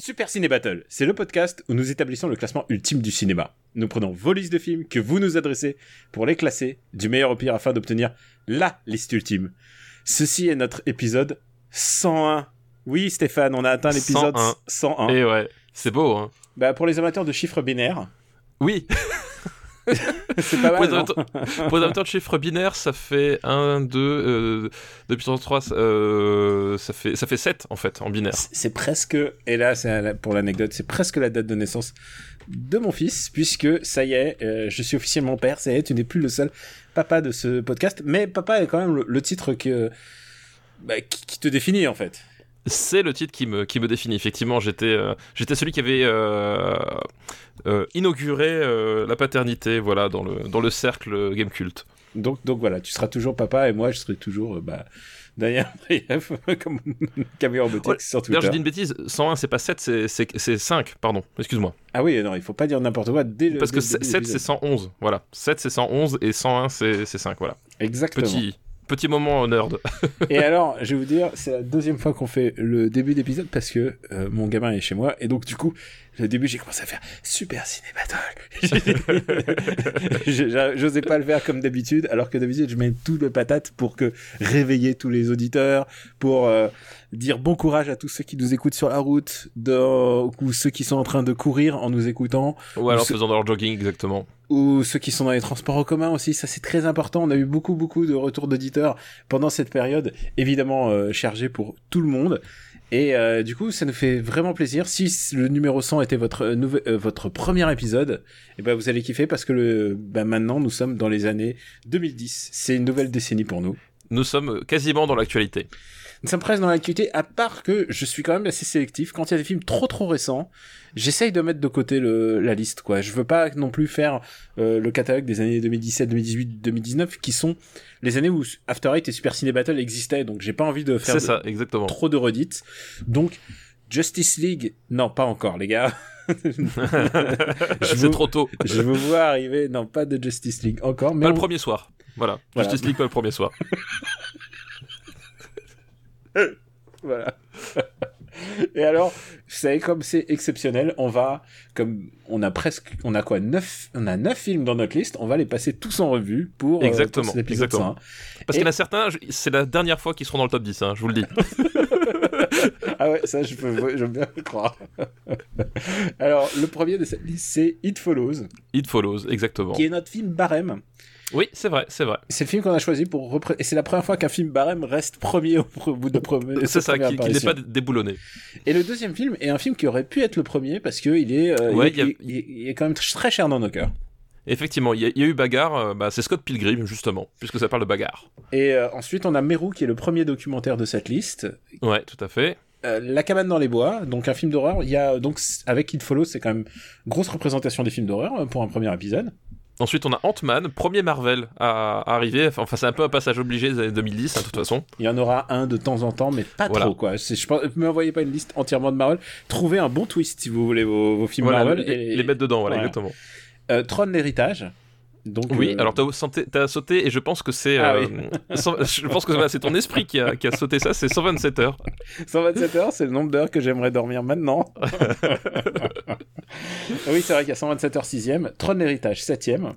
Super Ciné Battle, c'est le podcast où nous établissons le classement ultime du cinéma. Nous prenons vos listes de films que vous nous adressez pour les classer du meilleur au pire afin d'obtenir LA liste ultime. Ceci est notre épisode 101. Oui, Stéphane, on a atteint l'épisode 101. 101. Et ouais, c'est beau, hein. Bah, pour les amateurs de chiffres binaires, Oui, c'est pas pour les, mal. non amateurs, pour les amateurs de chiffres binaires, ça fait 1, 2, euh, 2 puissance 3, euh, ça, fait, ça fait 7 en fait, en binaire. C'est- presque, et là, pour l'anecdote, c'est presque la date de naissance de mon fils, puisque ça y est, euh, je suis officiellement père, ça y est, tu n'es plus le seul papa de ce podcast, mais papa est quand même le, le titre que, bah, qui, qui te définit en fait. C'est le titre qui me, qui me définit. Effectivement, j'étais euh, j'étais celui qui avait euh, euh, inauguré euh, la paternité voilà, dans, le, dans le cercle Game Cult. Donc, donc voilà, tu seras toujours papa et moi je serai toujours euh, bah, Daniel Brief, comme camion robotique Ouais, sur D'ailleurs, Twitter. je dis une bêtise, 101 c'est pas 7, c'est- c'est c'est 5, pardon, excuse-moi. Ah oui, non, il faut pas dire n'importe quoi dès le Parce que dès de 7 c'est l'épisode. 111, voilà. 7 c'est 111 et 101 c'est c'est 5, voilà. Exactement. Petit, petit moment nerd. Et alors, je vais vous dire, c'est la deuxième fois qu'on fait le début d'épisode parce que euh, mon gamin est chez moi et donc du coup, le début j'ai commencé à faire super ciné battle. J'osais pas le faire comme d'habitude, alors que d'habitude je mets tout le patate pour que réveiller tous les auditeurs, pour euh, dire bon courage à tous ceux qui nous écoutent sur la route, ou ceux qui sont en train de courir en nous écoutant, Ou alors Ce- faisant leur jogging, exactement. ou ceux qui sont dans les transports en commun aussi, ça c'est très important. On a eu beaucoup beaucoup de retours d'auditeurs pendant cette période, évidemment euh, chargée pour tout le monde. Et euh, du coup, ça nous fait vraiment plaisir. Si le numéro 100 était votre euh, euh, votre premier épisode, et ben vous allez kiffer parce que le ben maintenant nous sommes dans les années 2010. C'est une nouvelle décennie pour nous. Nous sommes quasiment dans l'actualité. Nous sommes presque dans l'actualité, à part que je suis quand même assez sélectif. Quand il y a des films trop trop récents, j'essaye de mettre de côté le, la liste, quoi. Je veux pas non plus faire euh, le catalogue des années 2017, 2018, 2019, qui sont les années où After Eight et Super Ciné Battle existaient, donc j'ai pas envie de faire C'est de- ça, exactement. trop de redites. Donc, Justice League, non, pas encore, les gars. C'est trop tôt. je veux voir arriver, non, pas de Justice League encore, mais Pas le premier soir. Voilà. Voilà. Justice League pas le premier soir. Voilà. Et alors, vous savez, comme c'est exceptionnel, on va, comme on a presque, on a quoi, neuf, on a neuf films dans notre liste, on va les passer tous en revue pour, euh, Exactement, pour cet épisode exactement. 101. Parce qu'il y en a certains, c'est la dernière fois qu'ils seront dans le top 10, hein, je vous le dis. Ah ouais, ça, je peux, je veux bien le croire. alors, le premier de cette liste, c'est It Follows, It follows, exactement. qui est notre film barème. Oui, c'est vrai, c'est vrai. C'est le film qu'on a choisi pour repré- et c'est la première fois qu'un film barème reste premier au, bout de premier. C'est ça, première qui, qui n'est pas déboulonné. Et le deuxième film est un film qui aurait pu être le premier parce que il est, euh, Ouais, il, a- est, il est- il est quand même très cher dans nos cœurs. Effectivement, il y, a- il y a eu bagarre, euh, bah, c'est Scott Pilgrim, justement, puisque ça parle de bagarre. Et euh, ensuite, on a Meru qui est le premier documentaire de cette liste. Ouais, tout à fait. Euh, La cabane dans les bois, donc un film d'horreur. Il y a donc avec It Follows, c'est quand même grosse représentation des films d'horreur pour un premier épisode. Ensuite, on a Ant-Man, premier Marvel à, arriver. Enfin, c'est un peu un passage obligé des années 2010, hein, de toute façon. Il y en aura un de temps en temps, mais pas Voilà. trop quoi. Je pense, m'envoyez pas une liste entièrement de Marvel. Trouvez un bon twist si vous voulez vos, vos films Voilà, Marvel. les, et- les mettre dedans, voilà, Voilà. exactement. Euh, Tron l'héritage. Donc Oui, euh, alors t'as sauté, sauté et je pense que c'est, Ah euh, je pense que c'est ton esprit qui a, qui a sauté ça. C'est 127 heures. 127 heures, c'est le nombre d'heures que j'aimerais dormir maintenant. oui, c'est vrai qu'il y a 127 heures 6ème, Tron l'héritage 7ème,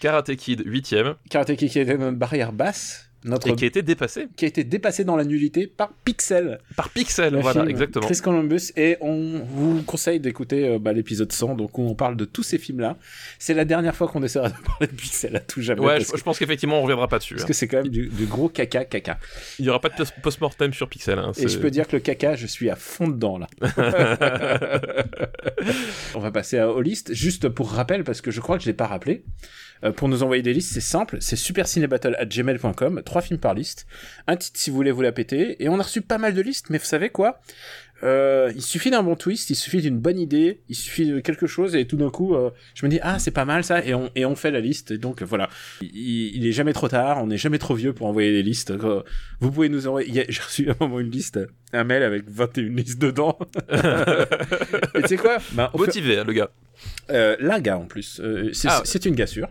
Karate Kid 8ème Karate Kid qui était notre barrière basse, notre et qui a été dépassé qui a été dépassé dans la nullité par Pixel. par Pixel. Voilà, film exactement. Chris Columbus. Et on vous conseille d'écouter euh, bah, l'épisode 100, donc où on parle de tous ces films-là. C'est la dernière fois qu'on essaiera de parler de Pixel à tout jamais. Ouais, je, que, je pense qu'effectivement on reviendra pas dessus. parce hein. que c'est quand même du, du gros caca caca. Il y aura pas de post- post-mortem sur Pixel. hein, Et je peux dire que le caca, je suis à fond dedans là. On va passer à- listes, juste pour rappel, parce que je crois que je l'ai pas rappelé. Euh, pour nous envoyer des listes, c'est simple, c'est supercinébattle@gmail.com, trois films par liste, un titre si vous voulez vous la péter, et on a reçu pas mal de listes, mais vous savez quoi? Euh, il suffit d'un bon twist, il suffit d'une bonne idée, il suffit de quelque chose et tout d'un coup, euh, je me dis ah c'est pas mal ça et on et on fait la liste. Et donc voilà, il, il est jamais trop tard, on n'est jamais trop vieux pour envoyer des listes. Euh, Vous pouvez nous envoyer. J'ai reçu à un moment une liste, un mail avec 21 listes dedans. et tu sais quoi? Fur- Motivé, hein, le gars. euh, la gars en plus, Euh, c'est Ah. c'est une gassure.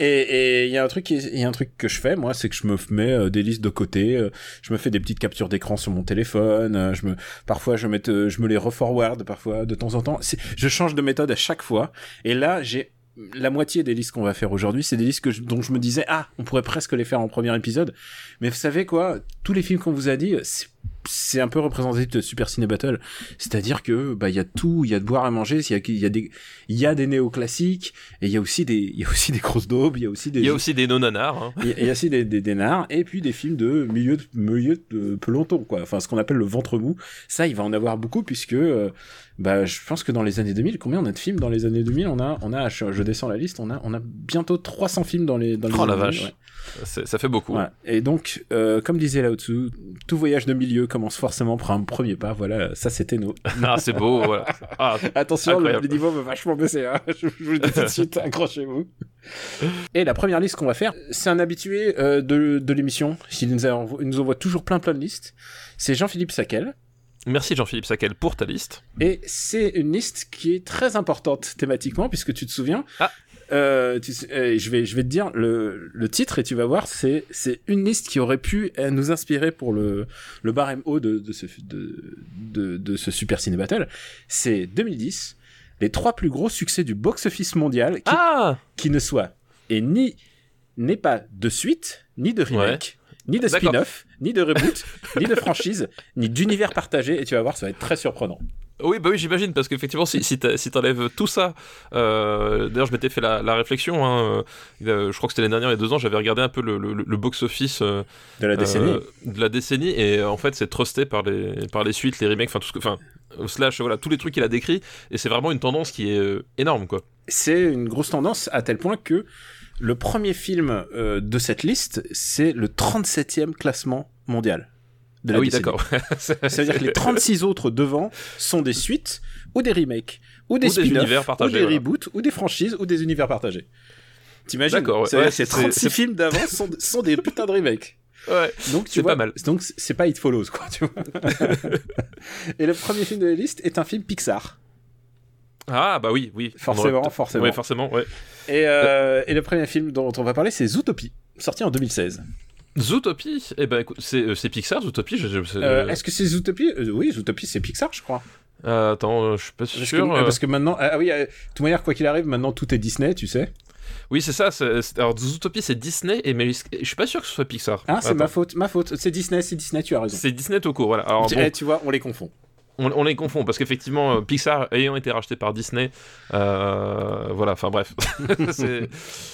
Et il y a un truc y a un truc que je fais moi, c'est que je me mets euh, des listes de côté, euh, je me fais des petites captures d'écran sur mon téléphone, euh, je me parfois je je me les reforward parfois de temps en temps. Je change de méthode à chaque fois et là j'ai la moitié des listes qu'on va faire aujourd'hui, c'est des listes dont je me disais ah, on pourrait presque les faire en premier épisode. Mais vous savez quoi, tous les films qu'on vous a dit, c'est c'est un peu représentatif de Super Ciné Battle. C'est-à-dire que bah il y a tout, il y a de boire à manger, il y a, il y a des il y a des néoclassiques et il y a aussi des il y a aussi des grosses daubes, il y a aussi des Il y a aussi des non-nanars. hein. il y a- il y a aussi des, des, des nards et puis des films de milieu de, milieu de peloton quoi. Enfin ce qu'on appelle le ventre mou. Ça il va en avoir beaucoup puisque euh, bah je pense que dans les années 2000 combien on a de films dans les années 2000 on a on a je, descends la liste on a on a bientôt 300 films dans les dans les Oh la années 2000, vache. ouais. C'est- Ça fait beaucoup. Ouais. Et donc, euh, comme disait Lao Tzu, tout voyage de milieu commence forcément par un premier pas. Voilà, ça c'était nos. Ah, c'est beau, voilà. Ah, Attention, le, niveau va vachement baisser. Hein. Je, je vous le dis tout de suite, accrochez-vous. Et la première liste qu'on va faire, c'est un habitué euh, de, de l'émission. Il nous, a- il nous envoie toujours plein plein de listes. C'est Jean-Philippe Saquel. Merci Jean-Philippe Saquel pour ta liste. Et c'est une liste qui est très importante thématiquement, puisque tu te souviens. Ah. Euh, tu euh, je vais je vais te dire le, le titre et tu vas voir c'est c'est une liste qui aurait pu euh, nous inspirer pour le le barème haut de de ce de de, de ce Super Ciné Battle c'est 2010 les trois plus gros succès du box office mondial qui, Ah qui ne soient et ni n'est pas de suite ni de remake ni de spin-off ni de reboot ni de franchise ni d'univers partagé et tu vas voir ça va être très surprenant Oui, bah oui, j'imagine, parce qu'effectivement, si, si t'enlèves tout ça, euh, d'ailleurs, je m'étais fait la, la réflexion, hein, euh, je crois que c'était l'année dernière, il y a deux ans, j'avais regardé un peu le, le- le box-office euh, de la décennie euh, de la décennie, et euh, en fait, c'est trusté par les, par les suites, les remakes, enfin, tout ce que, enfin, euh, slash, voilà, tous les trucs qu'il a décrits, et c'est vraiment une tendance qui est euh, énorme, quoi. c'est une grosse tendance à tel point que le premier film euh, de cette liste, c'est le 37e classement mondial. De la Ah oui, d'accord. C'est-à-dire que les 36 autres devant sont des suites, ou des remakes, ou des Ou des univers ou partagés, des voilà. reboots, ou des franchises, ou des univers partagés. T'imagines D'accord, ouais. Ouais, que ces c'est- 36 c'est- films d'avant sont, sont des putains de remakes. Ouais. Donc tu C'est vois, pas mal. Donc c'est pas It Follows quoi, tu vois. Et le premier film de la liste est un film Pixar. Ah, bah oui, oui. Forcément, forcément. Ouais, forcément, ouais. Et, euh, et le premier film dont on va parler, c'est Zootopie, sorti en 2016. Zootopie, eh ben écoute, c'est euh, Pixar, Zootopie, je, je- c'est- Euh, Est-ce que c'est Zootopie? Euh, Oui, Zootopie, c'est Pixar, je crois. Euh, attends, euh, je suis pas Parce, sûr. que, euh, parce que maintenant, ah oui, euh, de toute manière, quoi qu'il arrive, maintenant tout est Disney, tu sais. Oui, c'est ça. Alors, Zootopie, c'est Disney, et mais je suis pas sûr que ce soit Pixar. Ah, c'est ma faute, ma faute. C'est Disney, c'est Disney, tu as raison. C'est Disney tout court, voilà. Alors, bon, eh, tu vois, on les confond. On, on les confond parce qu'effectivement, euh, Pixar ayant été racheté par Disney, euh, voilà. Enfin bref,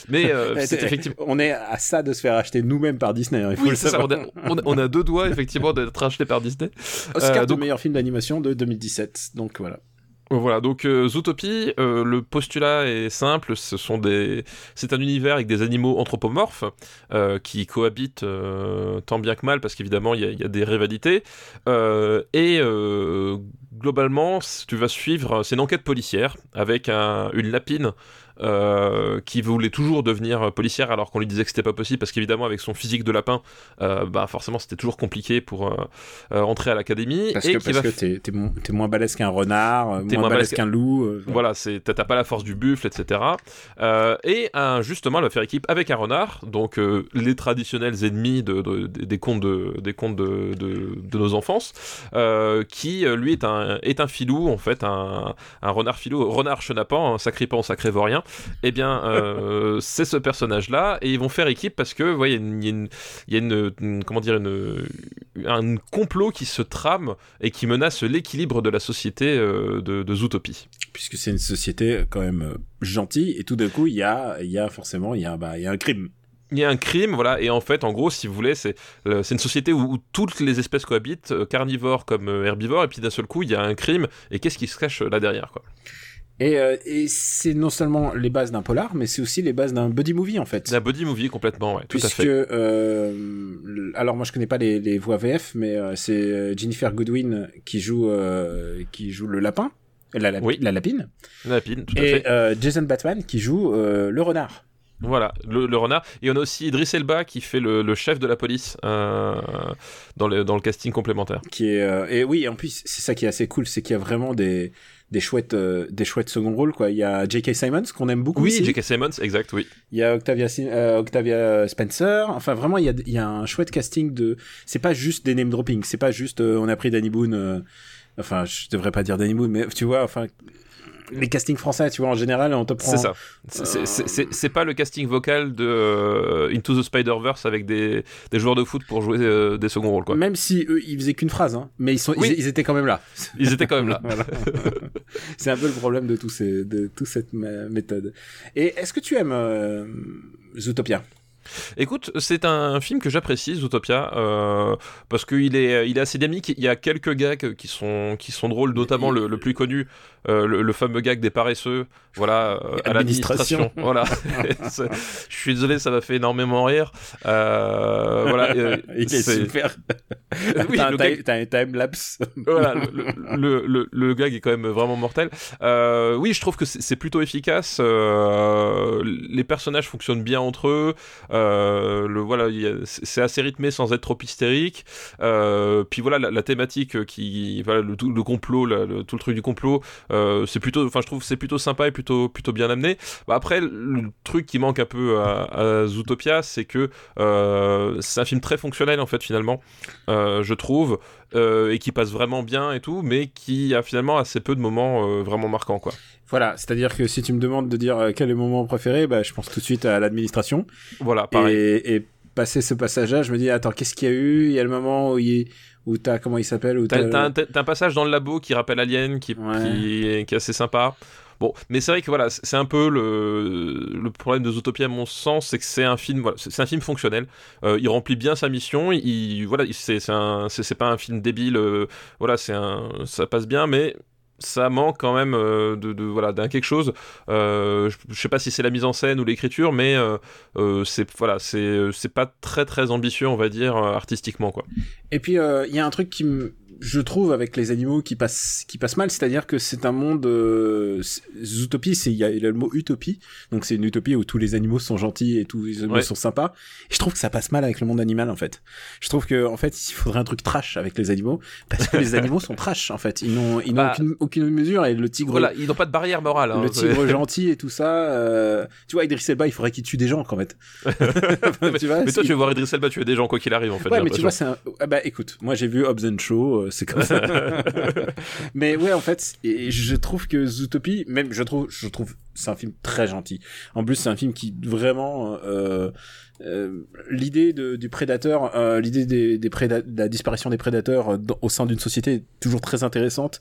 mais euh, Eh, c'est effectivement. On est à ça de se faire acheter nous-mêmes par Disney. hein, il faut Oui, le c'est ça. On a, on deux doigts effectivement d'être racheté par Disney. Oscar Euh, de meilleur film d'animation de 2017. Donc voilà. Voilà, donc euh, Zootopie, euh, le postulat est simple, ce sont des, c'est un univers avec des animaux anthropomorphes euh, qui cohabitent tant bien que mal parce qu'évidemment il y, a- des rivalités et globalement tu vas suivre, c'est une enquête policière avec un- une lapine euh, qui voulait toujours devenir policière alors qu'on lui disait que c'était pas possible parce qu'évidemment avec son physique de lapin, euh, bah forcément c'était toujours compliqué pour euh, euh, entrer à l'académie Parce et que, parce va que t'es, t'es mo- t'es moins balèze qu'un renard, euh, T'es moins, moins balèze qu'un loup. euh, voilà, c'est t'as pas la force du buffle, etc. Euh, et justement, elle va faire équipe avec un renard, donc euh, les traditionnels ennemis de, de- de- des contes de des contes de, de, de nos enfances, euh, qui euh, lui est un est un filou en fait, un, un renard filou, renard chenapan, un sacripant, sacrévorien. Eh bien, euh, c'est ce personnage-là, et ils vont faire équipe parce que, vous voyez, il y a une, il y a une, une- comment dire, une, un complot qui se trame et qui menace l'équilibre de la société euh, de, de Zootopie. Puisque c'est une société quand même euh, gentille. Et tout d'un coup, il y a, il y a forcément il y a, bah, y a un crime. Il y a un crime, voilà, et en fait, en gros, si vous voulez, c'est euh, c'est une société où, où toutes les espèces cohabitent, euh, carnivores comme euh, herbivores, et puis d'un seul coup, il y a un crime, et qu'est-ce qui se cache là derrière, quoi. Et, euh, et c'est non seulement les bases d'un polar, mais c'est aussi les bases d'un buddy movie en fait. D'un buddy movie complètement, ouais, tout Puisque, à fait. euh, alors moi je connais pas les, les voix VF, mais euh, c'est euh, Jennifer Goodwin qui joue qui joue le lapin, la, la, Oui. la lapine, Lapine, tout à et fait. euh, Jason Batman qui joue le renard. Voilà, le, le renard. Et on a aussi Idris Elba qui fait le, le chef de la police euh, dans, le, dans le casting complémentaire. qui est euh, et oui en plus c'est ça qui est assez cool c'est qu'il y a vraiment des des chouettes euh, des chouettes second rôles quoi il y a J.K. Simmons qu'on aime beaucoup Oui. J.K. Simmons, exact, oui. il y a Octavia euh, Octavia Spencer enfin vraiment il y a il y a un chouette casting de c'est pas juste des name dropping c'est pas juste euh, on a pris Danny Boone enfin je devrais pas dire Danny Boone mais tu vois enfin les castings français tu vois en général on te prend C'est ça. C'est- pas le casting vocal de euh, Into the Spider-Verse avec des, des joueurs de foot pour jouer euh, des seconds rôles, quoi. même si eux ils faisaient qu'une phrase hein, mais ils sont Oui. ils, ils étaient quand même là Ils étaient quand même là. Voilà. c'est un peu le problème de tout ces, de toute cette mé- méthode. Et est-ce que tu aimes euh, Zootopia? Écoute, c'est un film que j'apprécie, Zootopia, euh, parce qu'il est, il est assez dynamique. Il y a quelques gags qui sont, qui sont drôles, notamment le, le plus connu, euh, le, le fameux gag des paresseux, voilà, euh, à Administration. l'administration. Voilà. Je suis désolé, ça m'a fait énormément rire. Euh, voilà. Il est, super. Oui, t'as, un time, gag- t'as un time-lapse. voilà, le, le, gag est quand même vraiment mortel. Oui, je trouve que c'est plutôt efficace. les personnages fonctionnent bien entre eux. Le voilà, c'est assez rythmé sans être trop hystérique. Puis voilà, la, la thématique qui, voilà, le, tout- le complot, la- tout le truc du complot, euh, c'est plutôt, enfin, je trouve c'est plutôt sympa et plutôt, plutôt bien amené. Bah, après, le truc qui manque un peu à, à Zootopia, c'est que euh, c'est un film très fonctionnel en fait finalement, euh, je trouve et qui passe vraiment bien et tout, mais qui a finalement assez peu de moments vraiment marquants, quoi. Voilà, c'est-à-dire que si tu me demandes de dire quel est mon moment préféré, bah, je pense tout de suite à l'administration. Voilà, pareil. Et, et passer ce passage-là, je me dis, attends, qu'est-ce qu'il y a eu? Il y a le moment où, il, où t'as, comment il s'appelle T'as un, passage dans le labo qui rappelle Alien, qui, Ouais. qui, est- qui est assez sympa. Bon, mais c'est vrai que voilà, c'est un peu le, le problème de Zootopia à mon sens, c'est que c'est un film, voilà, c'est un film fonctionnel. Euh, il remplit bien sa mission. Il, voilà, il- c'est pas un film débile. euh, voilà, c'est un, ça passe bien, mais ça manque quand même euh, de, de- voilà d'un quelque chose. Euh, je, je sais pas si c'est la mise en scène ou l'écriture, mais euh, c'est voilà, c'est c'est pas très très ambitieux, on va dire artistiquement quoi. Et puis il y a un truc qui me je trouve avec les animaux qui passe qui passe mal, c'est-à-dire que c'est un monde euh, Zootopie, c'est il y, a il y a le mot utopie, donc c'est une utopie où tous les animaux sont gentils et tous les animaux Ouais. sont sympas. Et je trouve que ça passe mal avec le monde animal en fait. Je trouve que en fait il faudrait un truc trash avec les animaux parce que les animaux sont trash en fait. Ils n'ont ils n'ont Bah, aucune, aucune mesure et le tigre Voilà, ils n'ont pas de barrière morale. hein, le tigre gentil et tout ça. euh, Tu vois Idris Elba, il faudrait qu'il tue des gens en fait. tu vois, mais toi, tu veux voir Idris Elba tuer des gens quoi qu'il arrive en fait. Ouais, mais tu vois, c'est un... ah bah écoute, moi j'ai vu Hobbs and Shaw, euh, c'est comme ça. mais ouais, en fait, je trouve que Zootopie, même je trouve, je trouve, c'est un film très gentil. En plus, c'est un film qui vraiment, euh, euh, l'idée du prédateur, euh, l'idée des, des préda- de la disparition des prédateurs dans- au sein d'une société est toujours très intéressante.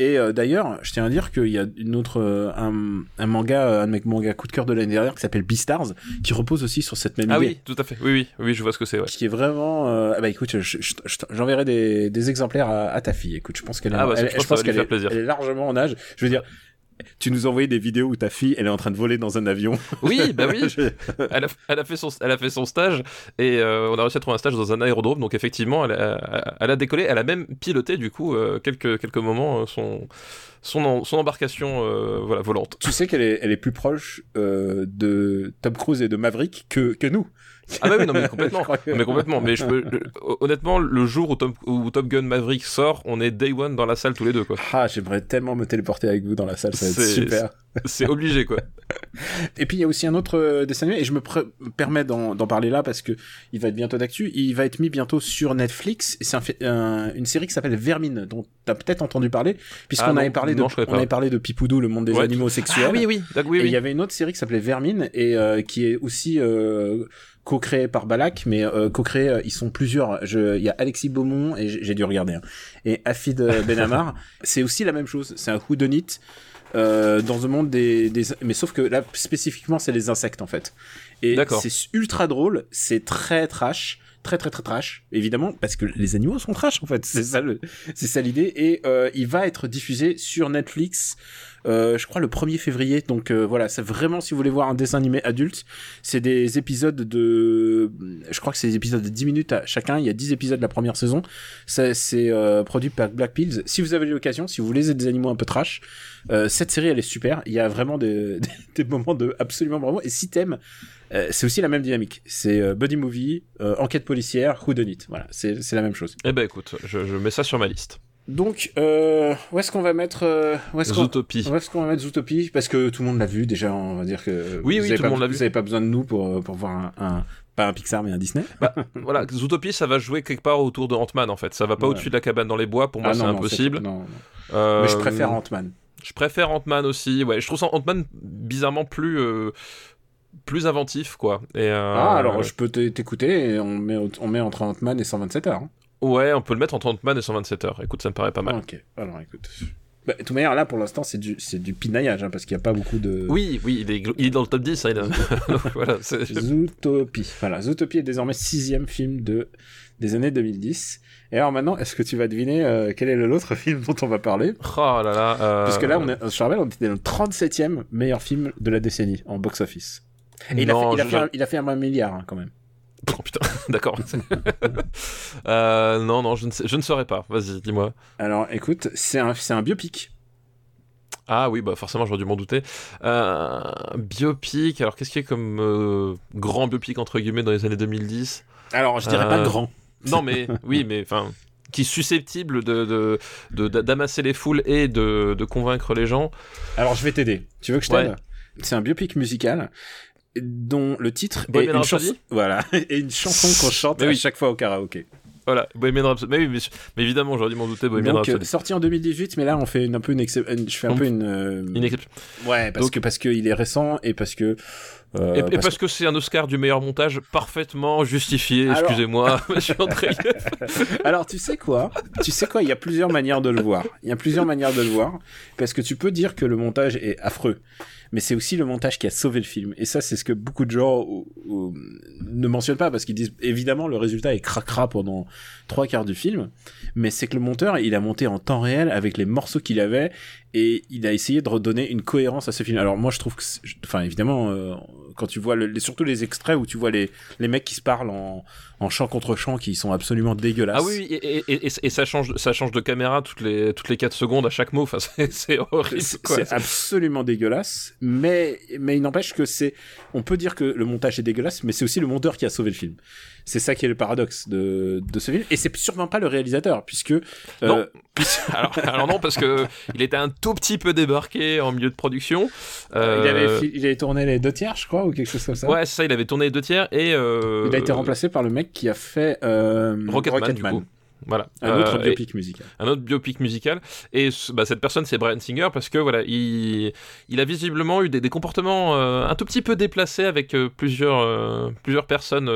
Et d'ailleurs, je tiens à dire qu'il y a une autre, un, un manga, un de mes mangas coup de cœur de l'année dernière qui s'appelle Beastars, qui repose aussi sur cette même Ah idée oui, tout à fait. Oui, oui, oui, je vois ce que c'est. Ouais. qui est vraiment ah bah écoute je- je- je- je- j'enverrai des, des exemplaires à, à ta fille écoute je pense qu'elle Ah bah, je pense qu'elle est, plaisir. elle est largement en âge je veux dire tu nous envoyais des vidéos où ta fille elle est en train de voler dans un avion Oui, bah oui. Elle a, elle a fait son, elle a fait son stage et euh, on a réussi à trouver un stage dans un aérodrome. Donc effectivement, elle a, elle a décollé. Elle a même piloté du coup euh, quelques quelques moments euh, son son, en- son embarcation euh, voilà volante. tu sais qu'elle est, elle est plus proche de Tom Cruise et de Maverick que, que nous Ah bah oui, non mais complètement. Que- Mais complètement. Mais je peux, je- honnêtement, le jour où, Tom- où Top Gun Maverick sort, on est day one dans la salle tous les deux quoi. ah j'aimerais tellement me téléporter avec vous dans la salle ça va être C'est- super C'est obligé quoi. Et puis il y a aussi un autre euh, dessin animé et je me permets d'en parler là parce que il va être bientôt d'actu. Il va être mis bientôt sur Netflix. Et C'est un, fait- un- une série qui s'appelle Vermine dont t'as peut-être entendu parler puisqu'on Ah avait parlé de non, on avait parlé de Pipoudou, le monde des Ouais, animaux sexuels. Ah oui, oui. il y avait une autre série qui s'appelait Vermine et euh, qui est aussi euh, co-créée par Balak, mais euh, co-créée, euh, ils sont plusieurs. Je, il y a Alexis Beaumont et j'ai dû regarder. hein, et Afid euh, Benamar. c'est aussi la même chose. C'est un whodunit euh, dans un monde des, des, mais sauf que là spécifiquement c'est les insectes en fait. Et c'est ultra drôle, c'est très trash. Très très très trash, évidemment, parce que les animaux sont trash en fait. C'est ça l'idée. Et euh, il va être diffusé sur Netflix. Euh, je crois le 1er février. Donc euh, voilà, c'est vraiment si vous voulez voir un dessin animé adulte, c'est des épisodes de, je crois que c'est des épisodes de 10 minutes à chacun. Il y a 10 épisodes de la première saison. C'est produit par Black Pills. Si vous avez l'occasion, si vous voulez des animaux un peu trash, euh, cette série elle est super. Il y a vraiment des, des, moments de absolument bravo. Et si t'aimes, euh, c'est aussi la même dynamique. C'est euh, buddy movie, enquête policière, who done it. Voilà, c'est la même chose. Eh ben écoute, je, je mets ça sur ma liste. Donc, euh, où est-ce qu'on va mettre euh, où est-ce qu'on Zootopie. où est-ce qu'on va mettre Zootopie? Parce que tout le monde l'a vu déjà. On va dire que Oui, vous oui, tout pas, le monde l'a vu. Vous avez pas besoin de nous pour pour voir un, un- pas un Pixar mais un Disney. Bah, voilà, Zootopie, ça va jouer quelque part autour de Ant-Man en fait. Ça va pas Ouais. au-dessus de la cabane dans les bois. Pour moi, Ah c'est impossible. non, non. Euh, Mais je préfère Ant-Man. Je préfère Ant-Man aussi. Ouais, je trouve ça Ant-Man bizarrement plus euh, plus inventif quoi. Et euh, Ah alors je peux t'écouter on met on met entre Ant-Man et 127 heures. hein. ouais, on peut le mettre entre Ant-Man et 127 heures. Écoute, ça me paraît pas mal. Ah, ok. Alors écoute. Bah, de toute manière là pour l'instant c'est du c'est du pinaillage hein, parce qu'il y a pas beaucoup de. Oui, oui, il est, il est dans le top 10. hein, il a- Donc, voilà, Zootopie. Voilà, Zootopie est désormais sixième film de des années 2010. Et alors maintenant, est-ce que tu vas deviner euh, quel est l'autre film dont on va parler? Oh là là. euh, Puisque là, on est, je te rappelle, on était dans le 37e meilleur film de la décennie en box-office. Et il, a fait, il, a je- fait un, il a fait un milliard hein, quand même. Oh putain, d'accord. euh, non, non, je ne, sais, je ne saurais pas. Vas-y, dis-moi. Alors écoute, c'est un, un biopic. Ah oui, bah forcément, j'aurais dû m'en douter. Euh, biopic, alors qu'est-ce qu'il y a comme euh, grand biopic entre guillemets dans les années 2010 Alors je dirais pas Euh, grand. Non, mais oui, mais enfin, qui est susceptible de d'amasser les foules et de, de convaincre les gens. Alors je vais t'aider. Tu veux que je t'aide Ouais. C'est un biopic musical dont le titre est une chanson. Voilà, et une chanson qu'on chante à chaque fois au karaoké. Voilà, Bohemian Rhapsody. Mais oui, mais, mais évidemment, j'aurais dû m'en douter. Bohemian Donc euh, Rhapsody. sorti en 2018, mais là on fait une, un peu une, excep- une- je fais un peu une. euh, Une exception. Ouais, parce Donc- que parce que il est récent et parce que. Euh, Et, et parce que c'est un Oscar du meilleur montage parfaitement justifié, Alors- excusez-moi, monsieur André. Alors tu sais quoi? Tu sais quoi? Il y a plusieurs manières de le voir. Il y a plusieurs manières de le voir parce que tu peux dire que le montage est affreux, mais c'est aussi le montage qui a sauvé le film. Et ça, c'est ce que beaucoup de gens ne mentionnent pas parce qu'ils disent évidemment le résultat est cracra pendant trois quarts du film, mais c'est que le monteur il a monté en temps réel avec les morceaux qu'il avait et il a essayé de redonner une cohérence à ce film. Alors moi je trouve que, enfin évidemment euh, quand tu vois le- surtout les extraits où tu vois les les mecs qui se parlent en en chant contre chant qui sont absolument dégueulasses. Ah oui, et, et, et, et ça, change, ça change de caméra toutes les, toutes les 4 secondes à chaque mot. Enfin, c'est horrible. C'est absolument dégueulasse, mais mais il n'empêche que c'est, on peut dire que le montage est dégueulasse, mais c'est aussi le monteur qui a sauvé le film. C'est ça qui est le paradoxe de de ce film, et c'est sûrement pas le réalisateur, puisque euh, Alors, alors non, parce que il était un tout petit peu débarqué en milieu de production. Euh, il avait fi- il avait tourné les deux tiers, je crois, ou quelque chose comme ça. Ouais, c'est ça, il avait tourné les deux tiers et... euh, Il a été remplacé par le mec qui a fait euh, Rocketman, du coup. Voilà. un autre Euh, biopic musical. un autre biopic musical et bah, cette personne c'est Brian Singer parce que voilà il, il a visiblement eu des, des comportements euh, un tout petit peu déplacés avec euh, plusieurs plusieurs personnes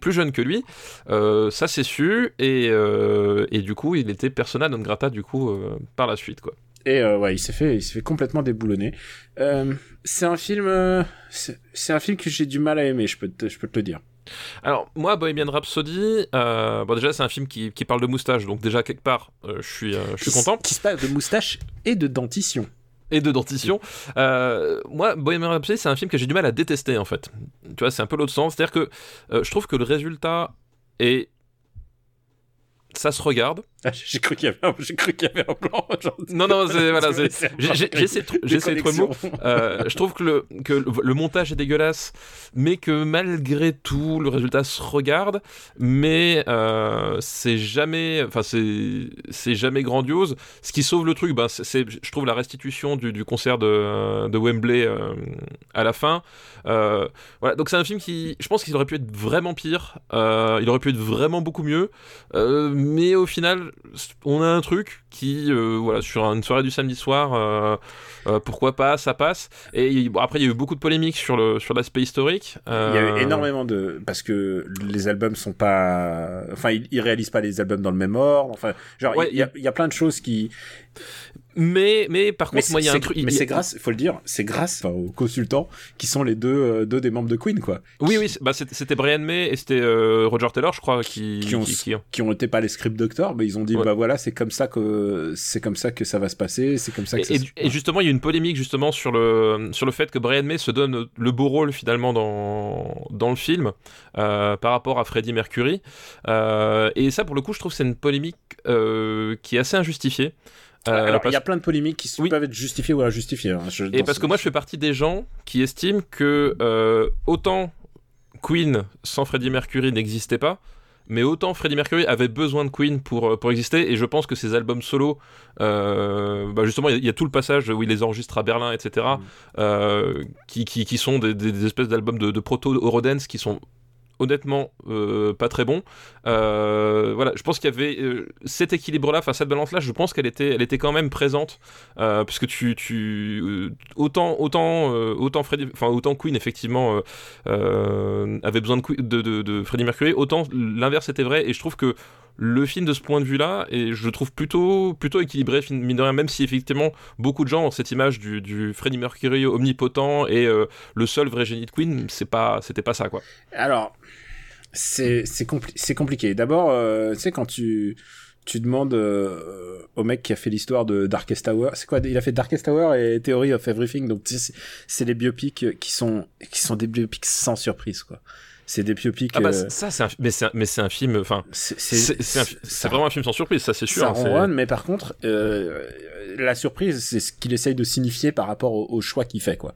plus jeunes que lui ça c'est su et, et du coup il était persona non grata du coup par la suite quoi Et ouais, il s'est fait, il s'est fait complètement déboulonner. C'est un film, c'est c'est un film que j'ai du mal à aimer, je peux te, je peux te le dire. Alors moi Bohemian Rhapsody euh, bon déjà c'est un film qui, qui parle de moustache donc déjà quelque part euh, je suis euh, je suis content Qui se passe de moustache et de dentition. et de dentition. Moi, Bohemian Rhapsody, c'est un film que j'ai du mal à détester en fait. Tu vois, c'est un peu l'autre sens. C'est-à-dire que je trouve que le résultat est. Ça se regarde. Ah, j'ai cru qu'il y avait un, j'ai cru qu'il y avait un plan. Non, non, c'est, voilà, c'est- j'essaie de, trou- j'essaie de trouver le mot. Euh, je trouve que, le, que le, le montage est dégueulasse, mais que malgré tout, le résultat se regarde, mais euh, c'est jamais, enfin c'est, c'est jamais grandiose. Ce qui sauve le truc, ben, c'est, je trouve la restitution du, du concert de, de Wembley euh, à la fin. Euh, voilà, donc c'est un film qui, je pense qu'il aurait pu être vraiment pire, il aurait pu être vraiment beaucoup mieux, mais au final, on a un truc qui, euh, voilà, sur une soirée du samedi soir, euh, euh, pourquoi pas, ça passe. Et bon, après, il y a eu beaucoup de polémiques sur le sur l'aspect historique. Il y a eu énormément de parce que les albums sont pas, enfin, ils, ils réalisent pas les albums dans le même ordre. Enfin, genre, Ouais, il y, a, il y a plein de choses qui. Mais, mais par Mais contre, moi, il y a un truc. Mais c'est grâce, il faut le dire, c'est grâce enfin, aux consultants qui sont les deux, euh, deux des membres de Queen, quoi. Oui, oui, bah, c'était Brian May et c'était euh, Roger Taylor, je crois, qui. Qui ont- qui- qui- Qui ont été pas les script doctors, mais ils ont dit Ouais. bah voilà, c'est comme ça que c'est comme ça que ça va se passer, c'est comme ça que Et, ça et se- et justement, il y a une polémique justement sur le sur le fait que Brian May se donne le beau rôle finalement dans dans le film euh, par rapport à Freddie Mercury. Euh, et ça, pour le coup, je trouve que c'est une polémique euh, qui est assez injustifiée. Euh, Alors, parce- il y a plein de polémiques qui Oui. peuvent être justifiées ou injustifiées. hein. Je- Et parce ce- que moi, je fais partie des gens qui estiment que euh, autant Queen sans Freddie Mercury n'existait pas, mais autant Freddie Mercury avait besoin de Queen pour, euh, pour exister. Et je pense que ses albums solo, euh, bah justement, il y a- il y, a tout le passage où il les enregistre à Berlin, etc., Mm. euh, qui, qui, qui sont des, des- des espèces d'albums de, de proto-Eurodance qui sont honnêtement euh, pas très bons. Euh, voilà, je pense qu'il y avait euh, cet équilibre-là, enfin cette balance-là, je pense qu'elle était, elle était quand même présente, puisque tu, tu autant, autant, autant autant Queen effectivement avait besoin de, de, Freddie Mercury, autant l'inverse était vrai, et je trouve que le film de ce point de vue-là, je trouve plutôt, plutôt équilibré, mine de rien, même si effectivement beaucoup de gens ont cette image du, du Freddie Mercury omnipotent et le seul vrai génie de Queen, c'est pas, c'était pas ça quoi. Alors, c'est c'est compli- compliqué. D'abord, euh, tu sais quand tu tu demandes euh, au mec qui a fait l'histoire de Darkest Tower, c'est quoi Il a fait Darkest Tower et Theory of Everything, donc c'est- les biopics qui sont qui sont des biopics sans surprise quoi. C'est des biopics. Ah bah euh, ça c'est un, mais c'est un, mais c'est un film, enfin c'est vraiment un film sans surprise, ça c'est sûr. ça hein, ronronne, mais par contre, euh, la surprise, c'est ce qu'il essaye de signifier par rapport au, au choix qu'il fait, quoi.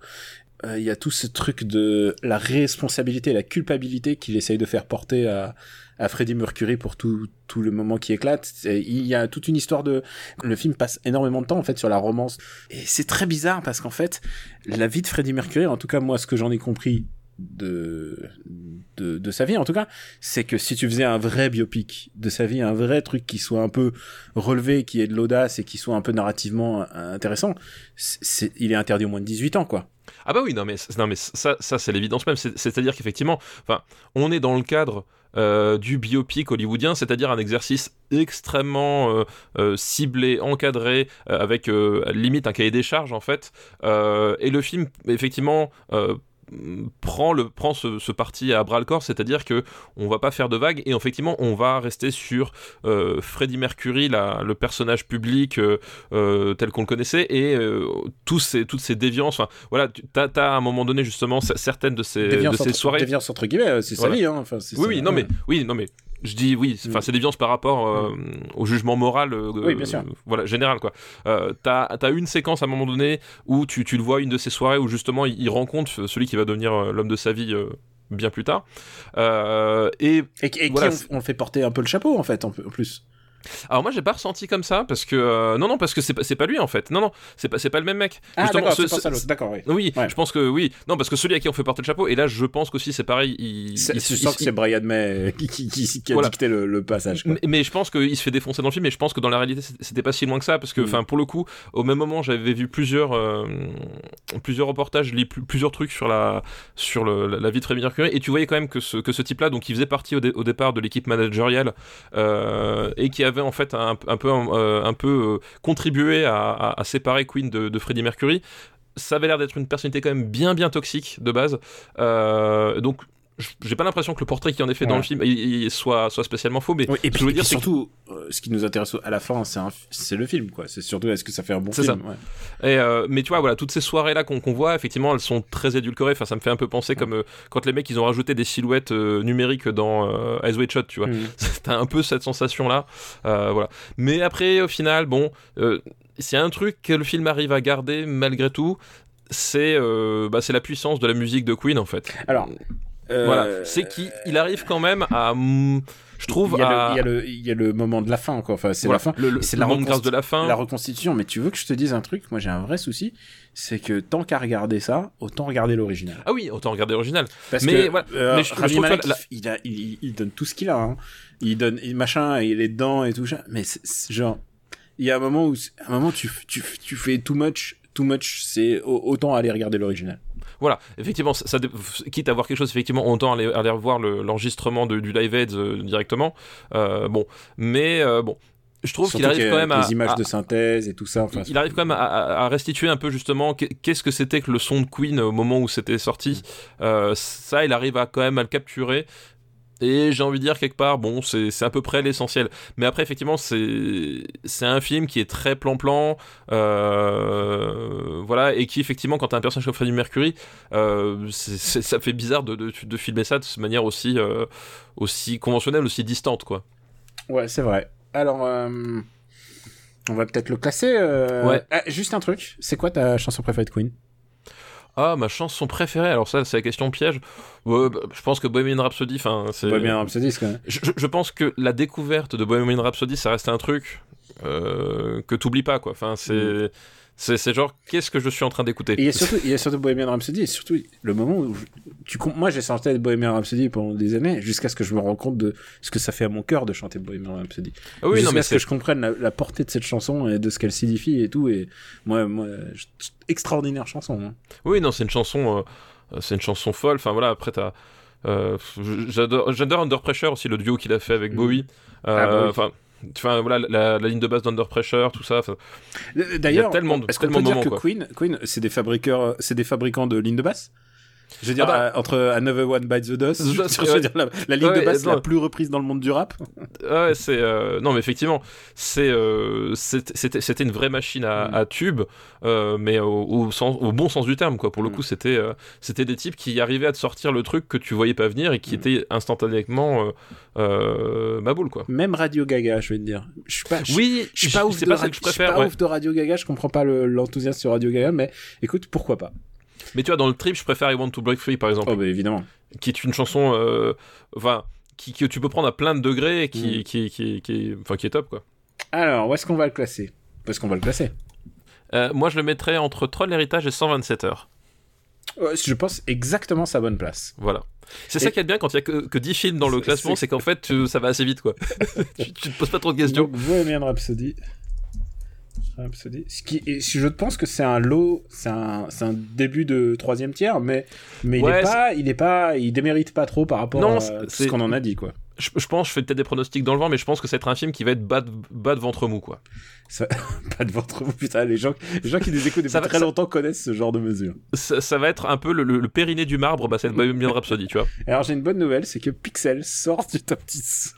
Euh, Il y a tout ce truc de la responsabilité, la culpabilité qu'il essaye de faire porter à, à Freddie Mercury pour tout, tout le moment qui éclate. Il y a toute une histoire de... Le film passe énormément de temps, en fait, sur la romance. Et c'est très bizarre, parce qu'en fait, la vie de Freddie Mercury, en tout cas, moi, ce que j'en ai compris de, de, sa vie, en tout cas, c'est que si tu faisais un vrai biopic de sa vie, un vrai truc qui soit un peu relevé, qui ait de l'audace et qui soit un peu narrativement euh, intéressant, il est interdit au moins de 18 ans, quoi. Ah bah oui, non mais, non, mais ça, ça c'est l'évidence même. C'est- C'est-à-dire qu'effectivement, on est dans le cadre euh, du biopic hollywoodien, c'est-à-dire un exercice extrêmement euh, ciblé, encadré, avec limite un cahier des charges en fait. Et le film, effectivement. Prend le prend ce, ce parti à bras le corps c'est-à-dire que on va pas faire de vagues et effectivement on va rester sur euh, Freddie Mercury la, le personnage public euh, euh, tel qu'on le connaissait et euh, tous ces, toutes ces déviances enfin voilà tu as, à un moment donné justement certaines de ces, de ces entre, soirées déviance entre guillemets, c'est Voilà. sa vie, hein. Enfin, oui ça, oui non mais oui non mais je dis oui enfin Mm. c'est déviance par rapport euh, au jugement moral euh, Oui, bien sûr. euh, voilà général quoi euh, t'as as une séquence à un moment donné où tu, tu le vois une de ces soirées où justement il, il rencontre celui qui va devenir l'homme de sa vie bien plus tard et Et, qui on, on fait porter un peu le chapeau, en fait, en en plus. Alors moi j'ai pas ressenti comme ça parce que euh, non non parce que c'est pas c'est pas lui en fait non non c'est pas c'est pas le même mec Ah, d'accord, c'est ce-. D'accord, oui. Oui, Ouais. je pense que oui. Non, parce que celui à qui on fait porter le chapeau, et là je pense qu'aussi c'est pareil. Il, il- il- sens que c'est Brian May qui, qui, qui, qui a Voilà. dicté le, le passage. quoi. mais, mais je pense qu'il se fait défoncer dans le film, et je pense que dans la réalité c'était- pas si loin que ça, parce que, Mm. enfin, pour le coup, au même moment j'avais vu plusieurs, euh, plusieurs reportages, li- plus- plusieurs trucs sur la, sur le- la, la vie de Freddie Mercury, et tu voyais quand même que ce, que ce type-là, donc il faisait partie au, dé- au départ de l'équipe managériale, euh, et qui avait en fait un, peu, euh, euh, contribué à, séparer Queen de, Freddie Mercury. Ça avait l'air d'être une personnalité quand même bien bien toxique de base. Euh, donc j'ai pas l'impression que le portrait qui en est fait dans le film il- il soit, soit spécialement faux, mais et puis, je veux et dire, puis c'est que- surtout, euh, ce qui nous intéresse à la fin, c'est c'est le film, quoi. C'est surtout est-ce que ça fait un bon C'est film. ouais. Et, euh, mais tu vois, voilà, toutes ces soirées-là qu'on qu'on voit, effectivement, elles sont très édulcorées. Enfin, ça me fait un peu penser comme euh, quand les mecs ils ont rajouté des silhouettes euh, numériques dans Eyes Wide Shut, tu vois. Mm. T'as un peu cette sensation-là. Euh, voilà. Mais après, au final, bon, s'il y a un truc que le film arrive à garder malgré tout, c'est euh, bah, c'est la puissance de la musique de Queen en fait. Alors, euh, Voilà, c'est qu'il il arrive quand même à, je trouve, il y, a à le, il, y a le, il y a le moment de la fin, quoi. Enfin, c'est voilà, la fin. le, c'est la de la fin. La reconstitution, mais tu veux que je te dise un truc? Moi, j'ai un vrai souci, c'est que tant qu'à regarder ça, autant regarder l'original. Ah oui, autant regarder l'original. Parce Mais que voilà, euh, mais je- Rami je trouve Malek, que la- il, a, il, il donne tout ce qu'il a. Hein. Il donne il, machin, il est dedans et tout ça. Mais genre, il y a un moment où, un moment, tu, tu, tu fais too much, too much, c'est autant aller regarder l'original. Voilà, effectivement, ça, quitte à voir quelque chose, effectivement, autant aller, aller revoir l'enregistrement du Live Aid euh, directement. Euh, bon, mais euh, bon, je trouve qu'il arrive quand même à les images de synthèse et tout ça. Enfin, il arrive quand même à, restituer un peu justement qu'est-ce que c'était que le son de Queen au moment où c'était sorti. Euh, ça, il arrive à quand même à le capturer. Et j'ai envie de dire quelque part, bon, c'est à peu près l'essentiel. Mais après, effectivement, c'est un film qui est très plan-plan, euh, voilà, et qui effectivement, quand t'as un personnage comme Freddie Mercury, euh, ça fait bizarre de, de, de, filmer ça de manière aussi, euh, aussi conventionnelle, aussi distante, quoi. Ouais, c'est vrai. Alors, euh, on va peut-être le classer. Euh, ouais. Ah, juste un truc, c'est quoi ta chanson préférée de Queen? Ah, ma chanson préférée, alors ça, c'est la question piège. Bah, je pense que Bohemian Rhapsody, enfin, c'est. Bohemian Rhapsody, quand même. Je, je, pense que la découverte de Bohemian Rhapsody, ça reste un truc euh, que t'oublies pas, quoi. Enfin, c'est. Mm. C'est genre, qu'est-ce que je suis en train d'écouter? Il y a surtout, il y a surtout Bohemian Rhapsody, et surtout le moment où tu moi j'ai chanté Bohemian Rhapsody pendant des années, jusqu'à ce que je me rende compte de ce que ça fait à mon cœur de chanter Bohemian Rhapsody. Ah oui, jusqu'à ce que je comprenne la, portée de cette chanson et de ce qu'elle signifie et tout, et moi, moi extraordinaire chanson. Hein. Oui, non, c'est une chanson, euh, c'est une chanson folle. Enfin voilà, après t'as. Euh, j'adore Under Pressure aussi le duo qu'il a fait avec mm. Bowie. Ah, bah euh, enfin voilà, la, la, ligne de base d'Under Pressure, tout ça. D'ailleurs, est-ce qu'on peut dire que Queen, Queen c'est des fabricants, c'est des fabricants de lignes de basse? Je veux dire, ah bah. euh, entre Another One Bites the Dust, je, veux dire, la, ligne de basse la plus reprise dans le monde du rap. Ouais, c'est. Euh, non, mais effectivement, c'est, euh, c'était, c'était une vraie machine à, mm. à tube, mais au, au, sens, au, bon sens du terme, quoi. Pour le mm. coup, c'était, c'était des types qui arrivaient à te sortir le truc que tu voyais pas venir et qui mm. étaient instantanément ma boule, quoi. Même Radio Gaga, je vais te dire. Je suis pas. oui, je suis pas ouf de, pas je préfère, pas ouf de Radio Gaga, je comprends pas l'enthousiasme sur Radio Gaga, mais écoute, pourquoi pas. Mais tu vois, dans le trip, je préfère I Want to Break Free, par exemple. Oh, bah évidemment. Qui est une chanson, euh, enfin, qui, que tu peux prendre à plein de degrés et qui, mm. qui, qui, qui, enfin, qui est top, quoi. Alors, où est-ce qu'on va le classer? Est-ce qu'on va le classer euh, Moi, je le mettrais entre Troll l'héritage et 127 heures. je pense exactement sa bonne place. Voilà. C'est ça qui est bien quand il y a que, que 10 films dans le classement, c'est qu'en fait, ça va assez vite, quoi. tu, tu, te poses pas trop de questions. Bohemian Rhapsody. Ce qui, je pense que c'est un lot, c'est un, un, début de troisième tiers, mais, mais il est pas, il est pas, il démérite pas trop par rapport à ce qu'on en a dit, quoi. Je, pense, je fais peut-être des pronostics dans le vent, mais je pense que être un film qui va être bas de, bas de ventre mou, quoi. Ça... bas de ventre mou, putain, les gens, les gens qui nous écoutent depuis très longtemps connaissent ce genre de mesure. Ça, va être un peu le, périnée du marbre, bah, c'est bien Rhapsody, tu vois. Alors j'ai une bonne nouvelle, c'est que Pixel sort du top 10.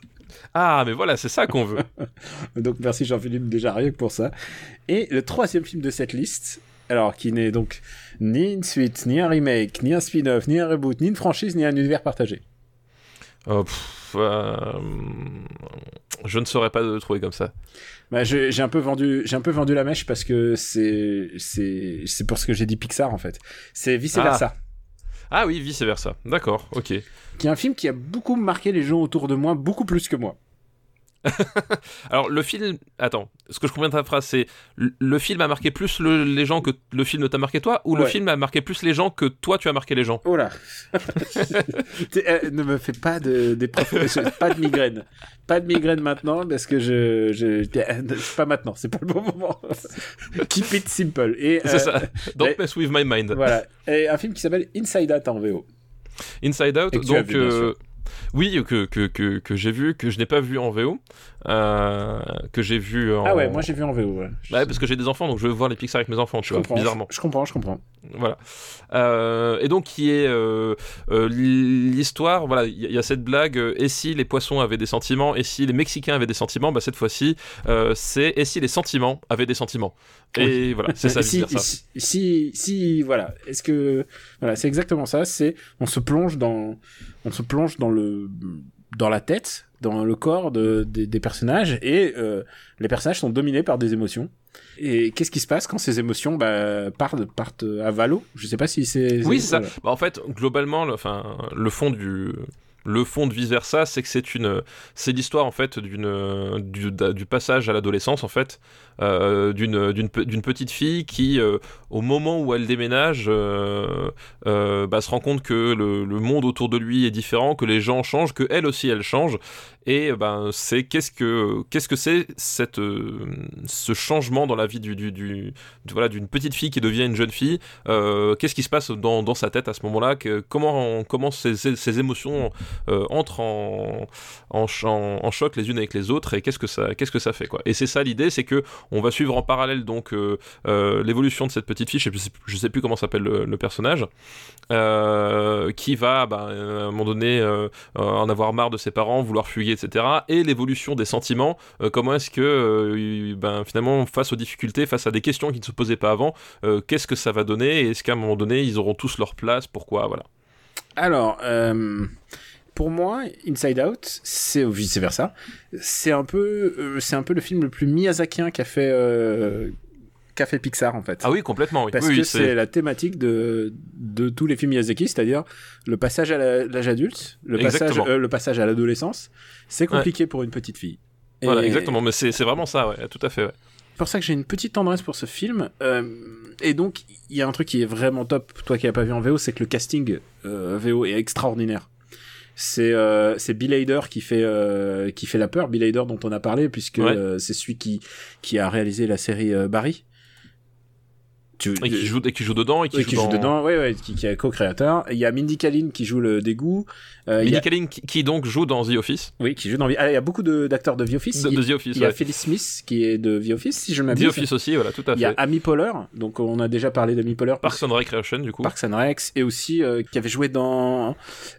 Ah, mais voilà, c'est ça qu'on veut. donc merci Jean-Philippe déjà rien que pour ça. Et le troisième film de cette liste, alors qui n'est donc ni une suite, ni un remake, ni un spin-off, ni un reboot, ni une franchise, ni un univers partagé. Oh, euh, je ne saurais pas le trouver comme ça. Bah, j'ai un peu vendu, j'ai un peu vendu la mèche parce que c'est c'est c'est pour ce que j'ai dit Pixar en fait. C'est vice versa. Ah. Ah oui, vice versa. D'accord, ok qui est un film qui a beaucoup marqué les gens autour de moi, beaucoup plus que moi. Alors le film, attends, ce que je comprends de ta phrase, c'est le film a marqué plus les gens que le film t'a marqué toi, ou le film a marqué plus les gens que toi tu as marqué les gens? Oh là euh, Ne me fais pas de des pas de migraine, pas de migraine maintenant parce que je, je, pas maintenant, c'est pas le bon moment. Keep it simple. Et c'est ça. Euh, Don't mess with my mind. Voilà. Et un film qui s'appelle Inside Out en VO. Inside Out, donc. Oui, que, que, que, que j'ai vu, que je n'ai pas vu en VO, euh, que j'ai vu en... Ah ouais, moi j'ai vu en VO, ouais. Bah parce que j'ai des enfants, donc je veux voir les Pixar avec mes enfants, tu je vois, comprends, bizarrement. Je, comprends, je comprends. Voilà. Euh, et donc, qui est euh, l'histoire, voilà, il y, a cette blague, et si les poissons avaient des sentiments, et si les Mexicains avaient des sentiments, bah cette fois-ci, c'est et si les sentiments avaient des sentiments. Et voilà, c'est ça, si, si, si, si, voilà, est-ce que... Voilà, c'est exactement ça, c'est... On se plonge dans on se plonge dans le dans la tête, dans le corps de, des personnages, et euh, les personnages sont dominés par des émotions. Et qu'est-ce qui se passe quand ces émotions bah, partent, partent à valo? Je sais pas si c'est. Oui, c'est ça. Bah, en fait, globalement, le, enfin, le fond du, le fond de vice versa, c'est que c'est une, c'est l'histoire en fait d'une, du, du passage à l'adolescence en fait, euh, d'une, d'une, petite fille qui, euh, au moment où elle déménage, euh, bah, se rend compte que le, monde autour de lui est différent, que les gens changent, que elle aussi elle change, Et ben, c'est qu'est-ce que qu'est-ce que c'est cette ce changement dans la vie du, du, voilà d'une petite fille qui devient une jeune fille. qu'est-ce qui se passe dans, dans sa tête à ce moment-là? Que, Comment comment ces, ces- émotions entrent en, en- en choc les unes avec les autres et qu'est-ce que ça qu'est-ce que ça fait quoi? Et c'est ça l'idée, c'est que on va suivre en parallèle donc euh, euh, l'évolution de cette petite fille. Je sais, je sais plus comment s'appelle le, personnage. euh, qui va bah, à un moment donné en avoir marre de ses parents, vouloir fuguer, etc. Et l'évolution des sentiments, comment est-ce que, ben, finalement, face aux difficultés, face à des questions qui ne se posaient pas avant, qu'est-ce que ça va donner est-ce qu'à un moment donné, ils auront tous leur place Pourquoi Voilà. Alors, pour moi, Inside Out, c'est vice versa. C'est un peu, euh, c'est un peu le film le plus Miyazakien qu'a fait, euh, qu'a fait Pixar en fait. Ah oui, complètement. Oui. Parce Oui, que oui, c'est la thématique de, de tous les films Miyazaki, c'est-à-dire le passage à l'âge adulte, le passage, euh, le passage à l'adolescence. C'est compliqué pour une petite fille. Et Voilà, exactement. Mais c'est c'est vraiment ça, ouais, tout à fait. ouais. C'est pour ça que j'ai une petite tendresse pour ce film. Euh, et donc, il y a un truc qui est vraiment top, toi qui n'as pas vu en VO, c'est que le casting euh, VO est extraordinaire. C'est euh, c'est Bill Hader qui fait euh, qui fait la peur, Bill Hader dont on a parlé puisque Ouais. euh, c'est celui qui qui a réalisé la série Barry. Tu- Et qui joue, et qui joue dedans et qui oui, joue, qui joue dans... dedans, ouais, ouais, qui, qui est co-créateur. Il y a Mindy Kaling qui joue le dégoût. Euh, Mindy a- Kaling qui, qui donc joue dans The Office. oui, qui joue dans. Ah, il y a beaucoup d'acteurs de The Office. De, The Office, il y a ouais. Phyllis Smith qui est de The Office, si je ne The m'abuse. Office aussi, voilà, tout à Il y a fait. Amy Poehler, donc on a déjà parlé d'Amy Poehler. Parks and Recreation, du coup. Parks and Rex, et aussi euh, qui avait joué dans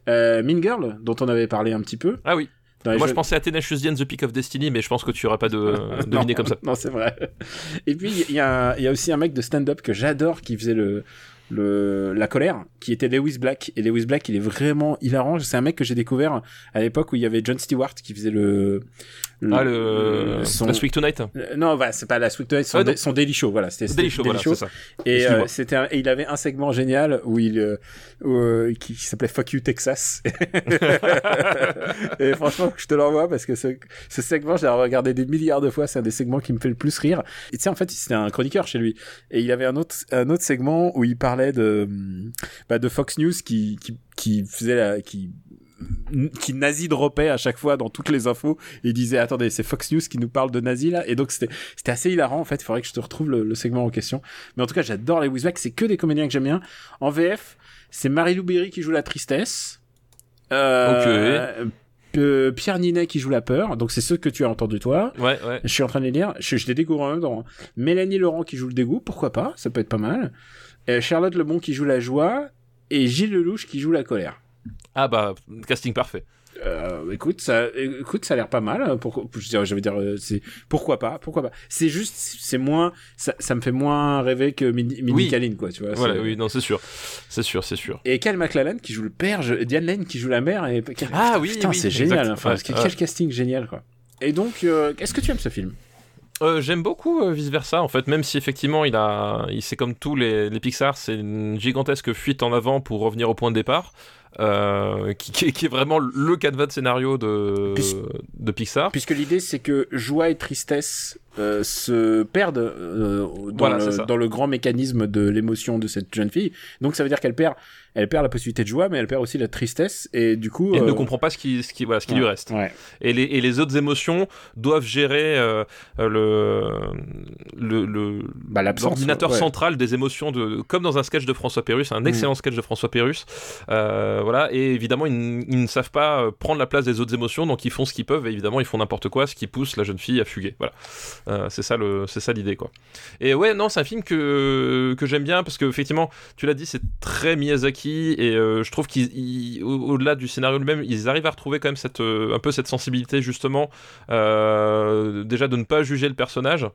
euh, Mean Girl, dont on avait parlé un petit peu. Ah oui. Moi, je pensais à Tenacious D and The Peak of Destiny, mais je pense que tu auras pas de deviné Non, comme ça. Non, c'est vrai. Et puis, il y, y a aussi un mec de stand-up que j'adore qui faisait le, le, la colère, qui était Lewis Black. Et Lewis Black, il est vraiment hilarant. C'est un mec que j'ai découvert à l'époque où il y avait John Stewart qui faisait le. Ah, le. son- Last Week Tonight Euh, Non, voilà, c'est pas la Sweet Tonight, son, Ah, son Daily Show, voilà. C'était Daily Show, voilà, c'est ça. Et euh, c'était un- et il avait un segment génial où il euh, où, euh, qui, qui s'appelait Fuck You Texas. et franchement, je te l'envoie parce que ce, ce segment, je l'ai regardé des milliards de fois. C'est un des segments qui me fait le plus rire. Et tu sais, en fait, c'était un chroniqueur chez lui. Et il avait un autre un autre segment où il parlait de bah, de Fox News qui qui qui faisait la qui qui nazi dropait à chaque fois dans toutes les infos et disait attendez c'est Fox News qui nous parle de nazi là. Et donc c'était c'était assez hilarant en fait. Il faudrait que je te retrouve le, le segment en question. Mais en tout cas j'adore les Wizback. C'est que des comédiens que j'aime bien. En VF c'est Marie-Lou Berry qui joue la tristesse. Euh, euh, Pierre Ninet qui joue la peur. Donc c'est ceux que tu as entendu toi. Ouais, ouais. je suis en train de les lire. Je, je les découvre en même temps Mélanie Laurent qui joue le dégoût. Pourquoi pas? Ça peut être pas mal. Euh, Charlotte Lebon qui joue la joie et Gilles Lelouch qui joue la colère Ah bah, casting parfait. euh, écoute, ça, écoute, ça a l'air pas mal. Pourquoi, je dirais- je veux dire, euh, c'est pourquoi pas, pourquoi pas. C'est juste, c'est moins, ça, ça me fait moins rêver que Mindy Oui. Kaling, quoi, tu vois. Voilà, c'est- oui, non, c'est sûr. C'est sûr, c'est sûr. Et Cal McLallen qui joue le père, je- Diane Lane qui joue la mère et Ah oui, putain, oui, c'est génial. Enfin, Ouais, quel, ouais. quel casting génial, quoi. Et donc, euh, est-ce que tu aimes ce film? Euh, J'aime beaucoup vice versa en fait, même si effectivement il a, il c'est comme tous les, les Pixar, c'est une gigantesque fuite en avant pour revenir au point de départ, euh, qui, qui est- qui est vraiment le canevas de scénario de, Puis- de Pixar. Puisque l'idée, c'est que joie et tristesse euh, se perdent euh, dans, Voilà, le, dans le grand mécanisme de l'émotion de cette jeune fille. Donc, ça veut dire qu'elle perd, elle perd la possibilité de joie, mais elle perd aussi la tristesse. Et du coup, Et elle ne euh, comprend pas ce qui, ce qui, voilà, ce qui ouais, lui reste. Ouais. Et les, et les autres émotions doivent gérer euh, euh, le, le, Bah, l'ordinateur ouais. central des émotions, de, comme dans un sketch de François Pérus, un Mm. excellent sketch de François Pérus. Voilà, et évidemment, ils, ne savent pas prendre la place des autres émotions, donc ils font ce qu'ils peuvent, et évidemment, ils font n'importe quoi, ce qui pousse la jeune fille à fuguer. Voilà, Euh, c'est ça le, c'est ça l'idée, quoi. Et ouais, non, c'est un film que, que j'aime bien, parce que effectivement, tu l'as dit, c'est très Miyazaki, et euh, je trouve qu'au-delà du scénario lui-même, ils arrivent à retrouver quand même euh, un peu cette sensibilité, justement, euh, déjà de ne pas juger le personnage.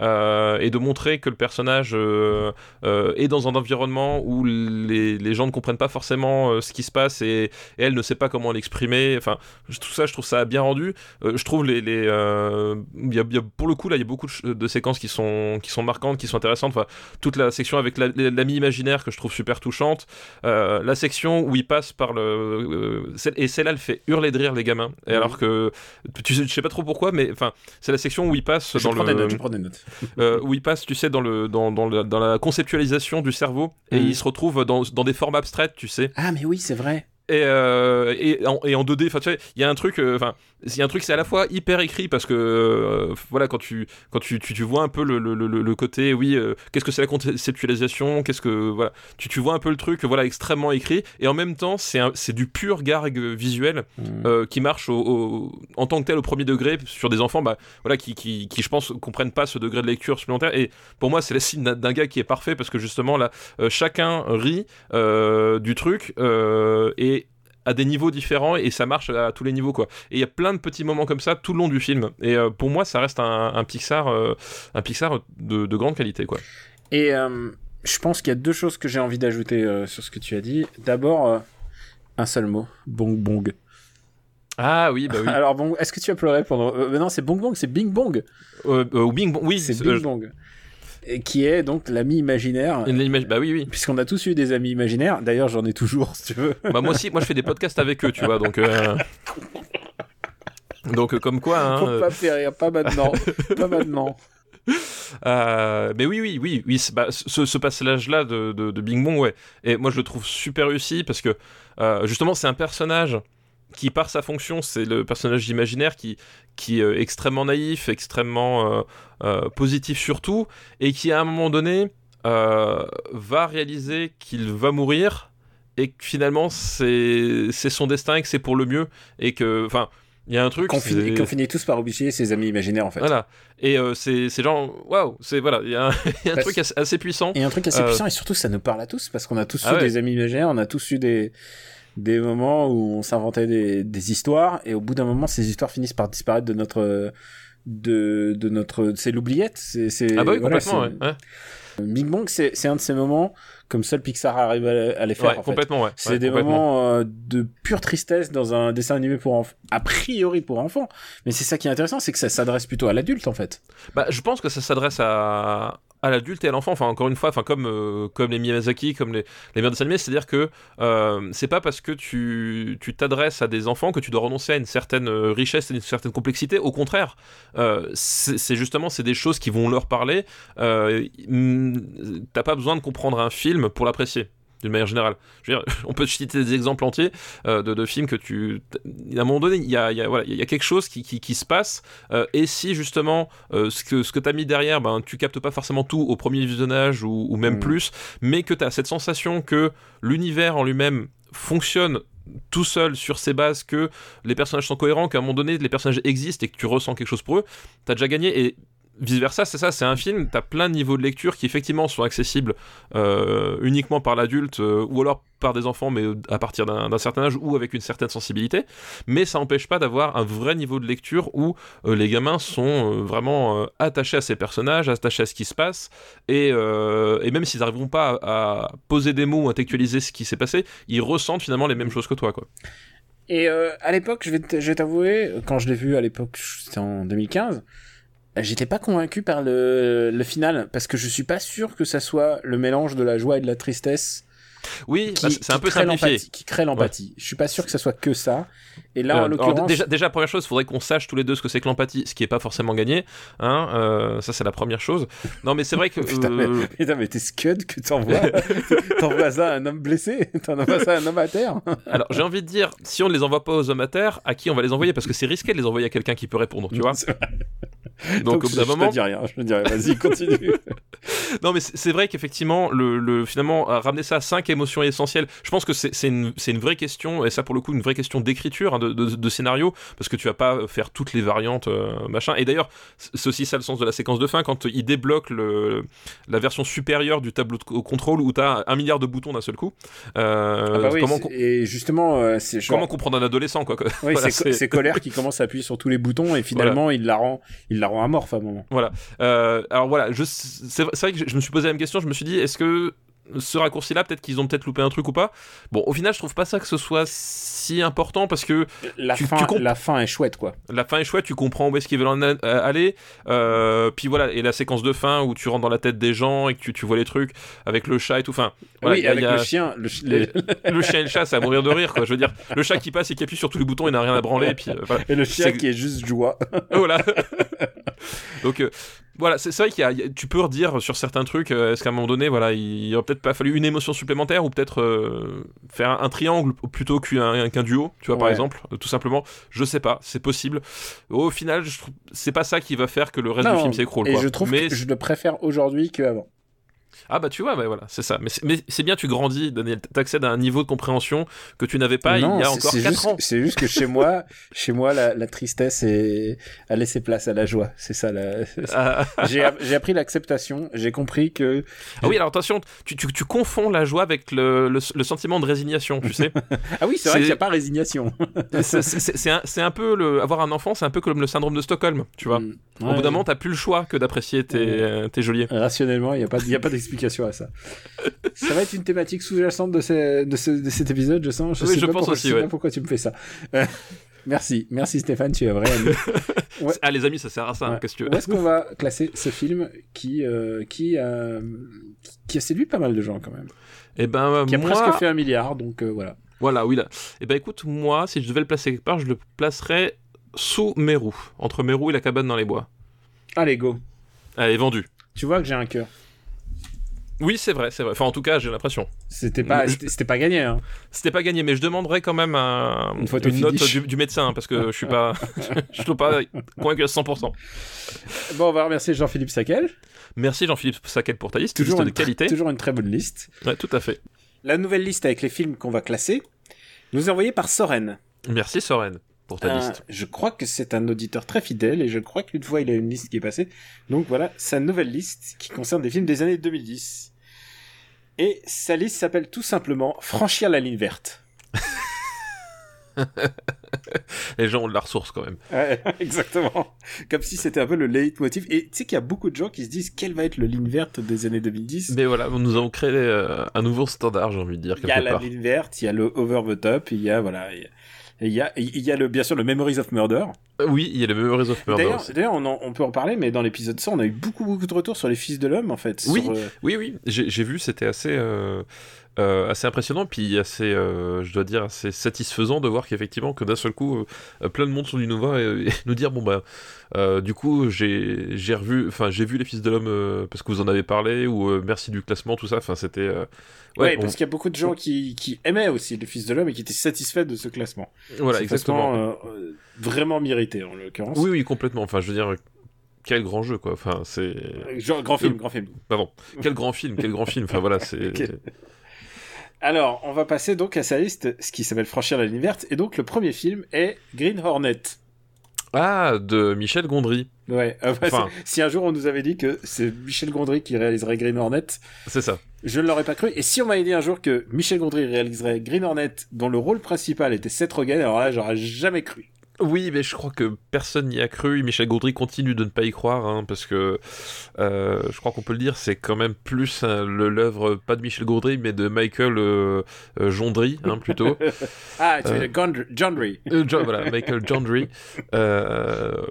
Euh, et de montrer que le personnage euh, euh, est dans un environnement où les, les gens ne comprennent pas forcément ce qui se passe et, et elle ne sait pas comment l'exprimer. Enfin, tout ça, je trouve ça bien rendu. Je trouve les, les y a- il y a- pour le coup là, il y a beaucoup de, séquences qui sont qui sont marquantes, qui sont intéressantes. Enfin, toute la section avec la- l'ami imaginaire que je trouve super touchante. La section où il passe par le et celle-là, elle fait hurler de rire les gamins. Et Mhm. alors que tu sais, je sais pas trop pourquoi, mais enfin, c'est la section où il passe Je dans prends le des notes, je prends des notes. Euh, où il passe, tu sais, dans, le, dans, dans, le- dans la conceptualisation du cerveau, et Mhm. il se retrouve dans, dans des formes abstraites, tu sais. Ah, mais oui, c'est vrai. et, euh, et, en, et en 2D enfin tu vois il y a un truc euh, il y a un truc c'est à la fois hyper écrit parce que euh, voilà quand tu quand tu, tu, tu vois un peu le, le, le, le côté oui euh, qu'est-ce que c'est la conceptualisation qu'est-ce que voilà tu, tu vois un peu le truc voilà extrêmement écrit et en même temps c'est c'est du pur gargue visuel Mm. euh, qui marche au, au- en tant que tel au premier degré sur des enfants bah voilà qui, qui, qui je pense comprennent pas ce degré de lecture supplémentaire et pour moi c'est le signe d'un- gars qui est parfait parce que justement là chacun rit du truc et à des niveaux différents et ça marche à tous les niveaux quoi et il y a plein de petits moments comme ça tout le long du film et euh, pour moi ça reste un, un Pixar euh, un Pixar de, de grande qualité quoi Et euh, je pense qu'il y a deux choses que j'ai envie d'ajouter euh, sur ce que tu as dit. D'abord, euh, un seul mot, bong bong. ah oui bah oui Alors bon, est-ce que tu as pleuré pendant euh, Non, c'est bong bong, c'est bing bong. Euh, euh, ou Bing Bong oui C'est bing euh, bong. Et qui est donc l'ami imaginaire. bah oui oui Puisqu'on a tous eu des amis imaginaires. D'ailleurs, j'en ai toujours, si tu veux. bah moi aussi moi je fais des podcasts avec eux tu vois donc euh, donc euh, comme quoi hein, Faut pas faire rire, pas maintenant. pas maintenant. Euh, mais oui, oui, oui, oui. bah, ce, ce passage-là de, de, de Bing Bong, ouais. Et moi, je le trouve super réussi parce que euh, justement, c'est un personnage qui, par sa fonction, c'est le personnage imaginaire qui, qui est euh, extrêmement naïf, extrêmement euh, euh, positif surtout, et qui, à un moment donné, va réaliser qu'il va mourir et que finalement, c'est son destin et que c'est pour le mieux et que, enfin. Il y a un truc. Qu'on finit, tous par oublier ses amis imaginaires, en fait. Voilà. Et euh, c'est genre, waouh, c'est voilà, il y a un, il y a un Parce- truc assez, assez puissant. Et un truc assez Euh, puissant, et surtout, ça nous parle à tous, parce qu'on a tous Ah eu ouais. des amis imaginaires, on a tous eu des, des moments où on s'inventait des, des histoires, et au bout d'un moment, ces histoires finissent par disparaître de notre, de, de notre, c'est l'oubliette, c'est, c'est, Ah bah oui, voilà, complètement, ouais. ouais. Big Bang, c'est, un de ces moments, comme seul Pixar arrive à, à les faire, Ouais, en fait. complètement, ouais. C'est des moments euh, de pure tristesse dans un dessin animé pour enfants, a priori pour enfants. Mais c'est ça qui est intéressant, c'est que ça s'adresse plutôt à l'adulte, en fait. Bah, je pense que ça s'adresse à, à l'adulte et à l'enfant. Enfin, encore une fois, enfin, comme, euh, comme les Miyazaki, comme les, les dessins animés, c'est-à-dire que euh, c'est pas parce que tu t'adresses à des enfants que tu dois renoncer à une certaine euh, richesse et une certaine complexité. Au contraire, c'est justement c'est des choses qui vont leur parler. T'as pas besoin de comprendre un film pour l'apprécier. D'une manière générale, je veux dire, on peut citer des exemples entiers euh, de, de films que tu, à un moment donné, il y a, y a- voilà, y a quelque chose qui, qui, qui se passe. euh, et si justement euh, ce que ce que t'as mis derrière, ben tu captes pas forcément tout au premier visionnage ou, ou même Mm. plus, mais que t'as cette sensation que l'univers en lui-même fonctionne tout seul sur ses bases, que les personnages sont cohérents, qu'à un moment donné les personnages existent et que tu ressens quelque chose pour eux, t'as déjà gagné et vice versa, c'est ça, c'est un film, t'as plein de niveaux de lecture qui effectivement sont accessibles euh, uniquement par l'adulte euh, ou alors par des enfants, mais à partir d'un certain âge ou avec une certaine sensibilité, mais ça n'empêche pas d'avoir un vrai niveau de lecture où euh, les gamins sont vraiment attachés à ces personnages, attachés à ce qui se passe, et, même s'ils n'arriveront pas à, poser des mots ou intellectualiser ce qui s'est passé, ils ressentent finalement les mêmes choses que toi, quoi. Et à l'époque, je vais t'avouer, quand je l'ai vu à l'époque, c'était en 2015, euh, j'étais pas convaincu par le, le final, parce que je suis pas sûr que ça soit le mélange de la joie et de la tristesse Oui, bah, c'est un peu simplifié. Qui crée l'empathie. Je suis pas sûr que ça soit que ça. Et là, Euh, en alors, l'occurrence, déjà, déjà, première chose, il faudrait qu'on sache tous les deux ce que c'est que l'empathie, ce qui est pas forcément gagné. Hein, euh, ça, c'est la première chose. Non, mais c'est vrai que. Putain, mais, euh, putain, mais t'es scud que t'envoies. t'envoies ça à un homme blessé. T'envoies ça à un homme à terre. Alors, j'ai envie de dire, si on ne les envoie pas aux hommes à terre, à qui on va les envoyer? Parce que c'est risqué de les envoyer à quelqu'un qui peut répondre, tu vois. Vrai. Donc, au bout je, d'un je moment. te dis rien. Je te dis rien. Vas-y, continue. Non, mais c'est vrai qu'effectivement, le, le, finalement, à ramener ça à cinq émotions essentielles, je pense que c'est une, une vraie question, et ça, pour le coup, une vraie question d'écriture, hein, de, de, de scénario, parce que tu vas pas faire toutes les variantes, euh, machin. Et d'ailleurs, c'est aussi ça le sens de la séquence de fin, quand il débloque le, la version supérieure du tableau de co- contrôle où t'as un milliard de boutons d'un seul coup. Euh, Ah bah oui, comment, et justement, euh, c'est genre- comment comprendre un adolescent, quoi. quoi. Oui, Voilà, c'est colère qui commence à appuyer sur tous les boutons et finalement il la rend, il la rend amorphe à un moment. Euh, alors voilà, c'est vrai que je- je me suis posé la même question, je me suis dit, est-ce que ce raccourci-là, peut-être qu'ils ont peut-être loupé un truc ou pas Bon, au final, je trouve pas ça que ce soit si important parce que La Tu- fin, tu comp- la fin est chouette quoi. la fin est chouette, tu comprends où est-ce qu'ils veulent en euh, aller. Euh, puis voilà, et la séquence de fin où tu rentres dans la tête des gens et que tu, tu vois les trucs avec le chat et tout. Enfin, voilà, oui, y a- avec il y a- le chien, le, ch- les- le chien et le chat, c'est à mourir de rire, quoi. Je veux dire, le chat qui passe et qui appuie sur tous les boutons, il n'a rien à branler. Et puis euh, voilà. et le chien qui est juste joie. voilà. Donc, euh, voilà, c'est vrai qu'il y a, il y a- tu peux redire sur certains trucs, euh, est-ce qu'à un moment donné, voilà, il aurait peut-être pas fallu une émotion supplémentaire ou peut-être euh, faire un, un triangle plutôt qu'un qu'un duo, tu vois, par exemple, euh, tout simplement. Je sais pas, c'est possible. Au final, c'est pas ça qui va faire que le reste du film s'écroule. Et quoi. je trouve Mais que je le préfère aujourd'hui qu'avant. Ah bah tu vois, bah, voilà, c'est ça. Mais c'est- mais c'est bien, tu grandis, Daniel, t'accèdes à un niveau de compréhension que tu n'avais pas non, il y a c'est- encore c'est 4 juste, ans. C'est juste que chez moi, chez moi, la, la tristesse est, a laissé place à la joie. C'est ça. La... Ah, j'ai, app- j'ai appris l'acceptation. J'ai compris que. ah oui, alors attention, tu, tu, tu confonds la joie avec le, le, le sentiment de résignation, tu sais. Ah oui, c'est vrai qu'il n'y a pas résignation. c'est un, un peu le, avoir un enfant, c'est un peu comme le syndrome de Stockholm, tu vois. Mm. Au bout d'un moment, t'as plus le choix que d'apprécier tes, Ouais. euh, tes geôliers. Rationnellement, il n'y a pas, y a pas d'explication à ça. ça va être une thématique sous-jacente de, ce- de, ce- de cet épisode, je sens. Je Oui, sais je pas pense pourquoi, aussi, sais ouais. pas pourquoi tu me fais ça. Euh, merci, merci Stéphane, tu es un vrai ami. Ouais. Ah les amis, ça sert à ça, hein, qu'est-ce que tu veux Où est-ce qu'on va classer ce film qui, euh, qui, euh, qui a séduit pas mal de gens quand même? Eh ben, Qui a moi... presque fait un milliard, donc voilà. Voilà, oui, là. Eh ben écoute, moi, si je devais le placer quelque part, je le placerais sous Mérou, entre Mérou et la cabane dans les bois. Allez, go. Allez, vendu. Tu vois que j'ai un cœur. Oui, c'est vrai, c'est vrai. Enfin, en tout cas, j'ai l'impression. C'était pas, c'était pas gagné. Hein. C'était pas gagné, mais je demanderais quand même un- Une photo note du, du médecin, parce que je suis pas, je suis pas convaincu à 100%. Bon, on va remercier Jean-Philippe Saquel. Merci Jean-Philippe Saquet pour ta liste, Toujours liste une, de qualité. toujours une très bonne liste. Ouais, tout à fait. La nouvelle liste avec les films qu'on va classer nous est envoyée par Soren. Merci Soren pour ta Un- liste. je crois que c'est un auditeur très fidèle et je crois qu'une fois il a une liste qui est passée. Donc voilà, sa nouvelle liste qui concerne des films des années 2010. Et sa liste s'appelle tout simplement Franchir la ligne verte. Les gens ont de la ressource quand même. Ouais, exactement. Comme si c'était un peu le leitmotiv. Et tu sais qu'il y a beaucoup de gens qui se disent quelle va être le ligne verte des années 2010. Mais voilà, nous avons créé euh, un nouveau standard, j'ai envie de dire, Il y a la ligne verte, il y a le over the top, il y a voilà, il y a- il y a, il y a le bien sûr le Memories of Murder. Euh, Oui, il y a le Memories of Murder D'ailleurs, on, on peut en parler, mais dans l'épisode 100, on a eu beaucoup beaucoup de retours sur les Fils de l'homme en fait. Oui. sur, euh, Oui, oui, j'ai j'ai vu, c'était assez, euh, euh, assez impressionnant, puis assez, euh, je dois dire, assez satisfaisant de voir qu'effectivement, que d'un seul coup, euh, plein de monde sont du nouveau et, et nous dire, bon bah, euh, du coup, j'ai revu, enfin, j'ai vu les Fils de l'homme parce que vous en avez parlé, ou merci du classement, tout ça, enfin, c'était. Ouais, ouais, on- parce qu'il y a beaucoup de gens qui, qui aimaient aussi les Fils de l'homme et qui étaient satisfaits de ce classement. voilà, Ce exactement. classement, vraiment mérité en l'occurrence. Oui, oui, complètement. Enfin, je veux dire, quel grand jeu, quoi. Enfin, c'est. Genre, grand film, grand film. Pardon. Quel grand film, quel grand film. Enfin, voilà, c'est. Alors, on va passer donc à sa liste, ce qui s'appelle Franchir la ligne verte. Et donc, le premier film est Green Hornet. Ah, de Michel Gondry. Ouais. euh, bah, Enfin. Si un jour on nous avait dit que c'est Michel Gondry qui réaliserait Green Hornet, C'est ça. je ne l'aurais pas cru. Et si on m'avait dit un jour que Michel Gondry réaliserait Green Hornet, dont le rôle principal était Seth Rogen, alors là, j'aurais jamais cru. Oui, mais je crois que personne n'y a cru. Michel Gondry continue de ne pas y croire, hein, parce que euh, je crois qu'on peut le dire, c'est quand même plus hein, le l'œuvre pas de Michel Gondry, mais de Michael euh, euh, Jondry, hein, plutôt. Ah, tu Euh. veux dire Gondry, Gondry. Euh, Jo- voilà, Michael Jondry.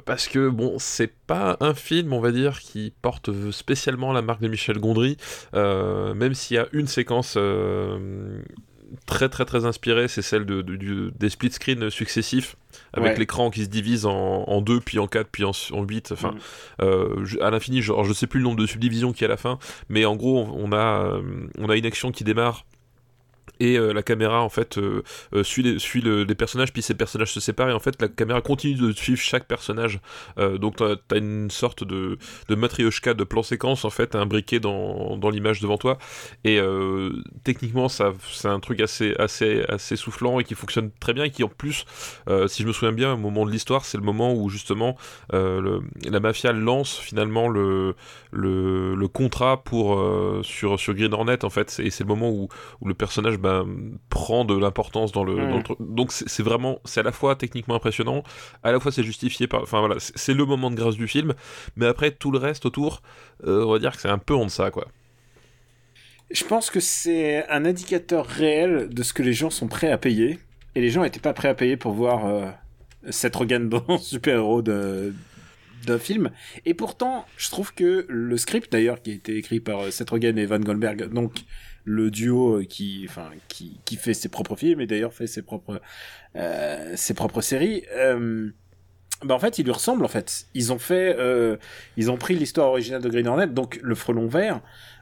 Parce que, bon, c'est pas un film, on va dire, qui porte spécialement la marque de Michel Gondry, même s'il y a une séquence très très très inspirée, c'est celle de, de- du- des split screen successifs, avec Ouais. l'écran qui se divise en, en deux, puis en quatre, puis en, en huit, enfin, Mhm. euh, à l'infini, genre, je sais plus le nombre de subdivisions qu'il y a à la fin, mais en gros, on a, euh, on a une action qui démarre et euh, la caméra en fait euh, euh, suit, les, suit le- personnages puis ces personnages se séparent et en fait la caméra continue de suivre chaque personnage. Donc t'as as une sorte de, de matrioshka de plan séquence en fait imbriqué dans, dans l'image devant toi. Et techniquement c'est un truc assez assez assez soufflant et qui fonctionne très bien et qui en plus si je me souviens bien au moment de l'histoire c'est le moment où justement la mafia lance finalement le le, le contrat pour euh, sur sur Green Hornet en fait et c'est le moment où où le personnage ben, prend de l'importance dans le, dans le truc. donc c'est vraiment c'est à la fois techniquement impressionnant à la fois c'est justifié par enfin voilà c'est c'est le moment de grâce du film mais après tout le reste autour euh, on va dire que c'est un peu en deçà quoi Je pense que c'est un indicateur réel de ce que les gens sont prêts à payer. Et les gens n'étaient pas prêts à payer pour voir euh, Seth Rogen dans super-héros de- d'un film. Et pourtant, je trouve que le script, d'ailleurs, qui a été écrit par euh, Seth Rogen et Van Goldberg, donc le duo euh, qui, enfin, qui, qui fait ses propres films et d'ailleurs fait ses propres, euh, ses propres séries, Bah en fait, il lui ressemble en fait. Ils ont fait, ils ont pris l'histoire originale de Green Hornet, donc le frelon vert.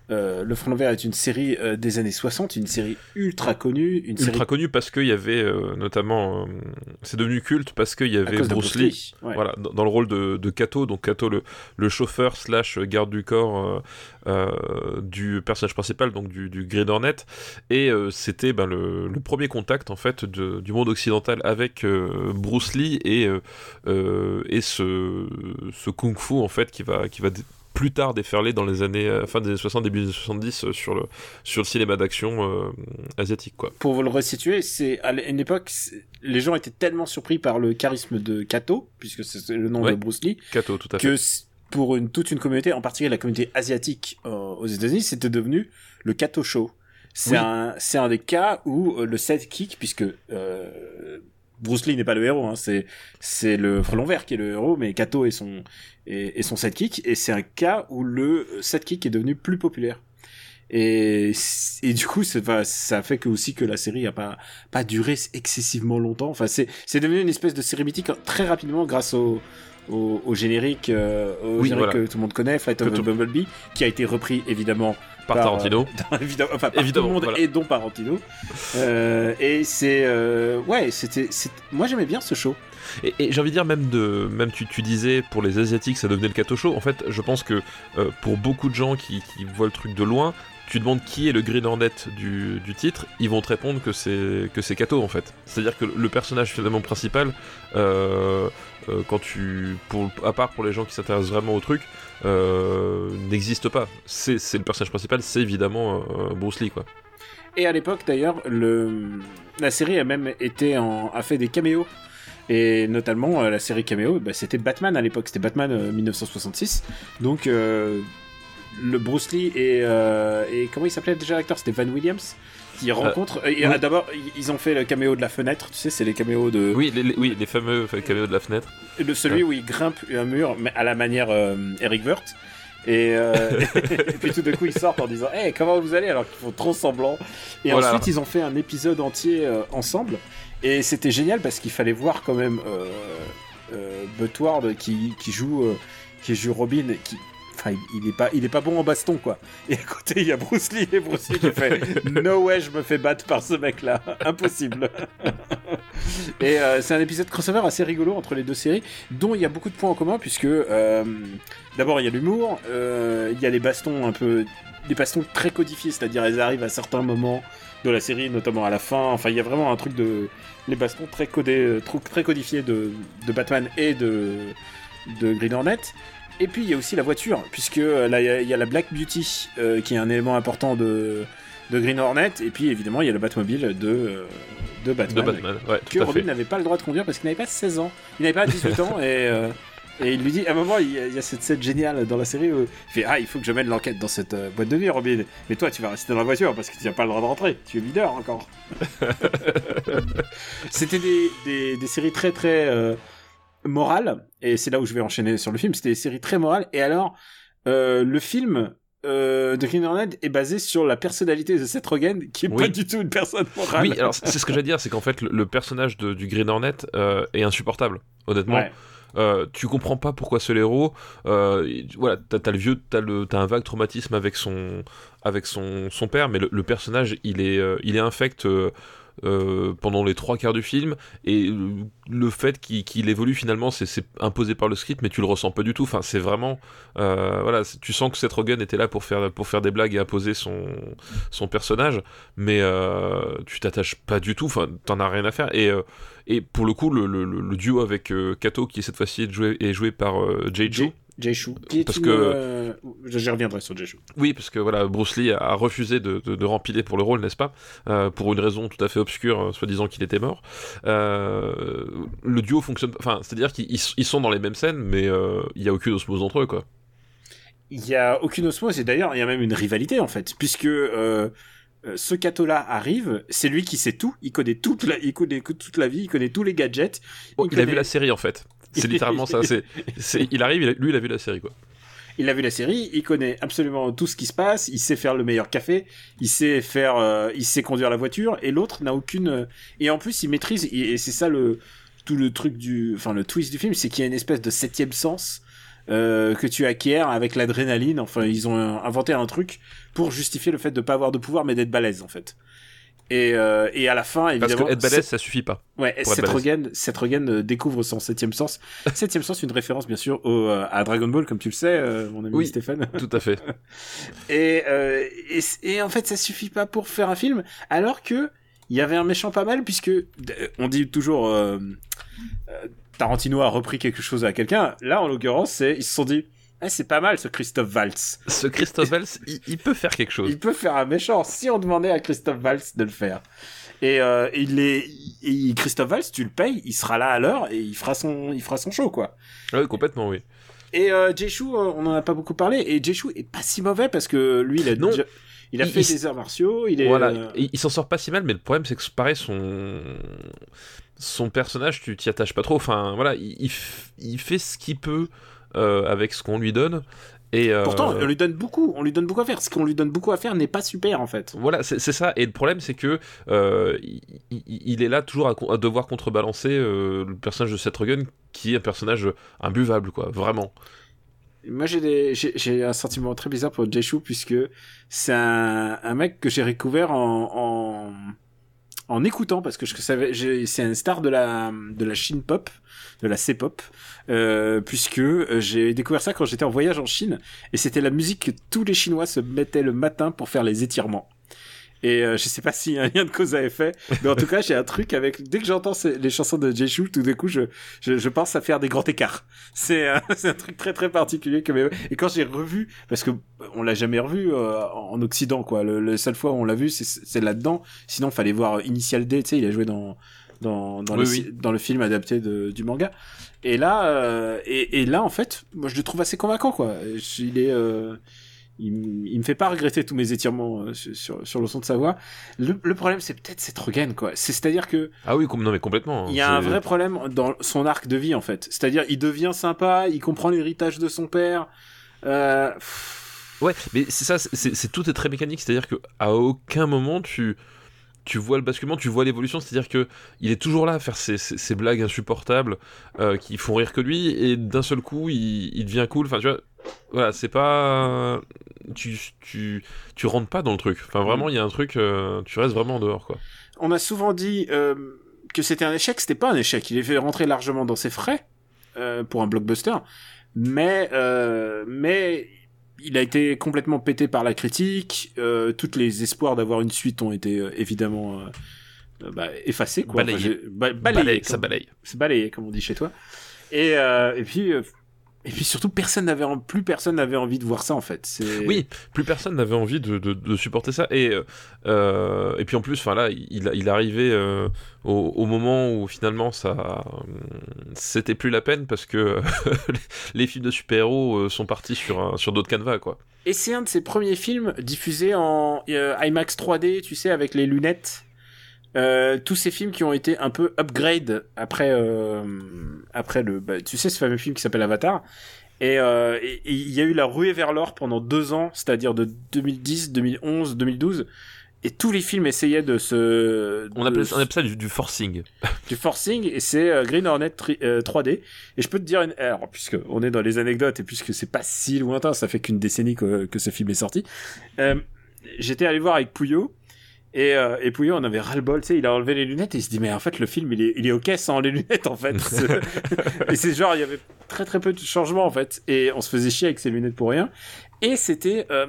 Euh, le frelon vert est une série euh, des années 60, une série ultra connue, une Ultra série connu parce qu'il y avait euh, notamment. c'est devenu culte parce qu'il y avait Bruce Lee. Ouais. Voilà, dans, dans le rôle de, de Kato, donc Kato le, le chauffeur slash garde du corps du personnage principal, donc du, du Green Hornet, et c'était ben, le, le premier contact en fait de- du monde occidental avec Bruce Lee et, et ce, ce kung-fu en fait qui va, qui va plus tard déferler dans les années euh, fin des années 60 début des années 70 euh, sur le sur le cinéma d'action euh, asiatique quoi. Pour vous le resituer, c'est à une époque, les gens étaient tellement surpris par le charisme de Kato, puisque c'est le nom Ouais. de Bruce Lee, Kato tout à fait. que pour une, toute une communauté, en particulier la communauté asiatique aux États-Unis, c'était devenu le Kato Show. C'est Oui. un, c'est un des cas où le sidekick, puisque euh, Bruce Lee n'est pas le héros, hein, c'est c'est le frelon vert qui est le héros, mais Kato est son est, est son sidekick, et c'est un cas où le sidekick est devenu plus populaire. Et, et du coup, enfin, ça fait que aussi que la série a pas pas duré excessivement longtemps. Enfin, c'est c'est devenu une espèce de série mythique très rapidement grâce au au, au générique, euh, au Oui, générique voilà. que tout le monde connaît, Flight of tout- Bumblebee, qui a été repris évidemment Par Tarantino. euh, évidemment, enfin, par Évidemment, tout le monde voilà. et dont Tarantino. Euh, et c'est euh, ouais, c'était moi j'aimais bien ce show. Et, et j'ai envie de dire, même, de, même tu, tu disais, pour les Asiatiques, ça devenait le Kato Show. En fait, je pense que euh, pour beaucoup de gens qui, qui voient le truc de loin, tu demandes qui est le Green Hornet du, du titre, ils vont te répondre que c'est que c'est Kato en fait. C'est-à-dire que le personnage finalement principal, euh, euh, quand tu, pour, à part pour les gens qui s'intéressent vraiment au truc, n'existe pas. C'est le personnage principal, c'est évidemment euh, Bruce Lee quoi. Et à l'époque d'ailleurs, le la série a même été en a fait des caméos. Et notamment euh, la série caméo, bah, c'était Batman à l'époque, c'était Batman euh, 1966. Donc euh, le Bruce Lee et, euh, et comment il s'appelait déjà l'acteur? C'était Van Williams qui rencontrent. et, oui. ah, D'abord, ils ont fait le caméo de la fenêtre, tu sais, c'est les caméos de Oui, les, les- oui, les fameux enfin, caméos de la fenêtre. de celui où il grimpe un mur, mais à la manière euh, Eric Wirth. Et, euh, et puis tout d'un coup ils sortent en disant Hey, comment vous allez? Alors qu'ils font trop semblant. Et Voilà. ensuite ils ont fait un épisode entier euh, ensemble. Et c'était génial parce qu'il fallait voir quand même euh, euh, Butward qui, qui joue euh, qui joue Robin, qui enfin il, il est pas il est pas bon en baston quoi. Et à côté il y a Bruce Lee et Bruce Lee qui fait No way je me fais battre par ce mec là, impossible. et euh, c'est un épisode crossover assez rigolo entre les deux séries, dont il y a beaucoup de points en commun puisque euh, d'abord il y a l'humour, euh, il y a les bastons un peu des bastons très codifiés, c'est-à-dire elles arrivent à certains moments de la série, notamment à la fin. Enfin, il y a vraiment un truc de les bastons très codés, très codifiés de, de Batman et de de Green Hornet. Et puis il y a aussi la voiture, puisque euh, là il y a- il y, a la Black Beauty euh, qui est un élément important de de Green Hornet, et puis évidemment il y a le Batmobile de euh, de Batman, De Batman, ouais, que Robin n'avait pas le droit de conduire parce qu'il n'avait pas 16 ans. Il n'avait pas 18 ans et, euh, et il lui dit à un moment, il y, a, il y a cette scène géniale dans la série où il fait Ah, il faut que je mène l'enquête dans cette boîte de nuit, Robin. Mais toi, tu vas rester dans la voiture parce que tu n'as pas le droit de rentrer. Tu es leader encore. C'était des, des, des séries très très morales et c'est là où je vais enchaîner sur le film. C'était des séries très morales et alors euh, le film. euh, de Green Hornet est basé sur la personnalité de Seth Rogen qui est Oui. pas du tout une personne morale. Oui, alors c'est ce que j'allais dire, c'est qu'en fait le, le personnage de- du Green Hornet euh, est insupportable, honnêtement. Ouais. Euh, tu comprends pas pourquoi. Euh, et- voilà, t'as le vieux, t'as le, un vague traumatisme avec son, avec son, son père, mais le, le personnage, il est, euh, il est infect euh, pendant les trois quarts du film, et le fait qu'il évolue finalement, c'est imposé par le script, mais tu le ressens pas du tout. Enfin, c'est vraiment, euh, voilà, tu sens que Seth Rogen était là pour faire, pour faire des blagues et imposer son, son personnage, mais euh, tu t'attaches pas du tout. Enfin, t'en as rien à faire. Et et pour le coup, le, duo avec Kato, qui cette fois-ci est joué, est joué par euh, Est Parce que- euh, J'y reviendrai sur Chou. Oui, parce que voilà, Bruce Lee a refusé de, de, de rempiler pour le rôle, n'est-ce pas? Euh, Pour une raison tout à fait obscure, euh, soi-disant qu'il était mort. Euh, le duo fonctionne. Enfin, c'est-à-dire qu'ils ils sont dans les mêmes scènes, mais euh, il y a aucune osmose entre eux, quoi. Il y a aucune osmose et d'ailleurs il y a même une rivalité en fait, puisque ce Kato-là arrive, c'est lui qui sait tout, il connaît toute la, il connaît toute la vie, il connaît tous les gadgets. Bon, il, a vu la série en fait. C'est littéralement ça. C'est, il arrive, lui, il a vu la série, quoi. Il a vu la série, il connaît absolument tout ce qui se passe, il sait faire le meilleur café, il sait faire, euh, il sait conduire la voiture, et l'autre n'a aucune. euh, Et en plus, il maîtrise, et c'est ça le tout le truc du, enfin le twist du film, c'est qu'il y a une espèce de septième sens euh, que tu acquiers avec l'adrénaline. Enfin, ils ont inventé un truc pour justifier le fait de pas avoir de pouvoir, mais d'être balèze en fait. Et, euh, et à la fin, évidemment. Parce que balèze, ça suffit pas. Ouais, Seth. Rogen, Seth Rogen euh, découvre son septième sens. septième sens, une référence bien sûr au, euh, à Dragon Ball, comme tu le sais, euh, mon ami Oui. Stéphane. Tout à fait. Et, euh, et, et en fait, ça suffit pas pour faire un film, alors que il y avait un méchant pas mal, puisque on dit toujours Tarantino a repris quelque chose à quelqu'un. Là, en l'occurrence, c'est ils se sont dit, ah, c'est pas mal ce Christophe Waltz. Ce Christophe Valls, il, il peut faire quelque chose. Il peut faire un méchant si on demandait à Christophe Waltz de le faire. Et euh, il est, il- Christophe Waltz, tu le payes, il sera là à l'heure et il fera son, il fera son show quoi. Ah Oui, complètement, oui. Et euh, Jeshu, euh, on en a pas beaucoup parlé, et Jeshu est pas si mauvais parce que lui, il a Non. déjà- il a Il- fait il- des arts martiaux, il est. Voilà, euh, il, il s'en sort pas si mal, mais le problème c'est que pareil son son personnage, tu t'y attaches pas trop. Enfin, voilà, il, fait ce qu'il peut avec ce qu'on lui donne. Et euh, Pourtant, on lui donne beaucoup, on lui donne beaucoup à faire. Ce qu'on lui donne beaucoup à faire n'est pas super en fait. Voilà, c'est ça. Et le problème, c'est que euh, il, est là toujours à, devoir contrebalancer euh, le personnage de Seth Rogen, qui est un personnage imbuvable, quoi, vraiment. Moi, j'ai un sentiment très bizarre pour Jeshu puisque c'est un, un mec que j'ai découvert en, en en écoutant parce que je savais c'est un star de la de la Chine pop, de la C-pop, euh, puisque euh, j'ai découvert ça quand j'étais en voyage en Chine et c'était la musique que tous les Chinois se mettaient le matin pour faire les étirements. Et euh, je sais pas s'il y a un lien de cause à effet, mais en tout cas j'ai un truc avec dès que j'entends les chansons de Jeshu, tout d'un coup je, je je pense à faire des grands écarts. C'est euh, un truc très très particulier que et quand j'ai revu parce que on l'a jamais revu euh, en Occident quoi. Le, le seule fois où on l'a vu c'est c'est là-dedans. Sinon fallait voir Initial D, tu sais, il a joué dans dans dans, Oui, le, oui. ci- dans le film adapté de, du manga. Et là euh, et, et là en fait, moi je le trouve assez convaincant quoi. Il est euh, il, me fait pas regretter tous mes étirements euh, sur, sur, le son de sa voix. Le, le problème, c'est peut-être cette Rogen, quoi. C'est- C'est-à-dire que Ah oui, non mais complètement. il y a un vrai problème dans son arc de vie en fait. C'est-à-dire il devient sympa, il comprend l'héritage de son père. Euh... Ouais, mais c'est ça, c'est c'est- tout est très mécanique, c'est-à-dire que à aucun moment tu tu vois le basculement, tu vois l'évolution, c'est-à-dire que il est toujours là à faire ses, blagues insupportables euh, qui font rire que lui, et d'un seul coup il, devient cool. Enfin, tu vois, voilà, c'est pas tu rentres pas dans le truc. Enfin, vraiment, il y a un truc, euh, tu restes vraiment en dehors, quoi. On a souvent dit euh, que c'était un échec, c'était pas un échec. Il est fait rentrer largement dans ses frais pour un blockbuster, mais mais il a été complètement pété par la critique. Euh, toutes les espoirs d'avoir une suite ont été euh, évidemment euh, euh, bah, effacés, quoi. Balayés. j'ai- ba- balayés, Balaye, comme- ça balaye. c'est balayé comme on dit chez toi et et puis et puis surtout personne n'avait en- plus personne n'avait envie de voir ça en fait Oui, plus personne n'avait envie de, de, de supporter ça. Et, euh, et puis en plus, enfin là, il, il arrivait euh, au, au moment où finalement ça, euh, c'était plus la peine parce que les, films de super-héros sont partis sur, un- sur d'autres canevas, quoi. et c'est un de ses premiers films diffusés en IMAX 3D tu sais avec les lunettes Euh, tous ces films qui ont été un peu upgrade après euh, après le bah, tu sais ce fameux film qui s'appelle Avatar. Et euh, il y a eu la ruée vers l'or pendant deux ans c'est-à-dire de 2010 2011 2012 et tous les films essayaient de se On appelle, on appelle ça du, du forcing. du forcing et c'est euh, Green Hornet tri- euh, 3D et je peux te dire une... alors puisque on est dans les anecdotes et puisque c'est pas si lointain ça fait qu'une décennie que, que ce film est sorti. J'étais allé voir avec Pouillot et, euh, et Pouillot on avait ras le bol tu sais il a enlevé les lunettes et il se dit mais en fait le film il est, il est ok sans les lunettes en fait. Et c'est genre il y avait très très peu de changements en fait. Et on se faisait chier avec ses lunettes pour rien. Et c'était euh,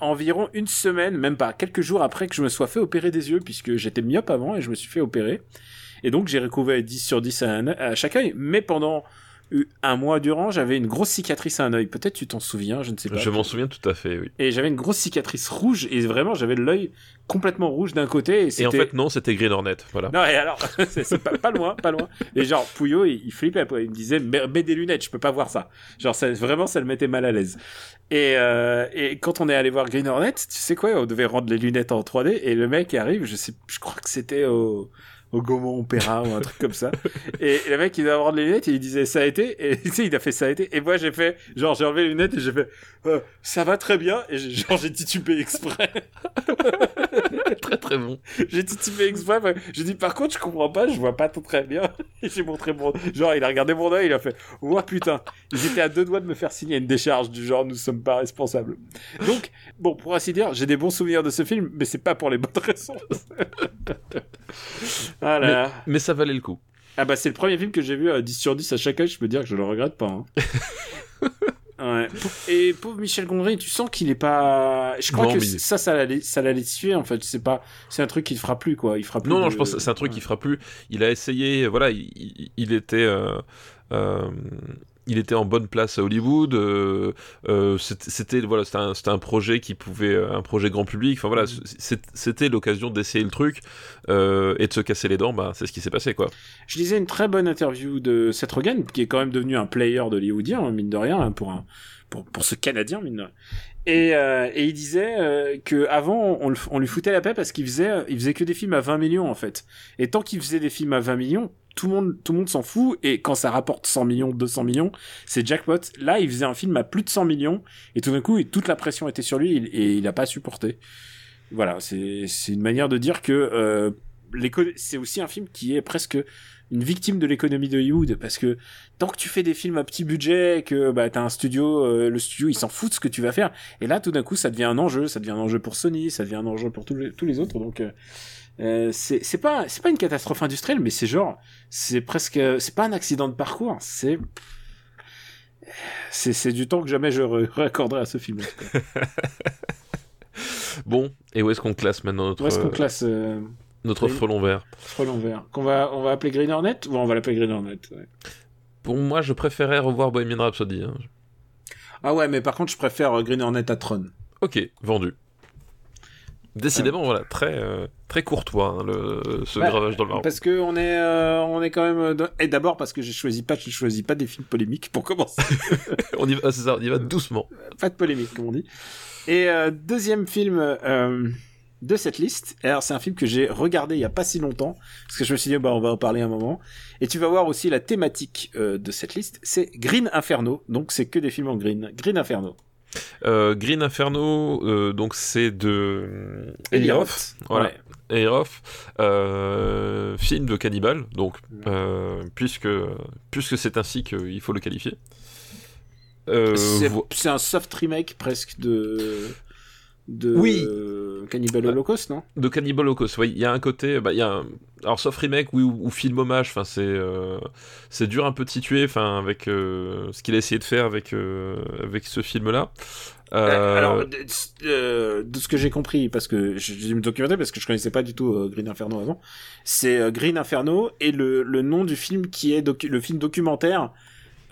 environ une semaine, même pas, quelques jours après que je me sois fait opérer des yeux, puisque j'étais myope avant et je me suis fait opérer. Et donc j'ai recouvert 10 sur 10 à, un- à chaque œil, mais pendant un mois durant, j'avais une grosse cicatrice à un œil. Peut-être tu t'en souviens, je ne sais pas. Je m'en souviens tout à fait, oui. Et j'avais une grosse cicatrice rouge, et vraiment j'avais l'œil complètement rouge d'un côté. Et, Et en fait, non, c'était Green Hornet, voilà. non, et alors, c'est pas, pas loin, pas loin. Et genre, Pouillot, il, il flippait, il me disait, mets, mets des lunettes, je peux pas voir ça. Genre, ça, vraiment, ça le mettait mal à l'aise. Et, euh, et quand on est allé voir Green Hornet, tu sais quoi, on devait rendre les lunettes en 3D, et le mec arrive, je sais, je crois que c'était au, au Gaumont Opéra ou un truc comme ça. Et, le mec, il doit avoir des lunettes et il disait ça a été. Et tu sais, il a fait ça a été. Et moi, j'ai fait, genre, j'ai enlevé les lunettes et j'ai fait, euh, ça va très bien. Et genre, j'ai titubé exprès. très très bon. J'ai titubé exprès. J'ai dit, par contre, je comprends pas, je vois pas tout très bien. Et j'ai montré mon, genre, il a regardé mon œil, il a fait, oh putain. J'étais à deux doigts de me faire signer une décharge du genre, nous sommes pas responsables. Donc, bon, pour ainsi dire, j'ai des bons souvenirs de ce film, mais c'est pas pour les bonnes raisons. Voilà. mais, ça valait le coup. Ah bah c'est le premier film que j'ai vu à 10 sur 10 à chaque âge, je peux dire que je le regrette pas. Hein. ouais. Et pauvre Michel Gondry, tu sens qu'il est pas. Je crois que ça, ça l'allait, ça l'allait tuer en fait. C'est pas, c'est un truc qui ne fera plus quoi. Il fera plus. Non, non, je pense que c'est un truc qui fera plus. Il a essayé, voilà, il, était. Euh, euh, il était en bonne place à Hollywood. Euh, euh, c'était voilà, c'était un, un, projet qui pouvait, euh, un projet grand public. Enfin voilà, mm. c'était l'occasion d'essayer le truc et de se casser les dents. Bah, c'est ce qui s'est passé quoi. Je lisais une très bonne interview de Seth Rogen, qui est quand même devenu un player d'Hollywoodien, hein, mine de rien, hein, pour un pour, pour ce Canadien mine de rien. Et, et il disait euh, que avant on, on, lui foutait la paix parce qu'il faisait il faisait que des films à 20 millions en fait. Et tant qu'il faisait des films à 20 millions, tout le monde, tout le monde s'en fout, et quand ça rapporte 100 millions, 200 millions, c'est jackpot. Là, il faisait un film à plus de 100 millions, et tout d'un coup, toute la pression était sur lui, et il n'a pas supporté. Voilà, c'est une manière de dire que euh, c'est aussi un film qui est presque une victime de l'économie de Hollywood, parce que tant que tu fais des films à petit budget, que bah t'as un studio, euh, le studio il s'en fout de ce que tu vas faire, et là tout d'un coup ça devient un enjeu, ça devient un enjeu pour Sony, ça devient un enjeu pour tous les, tous les autres, donc euh, euh, c'est pas c'est pas une catastrophe industrielle mais c'est genre c'est presque c'est pas un accident de parcours c'est c'est du temps que jamais je raccorderai à ce film bon et où est-ce qu'on classe maintenant notre où est-ce qu'on classe euh, notre frelon vert? Frelon vert. Qu'on va on va appeler Green Hornet? Ou on va l'appeler Green Hornet pour moi je préférais revoir Bohemian Rhapsody hein. ah ouais mais par contre je préfère Green Hornet à Tron. Ok vendu Décidément, voilà, très, euh, très courtois hein, le, ce gravage dans le marbre. Parce que on est, euh, on est quand même. Euh, et d'abord parce que j'ai choisi pas, je choisis pas des films polémiques pour commencer. on y va, c'est ça, on y va doucement. Pas de polémique, comme on dit. Et deuxième film de cette liste. Alors c'est un film que j'ai regardé il y a pas si longtemps parce que je me suis dit bah on va en parler un moment. Et tu vas voir aussi la thématique de cette liste, c'est Green Inferno. Donc c'est que des films en green. Green Inferno. Euh, Green Inferno, euh, donc c'est de Eliroth. Voilà. Euh, film de cannibale, donc puisque puisque c'est ainsi qu'il faut le qualifier. c'est un soft remake presque de de oui. Cannibal Holocaust, non? De Cannibal Holocaust, oui. Il y a un côté, bah, il y a un... alors soft remake, oui, ou, film hommage. Enfin, c'est euh, c'est dur un peu de situer, enfin, avec euh, ce qu'il a essayé de faire avec euh, avec ce film-là. Alors, de, ce que j'ai compris, parce que j'ai me documenté parce que je connaissais pas du tout Green Inferno avant, c'est Green Inferno et le, le nom du film qui est le film documentaire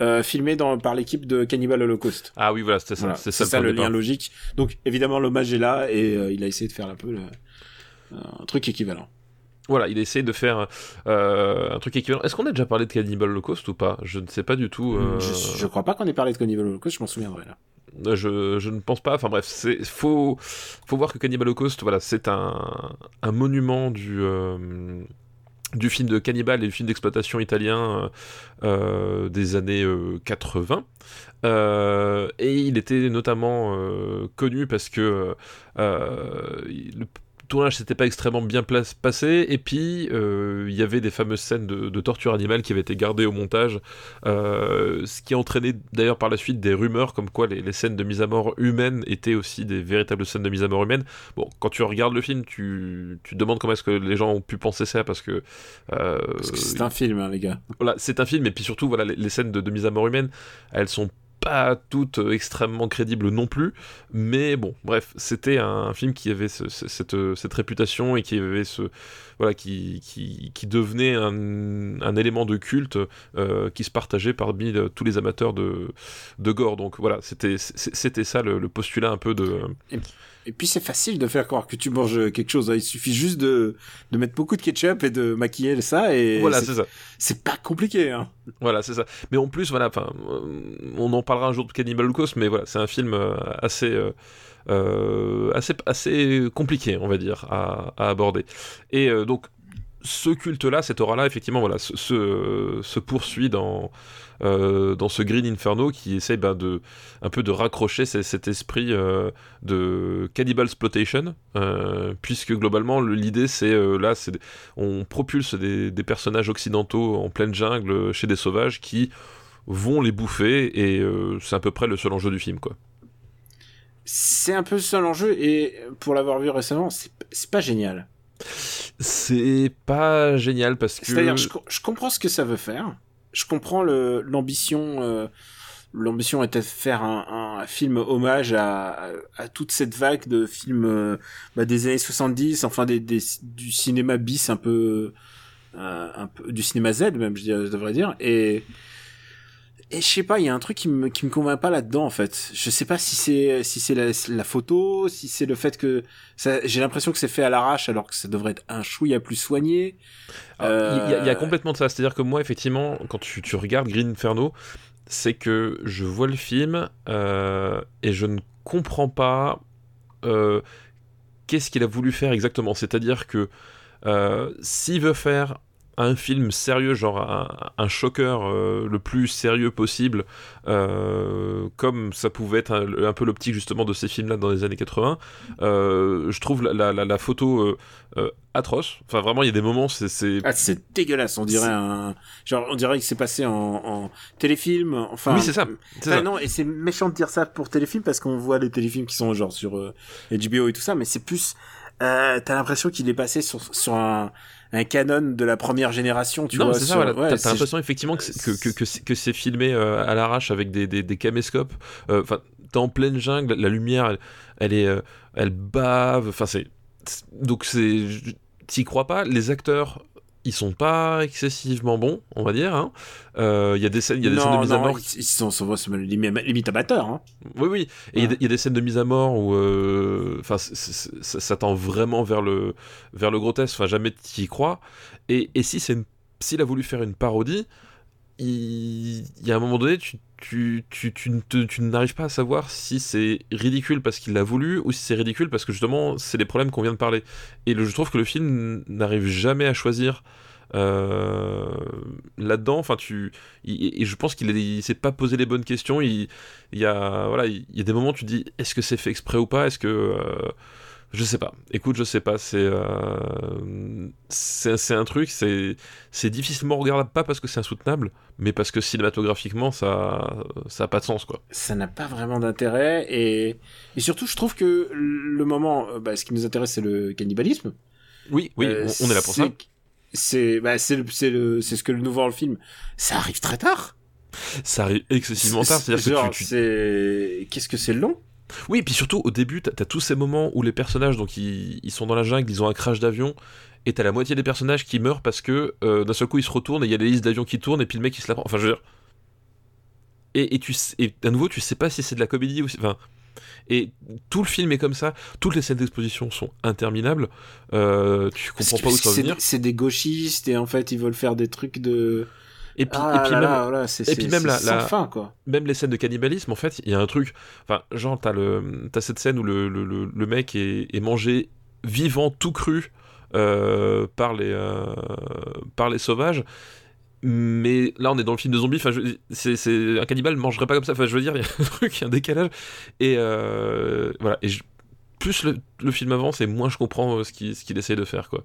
euh, filmé dans, par l'équipe de Cannibal Holocaust. Ah oui, voilà, c'était ça. C'est ça, le, lien logique. Donc évidemment, l'hommage est là et euh, il a essayé de faire un peu un truc équivalent. Voilà, il a essayé de faire euh, un truc équivalent. Est-ce qu'on a déjà parlé de Cannibal Holocaust ou pas? Je ne sais pas du tout. Je, je, crois pas qu'on ait parlé de Cannibal Holocaust, je m'en souviendrai là. Je, je, ne pense pas. Enfin bref, c'est faut faut voir que Cannibal Holocaust, voilà, c'est un, un monument du du film de cannibale et du film d'exploitation italien euh, euh, des années 80. Euh, et il était notamment connu parce que tournage s'était pas extrêmement bien passé, et puis euh, il y avait des fameuses scènes de, torture animale qui avaient été gardées au montage, euh, ce qui a entraîné d'ailleurs par la suite des rumeurs comme quoi les, scènes de mise à mort humaine étaient aussi des véritables scènes de mise à mort humaine. Bon, quand tu regardes le film, tu, demandes comment est-ce que les gens ont pu penser ça, parce que... Euh, parce que c'est un film, hein, les gars. Voilà, c'est un film, et puis surtout, voilà, les, les scènes de, de mise à mort humaine, elles sont pas toutes extrêmement crédibles non plus, mais bon, bref, c'était un film qui avait cette, cette, réputation et qui avait ce voilà qui, qui, devenait un, élément de culte euh, qui se partageait parmi tous les amateurs de, de gore. Donc voilà, c'était c'était ça le, postulat un peu de. Et puis c'est facile de faire croire que tu manges quelque chose. Hein. Il suffit juste de, de mettre beaucoup de ketchup et de maquiller ça et voilà c'est ça. C'est pas compliqué. Hein. Voilà c'est ça. Mais en plus voilà, enfin, euh, on en parlera un jour de Cannibal Holocaust, mais voilà c'est un film euh, assez euh, assez assez compliqué on va dire à, à aborder. Et donc ce culte-là, cette aura-là, effectivement, voilà, se, se, se poursuit dans, dans ce Green Inferno qui essaie ben, de, un peu de raccrocher cet esprit euh, de cannibal exploitation, euh, puisque globalement le- l'idée c'est euh, là, c'est on propulse des, des personnages occidentaux en pleine jungle chez des sauvages qui vont les bouffer et euh, c'est à peu près le seul enjeu du film quoi. C'est un peu ça l'enjeu, et pour l'avoir vu récemment, c'est c'est pas génial. C'est pas génial parce que C'est-à-dire, je, je comprends ce que ça veut faire. Je comprends l'ambition. euh, l'ambition était de faire un, un film hommage à, à, toute cette vague de films euh, bah, des années 70, enfin des, des- du cinéma bis un peu, euh, un peu du cinéma Z même, je devrais dire. Et et je sais pas, il y a un truc qui me qui me convainc pas là-dedans en fait. Je sais pas si c'est si c'est la, la photo, si c'est le fait que j'ai l'impression que c'est fait à l'arrache alors que ça devrait être un chouïa plus soigné. Alors, Il y, a- il y a Euh, complètement de ça. C'est-à-dire que moi, effectivement, quand tu, tu regardes Green Inferno, c'est que je vois le film euh, et je ne comprends pas euh, qu'est-ce qu'il a voulu faire exactement. C'est-à-dire que s'il veut faire un film sérieux, genre un, un choqueur euh, le plus sérieux possible, euh, comme ça pouvait être un, un peu l'optique justement de ces films-là dans les années 80, euh, je trouve la, la- photo atroce. Enfin, vraiment, il y a des moments, c'est- c'est Ah, c'est dégueulasse, on dirait un genre on dirait que c'est passé en, en téléfilm, enfin oui, c'est ça. c'est Enfin, ça. non, et c'est méchant de dire ça pour téléfilm parce qu'on voit les téléfilms qui sont genre sur HBO et tout ça, mais c'est plus euh, t'as l'impression qu'il est passé sur sur un un canon de la première génération, tu non, vois. c'est ça, voilà. ouais, T'as- l'impression effectivement que c'est, que, que, que c'est- filmé euh, à l'arrache avec des, des, des caméscopes. Euh, Enfin, t'es en pleine jungle, la lumière, elle, elle est, euh, elle bave. Enfin, c'est- donc c'est, t'y crois pas. Les acteurs, ils sont pas excessivement bons, on va dire. hein. Euh, Il y a des scènes, il y a des non, scènes de mise à mort. Ils, ils sont, sont, sont limite, amateurs. Hein. Oui, oui. Et il y a Ouais. des- il y, a des scènes de mise à mort où, euh, enfin, ça, tend vraiment vers le, vers le grotesque. Enfin, jamais t'y crois. Et, et si c'est s'il a voulu faire une parodie, il, y a un moment donné, tu, tu, tu, tu, ne n'arrives pas à savoir si c'est ridicule parce qu'il l'a voulu ou si c'est ridicule parce que justement, c'est les problèmes qu'on vient de parler. Et je trouve que le film n'arrive jamais à choisir. euh, là-dedans enfin tu et je pense qu'il il s'est pas posé les bonnes questions il, il y a voilà il y a des moments où tu dis est-ce que c'est fait exprès ou pas? Est-ce que euh, je sais pas écoute je sais pas c'est euh, c'est un truc c'est c'est difficilement regardable pas parce que c'est insoutenable mais parce que cinématographiquement ça ça a pas de sens quoi Ça n'a pas vraiment d'intérêt et et surtout je trouve que le moment, euh, bah, ce qui nous intéresse c'est le cannibalisme. oui oui Euh, on, on est là pour ça c'est- bah, c'est ce que nous vend le film. Ça arrive très tard. ça arrive excessivement tard c'est à dire Genre, que tu, tu- qu'est-ce que c'est long? Oui, et puis surtout au début, t'as as tous ces moments où les personnages, donc ils, ils sont dans la jungle, ils ont un crash d'avion, et t'as la moitié des personnages qui meurent parce que euh, d'un seul coup ils se retournent et il y a des listes d'avions qui tournent et puis le mec il se la prend. Enfin, je veux dire. Et, et tu et à nouveau, tu sais pas si c'est de la comédie ou si- enfin. Et tout le film est comme ça, toutes les scènes d'exposition sont interminables, euh, tu comprends pas où ça va venir. c'est des gauchistes et en fait ils veulent faire des trucs de Et puis, ah et puis là même, là, et puis même la- fin quoi. même les scènes de cannibalisme, en fait, il y a un truc. Enfin, genre, t'as le, t'as cette scène où le, le, le, le mec est, est mangé vivant, tout cru, euh, par les, euh, par les sauvages. Mais là, on est dans le film de zombies. Enfin, je- c'est, c'est un cannibale ne mangerait pas comme ça. Enfin, je veux dire, il y a un truc, il y a un décalage. Et euh, voilà. Et je- plus le, le film avance, et moins je comprends ce qu'il, ce qu'il essaie de faire, quoi.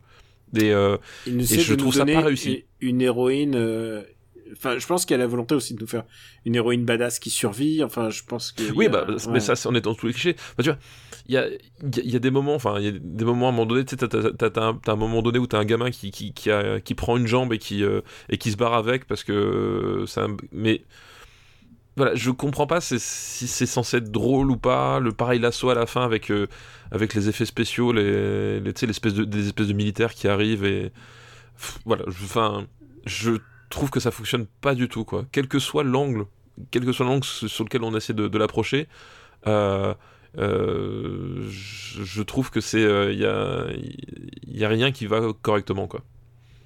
Et euh, Et je trouve ça pas réussi. Une héroïne. euh, Enfin, je pense qu'il y a la volonté aussi de nous faire une héroïne badass qui survit. Enfin, je pense que. Oui, a- bah, ouais. mais ça, on est dans tous les clichés. Tu vois, il y a, il y y a des moments, enfin, il y a des moments à un moment donné, tu sais, t'as, un, moment donné où t'as un gamin qui, qui, qui, a- qui prend une jambe et qui, euh, et qui se barre avec parce que euh, un- Mais voilà, je comprends pas si c'est censé être drôle ou pas. Le pareil l'assaut à la fin avec, euh, avec les effets spéciaux, les, les, tu sais, l'espèce de, des espèces de militaires qui arrivent et. Pff, Voilà, je- enfin, je trouve que ça fonctionne pas du tout, quoi. Quel que soit l'angle, quel que soit l'angle sur lequel on essaie de, de l'approcher, euh, euh, je, je trouve que c'est, il y, a, y a rien qui va correctement, quoi.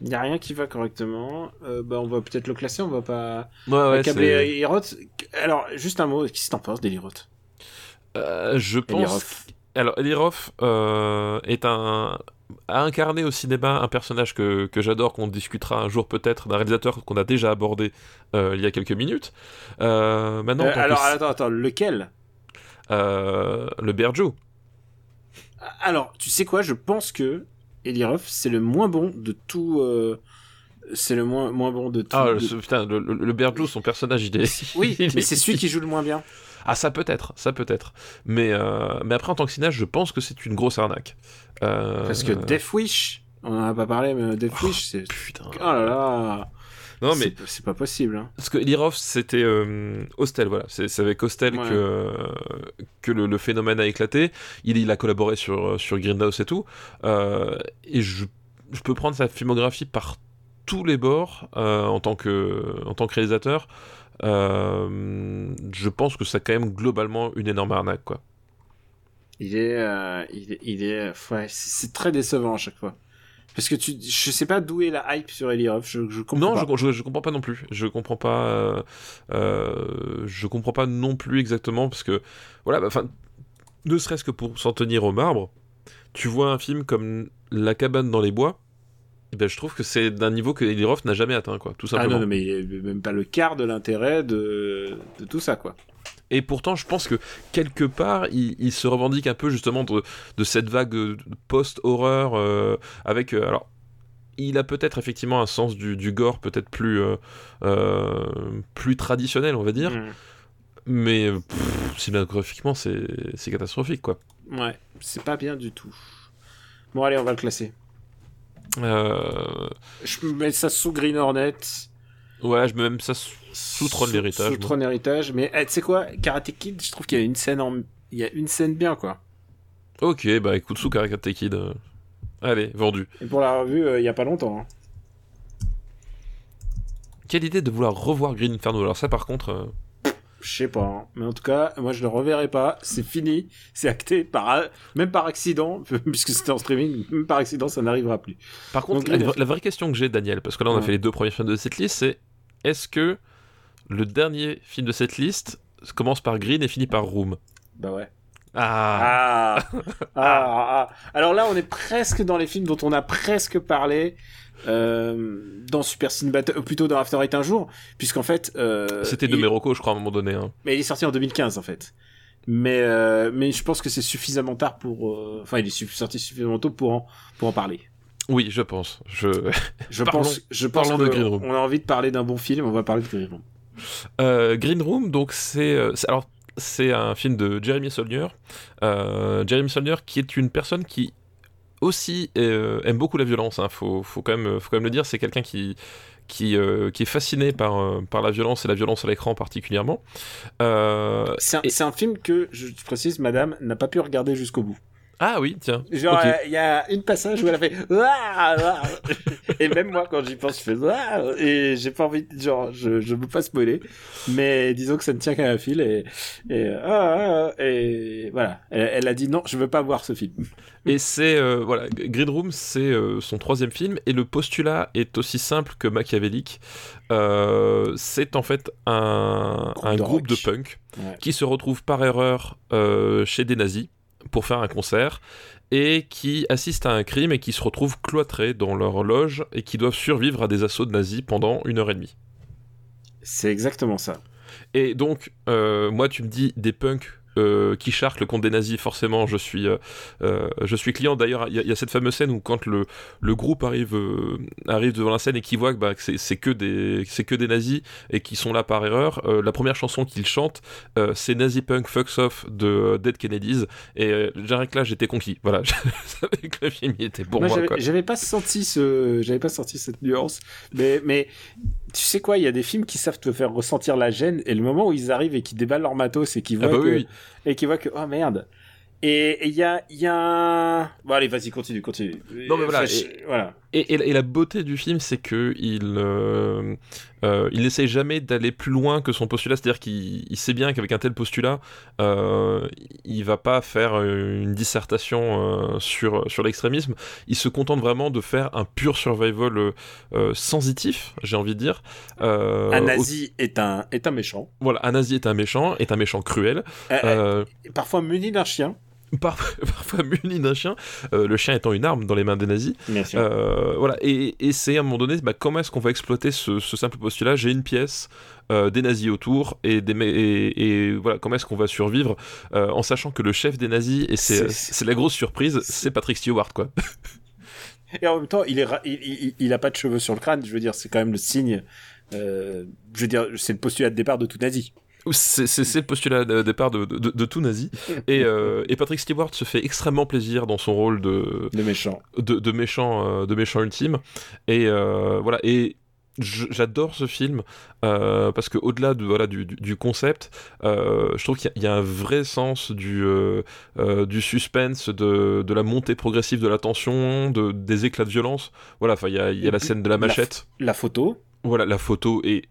Il n'y a rien qui va correctement. Euh, bah, on va peut-être le classer, on va pas Ouais, ouais, accabler c'est- Hirot. Alors, juste un mot, qu'est-ce que t'en penses euh, je pense. Alors, Eli Roth euh, est un a incarné au cinéma un personnage que, que j'adore, qu'on discutera un jour peut-être, d'un réalisateur qu'on a déjà abordé euh, il y a quelques minutes. Euh, maintenant, alors, attends, attends, lequel? Le Berjo. Alors, tu sais quoi Je pense que Eli Roth, c'est le moins bon de tout. C'est le moins, moins bon de tout. Ah, de- putain, le, le, son personnage, il est. Oui, il mais est- c'est celui qui joue le moins bien. Ah, ça peut être, ça peut être. Mais, euh, mais après, en tant que cinéaste, je pense que c'est une grosse arnaque. Euh, Parce que Death Wish, on en a pas parlé, mais Death Wish, c'est. Putain. Oh là là Non, mais C'est- pas possible. Hein. Parce que Lirov, c'était euh, Hostel, voilà. C'est avec Hostel Ouais. que, que le, le phénomène a éclaté. Il, il a collaboré sur, sur Greenhouse et tout. Euh, et je, je peux prendre sa filmographie par tous les bords euh, en, tant que, en tant que réalisateur. Euh, je pense que c'est quand même globalement une énorme arnaque, quoi. Il est, euh, il est, il est, ouais, c'est très décevant à chaque fois. Parce que tu, je sais pas d'où est la hype sur Eli je, je comprends Non, pas. je, je, comprends pas non plus. Je comprends pas. euh, euh, je comprends pas non plus exactement parce que voilà, bah, enfin, ne serait-ce que pour s'en tenir au marbre, tu vois un film comme La cabane dans les bois. Ben, je trouve que c'est d'un niveau que Eli Roth n'a jamais atteint, quoi, tout Ah simplement. non, non, mais même pas le quart de l'intérêt de, de tout ça, quoi. Et pourtant, je pense que quelque part, il, il se revendique un peu justement de, de cette vague post-horreur euh, avec. euh, alors, il a peut-être effectivement un sens du, du gore peut-être plus, euh, plus traditionnel, on va dire. Mm. Mais pff, cinématographiquement, c'est c'est catastrophique, quoi. Ouais, c'est pas bien du tout. Bon, allez, on va le classer. Euh, Je mets ça sous Green Hornet. ouais, je mets même ça sous, sous Trône l'héritage. Sous. Trône l'héritage. Mais eh, tu sais quoi, Karate Kid, je trouve qu'il y a une scène en, il y a une scène bien, quoi. Ok, bah écoute, sous Karate Kid. euh, Allez, vendu. Et pour la revue, euh, il y a pas longtemps. hein. Quelle idée de vouloir revoir Green Inferno. Alors ça, par contre, euh, Je sais pas, hein. mais en tout cas, moi je le reverrai pas. C'est fini, c'est acté par même par accident, puisque c'était en streaming, même par accident, ça n'arrivera plus. Par contre, Donc, la, vraie question que j'ai, Daniel, parce que là on a Ouais. fait les deux premiers films de cette liste, c'est est-ce que le dernier film de cette liste commence par Green et finit par Room? Bah ouais. Ah, Ah. Ah, ah, ah. Alors là, on est presque dans les films dont on a presque parlé dans Super Cine Battle, ou plutôt dans After Eight un jour, puisqu'en fait, euh, C'était de il- Meroko, je crois, à un moment donné. hein. mais il est sorti en 2015 en fait. Mais euh, mais je pense que c'est suffisamment tard pour, euh, enfin, il est sorti suffisamment tôt pour en pour en parler. Oui, je pense. Je... Je Parlons- pense, je pense parlons de Green Room. on a envie de parler d'un bon film, on va parler de Green Room. Euh, Green Room, donc c'est euh, alors c'est un film de Jeremy Saulnier. Euh, Jeremy Saulnier qui est une personne qui aussi euh, aime beaucoup la violence. Hein, faut, faut quand même faut quand même le dire. C'est quelqu'un qui qui, euh, qui est fasciné par, euh, par la violence et la violence à l'écran particulièrement. Euh, C'est un, et- c'est un film que, je précise, madame n'a pas pu regarder jusqu'au bout. Ah oui, tiens. Genre, euh, il y a une passage où elle a fait Ouah ouah. Et même moi quand j'y pense je fais Ouah. Et j'ai pas envie de- genre je je veux pas spoiler. Mais disons que ça ne tient qu'à un fil et et ah, ah, et voilà. Elle, elle a dit non je veux pas voir ce film. Et c'est euh, voilà, Green Room, c'est euh, son troisième film. Et le postulat est aussi simple que machiavélique. Euh, c'est en fait un, Groupe un de groupe de punk Ouais. qui se retrouve par erreur euh, chez des nazis pour faire un concert et qui assistent à un crime et qui se retrouvent cloîtrés dans leur loge et qui doivent survivre à des assauts de nazis pendant une heure et demie. c'est exactement ça Et donc, euh, moi, tu me dis des punks euh, qui charclent contre des nazis, forcément, je suis, euh, euh, je suis client. D'ailleurs, il y, a- il y a cette fameuse scène où quand le, le groupe arrive, euh, arrive devant la scène et qu'il voit que, bah, que c'est que, des- que des nazis et qui sont là par erreur, la première chanson qu'ils chantent, c'est Nazi Punk Fucks Off de Dead Kennedys. Et j'arrête que là, j'étais conquis. Voilà, je savais que le film il était pour moi, moi. j'avais- pas senti ce j'avais pas senti cette nuance mais mais tu sais quoi il y a des films qui savent te faire ressentir la gêne et le moment où ils arrivent et qu'ils déballent leur matos et qu'ils Ah voient bah que oui, et qui voit que oh merde. Et il y a il y a bon allez vas-y continue continue. Non, mais voilà, et- voilà Et, et la- et la beauté du film, c'est que il, euh, euh, il n'essaie jamais d'aller plus loin que son postulat. C'est-à-dire qu'il il sait bien qu'avec un tel postulat, euh, il va pas faire une dissertation euh, sur, sur l'extrémisme. Il se contente vraiment de faire un pur survival sensitif, j'ai envie de dire. Un au- nazi est un est un méchant voilà, un nazi est un méchant, est un méchant cruel. Parfois muni d'un chien parfois muni d'un chien, euh, le chien étant une arme dans les mains des nazis. Bien sûr. Euh, voilà, et, et c'est à un moment donné, bah, comment est-ce qu'on va exploiter ce, ce simple postulat? J'ai une pièce, euh, des nazis autour, et, des, et, et voilà, comment est-ce qu'on va survivre en sachant que le chef des nazis, et c'est la grosse surprise, c'est Patrick Stewart, quoi. Et en même temps, il est, il, il, il a pas de cheveux sur le crâne. Je veux dire, c'est quand même le signe. Je veux dire, c'est le postulat de départ de tout nazi. C'est le postulat de départ de, de, de tout nazi. Et, euh, et Patrick Stewart se fait extrêmement plaisir dans son rôle de, méchant. de, méchant, euh, de méchant ultime. Et euh, voilà. Et j'adore ce film euh, parce que au-delà de voilà du, du- du concept, euh, je trouve qu'il y, a- il y a un vrai sens du euh, du suspense, de, de la montée progressive de la tension, de des éclats de violence. Voilà. Enfin, il y a, il y a Et la scène de la la- machette. La photo. Voilà, la photo est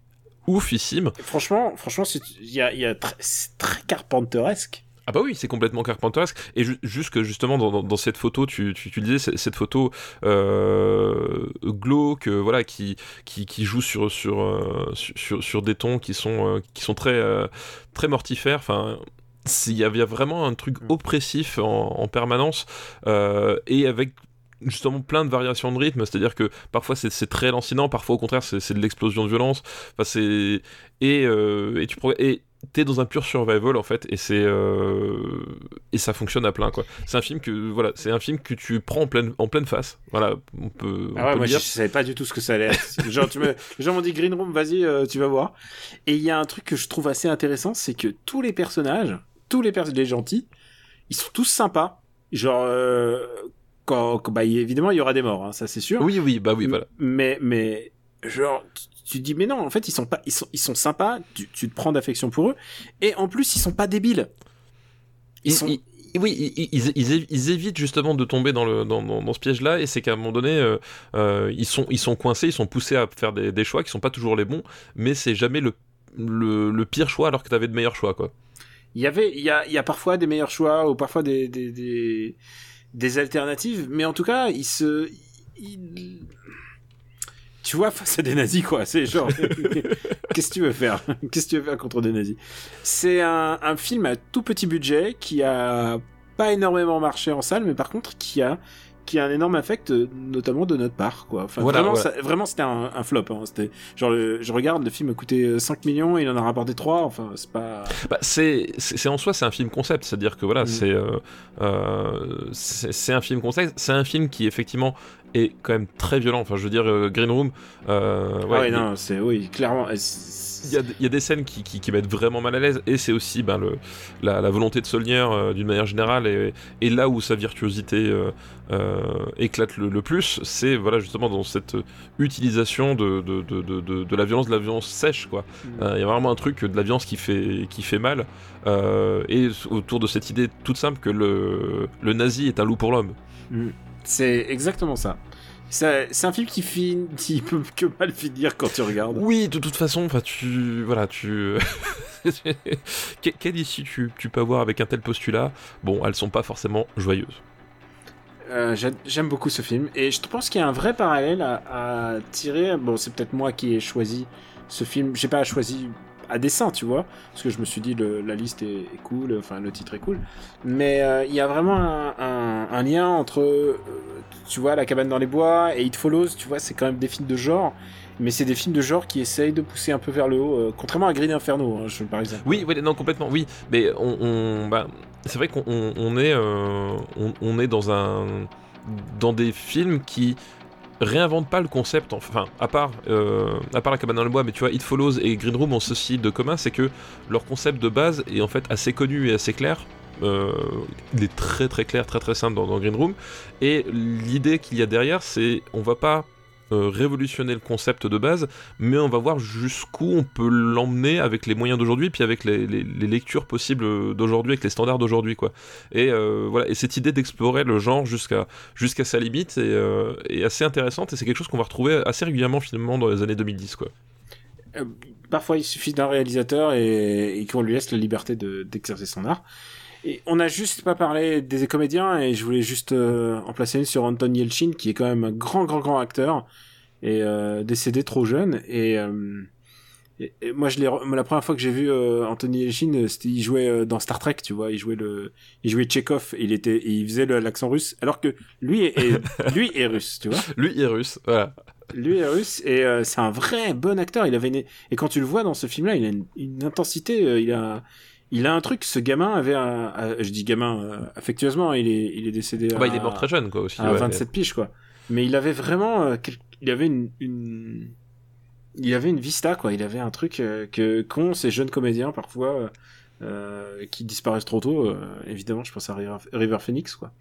oufissime. Franchement, franchement, c'est- il y a, il y a tr- c'est très carpenteresque. Ah bah oui, c'est complètement carpenteresque. Et ju- juste que justement dans, dans- dans cette photo, tu, tu, disais, cette photo euh, glauque, euh, voilà, qui, qui, qui joue sur, sur, euh, sur, sur- des tons qui sont, euh, qui sont très, très mortifères. Enfin, il y, a- il y a vraiment un truc Mm. oppressif en, en permanence euh, et avec justement plein de variations de rythme, c'est-à-dire que parfois c'est très lancinant, parfois au contraire c'est de l'explosion de violence. Enfin c'est et, euh, et tu et t'es dans un pur survival en fait et c'est euh, et ça fonctionne à plein quoi. C'est un film que voilà, c'est un film que tu prends en pleine en pleine face. Voilà, on peut, on Ah ouais, peut moi le je dire. savais pas du tout ce que ça allait être. Genre, tu me... Les gens m'ont dit Green Room, vas-y, euh, tu vas voir. Et il y a un truc que je trouve assez intéressant, c'est que tous les personnages, tous les personnages, les gentils, ils sont tous sympas. Genre, euh, quand, quand- bah, évidemment, il y aura des morts, hein, ça c'est sûr. Oui oui, bah oui voilà. Mais, mais, genre, tu, tu te dis, mais non, en fait, ils sont pas, ils sont, ils sont sympas, tu, tu te prends d'affection pour eux. Et en plus, ils sont pas débiles. Ils Ils- sont, ils- oui, ils, ils- ils- évitent justement de tomber dans, le, dans, dans- dans ce piège-là, et c'est qu'à un moment donné, euh, euh, ils, sont, ils sont coincés, ils sont poussés à faire des, des choix qui sont pas toujours les bons, mais c'est jamais le, le, le pire choix alors que tu avais de meilleurs choix, quoi. Il y avait, il y a, il y a parfois des meilleurs choix ou parfois des, des, des, des alternatives, mais en tout cas, il se, tu vois, face à des nazis, quoi. C'est genre, qu'est-ce que tu veux faire? Qu'est-ce que tu veux faire contre des nazis? C'est un, un film à tout petit budget qui a pas énormément marché en salle, mais par contre qui a qui a un énorme affect, euh, notamment de notre part, quoi. Enfin, Voilà, vraiment, voilà. ça- vraiment, c'était un, un flop. Hein. C'était genre, le- je regarde, le film a coûté euh, 5 millions, et il en a rapporté 3 Enfin, c'est pas. Bah, c'est en soi, c'est un film concept, c'est-à-dire que voilà, c'est euh, euh, c'est un film concept, c'est un film qui effectivement est quand même très violent. Enfin, je veux dire, euh, Green Room, euh, Ah ouais, non, c'est oui, clairement. Il y, a, il y a des scènes qui, qui, qui mettent vraiment mal à l'aise, et c'est aussi ben, le, la, la volonté de Solnier euh, d'une manière générale, et, et là où sa virtuosité euh, éclate le, le plus, c'est voilà, justement dans cette utilisation de, de, de, de, la violence, de la violence sèche. quoi. Mm. Il y a vraiment un truc de la violence qui fait, qui fait mal, et autour de cette idée toute simple que le, le nazi est un loup pour l'homme. C'est exactement ça. C'est un film qui finit, qui peut que mal finir quand tu regardes. Oui, de toute façon, enfin, tu, voilà, tu, Que- quelle issue tu, tu peux avoir avec un tel postulat? Bon, elles sont pas forcément joyeuses. Euh, j'a- J'aime beaucoup ce film et je pense qu'il y a un vrai parallèle à, à tirer. Bon, c'est peut-être moi qui ai choisi ce film. J'ai pas choisi à dessein, tu vois, parce que je me suis dit la liste est, cool, enfin le titre est cool. Mais euh, il y a vraiment un, lien entre, euh, tu vois, La cabane dans les bois et It Follows. Tu vois, c'est quand même des films de genre. Mais c'est des films de genre qui essayent de pousser un peu vers le haut, euh, contrairement à Green Inferno, hein, je, par exemple. Oui, oui, non, complètement, oui. Mais on, bah, c'est vrai qu'on on- on est, on est dans un, dans des films qui réinventent pas le concept. Enfin, à part, euh, à part la cabane dans le bois, mais tu vois, It Follows et Green Room ont ceci de commun, c'est que leur concept de base est en fait assez connu et assez clair. Euh, il est très très clair, très très simple dans, dans Green Room. Et l'idée qu'il y a derrière, c'est on va pas euh, révolutionner le concept de base, mais on va voir jusqu'où on peut l'emmener avec les moyens d'aujourd'hui, puis avec les, lectures possibles d'aujourd'hui, avec les standards d'aujourd'hui, quoi. Et euh, voilà, et cette idée d'explorer le genre jusqu'à jusqu'à sa limite est, euh, est assez intéressante, et c'est quelque chose qu'on va retrouver assez régulièrement finalement dans les années 2010, quoi. Parfois, il suffit d'un réalisateur et, qu'on lui laisse la liberté de- d'exercer son art. Et on n'a juste pas parlé des comédiens et je voulais juste euh, en placer une sur Anton Yelchin qui est quand même un grand grand grand acteur et euh, décédé trop jeune et euh, Et, et moi, je l'ai, la première fois que j'ai vu Anthony Yelchin, c'était, il jouait dans Star Trek, tu vois, il jouait le, il jouait Chekhov, et il était, et il faisait l'accent russe, alors que lui est, est- lui est russe, tu vois. Lui, est russe. Voilà. Lui est russe, et euh, c'est un vrai bon acteur. Il avait une, et quand tu le vois dans ce film-là, il a une, une intensité, euh, il a, il a un truc. Ce gamin avait, un, un- je dis gamin euh, affectueusement, il est, il est décédé. Ah bah, à- il est mort très jeune, quoi, aussi. à ouais. 27 piges quoi. Mais il avait vraiment euh, il avait une, une il avait une vista quoi, il avait un truc euh, que qu'ont ces jeunes comédiens parfois euh, qui disparaissent trop tôt évidemment, je pense à River, River Phoenix quoi.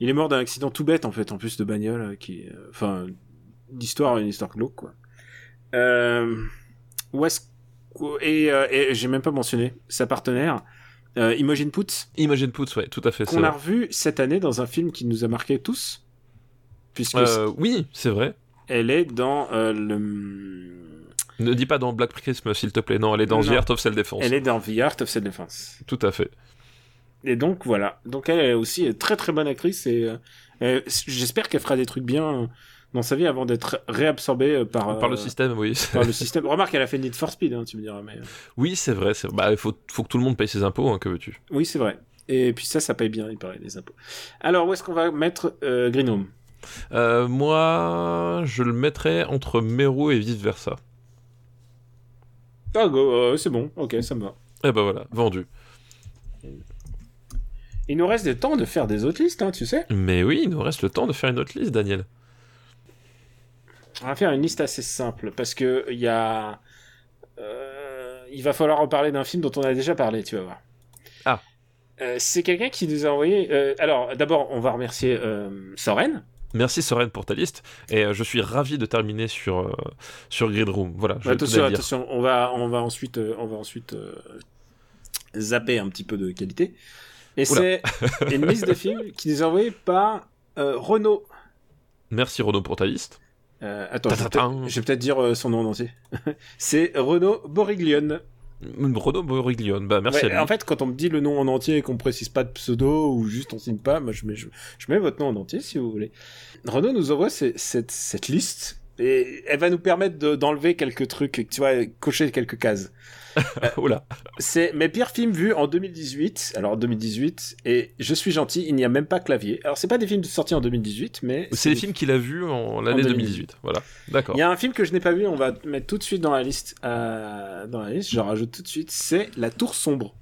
Il est mort d'un accident tout bête en fait en plus de bagnole qui enfin l'histoire une histoire glauque quoi. Euh, où est-ce et, euh, et j'ai même pas mentionné sa partenaire euh, Imogen Poots Imagine Poots, ouais, tout à fait. qu'on a revu cette année dans un film qui nous a marqué tous puisque Euh, oui, c'est vrai. elle est dans euh, le Ne dis pas dans Black Christmas, s'il te plaît. Non, elle est dans Non. The Art of Self-Defense. elle est dans The Art of Self-Defense Tout à fait. et donc voilà donc elle est aussi une très très bonne actrice et j'espère qu'elle fera des trucs bien dans sa vie avant d'être réabsorbée euh, par Par le euh, système, oui. par le système remarque elle a fait Need for Speed hein, tu me diras mais euh, Oui, c'est vrai. c'est- Bah, il faut, faut que tout le monde paye ses impôts, hein, que veux-tu oui c'est vrai et puis ça ça paye bien il paraît les impôts alors où est-ce qu'on va mettre euh, Green Home? Euh, Moi, je le mettrais entre Meru et vice-versa. ah go euh, c'est bon ok ça me va Eh ben voilà, vendu. il nous reste des temps de faire des autres listes hein, tu sais Mais oui, il nous reste le temps de faire une autre liste, Daniel. On va faire une liste assez simple parce que il y a, euh, il va falloir reparler d'un film dont on a déjà parlé, tu vas voir. Ah. Euh, c'est quelqu'un qui nous a envoyé. euh, alors, d'abord, on va remercier Soren. Merci Soren pour ta liste. Et je suis ravi de terminer sur, sur Grid Room. Voilà, je Bah, attention, attention, on va, on va ensuite, on va ensuite zapper un petit peu de qualité. Et c'est une liste de films qui nous est envoyée par Renaud. Merci Renaud pour ta liste. Euh, attends, je vais peut-être- dire euh, son nom en entier. c'est Renaud Boriglione. Renaud Boriglione, bah merci Ouais, à lui. en fait, quand on me dit le nom en entier et qu'on précise pas de pseudo ou juste on signe pas, moi je mets, je, je mets votre nom en entier si vous voulez. Renaud nous envoie cette, cette liste et elle va nous permettre de- d'enlever quelques trucs, tu vois, cocher quelques cases. Oh là. C'est mes pires films vus en 2018. Alors 2018 et je suis gentil, il n'y a même pas clavier. Alors c'est pas des films sortis en 2018, mais C'est les des- films qu'il a vus en l'année 2018. 2018. Voilà, d'accord. Il y a un film que je n'ai pas vu, on va mettre tout de suite dans la liste. euh, dans la liste, je rajoute tout de suite. C'est La Tour sombre.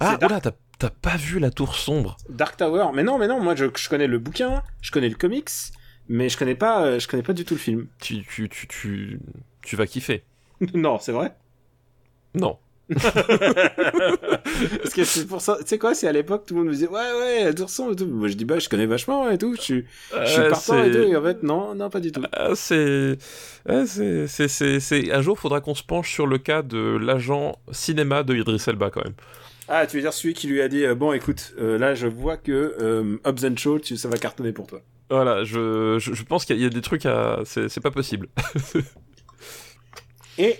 Ah, là, t'as- t'as pas vu La Tour Sombre Dark Tower. Mais non, mais non, moi je, je connais le bouquin, je connais le comics, mais je connais pas, euh, je connais pas du tout le film. tu, tu, tu, tu, tu vas kiffer. non, c'est vrai. Non. Parce que c'est pour ça, tu sais quoi, c'est à l'époque tout le monde me disait ouais ouais, Tour sombre et tout. Moi je dis bah je connais vachement et tout, je suis, je suis Euh, partant et tout. Et en fait non, non pas du tout. Ah, c'est, c'est, c'est, c'est, c'est- un jour faudra qu'on se penche sur le cas de l'agent cinéma de Idris Elba quand même. Ah tu veux dire celui qui lui a dit euh, bon écoute, euh, là je vois que euh, Hobbs and Shaw, tu, ça va cartonner pour toi. Voilà, je, je, je pense qu'il y a- il y a des trucs à, c'est, c'est pas possible. Et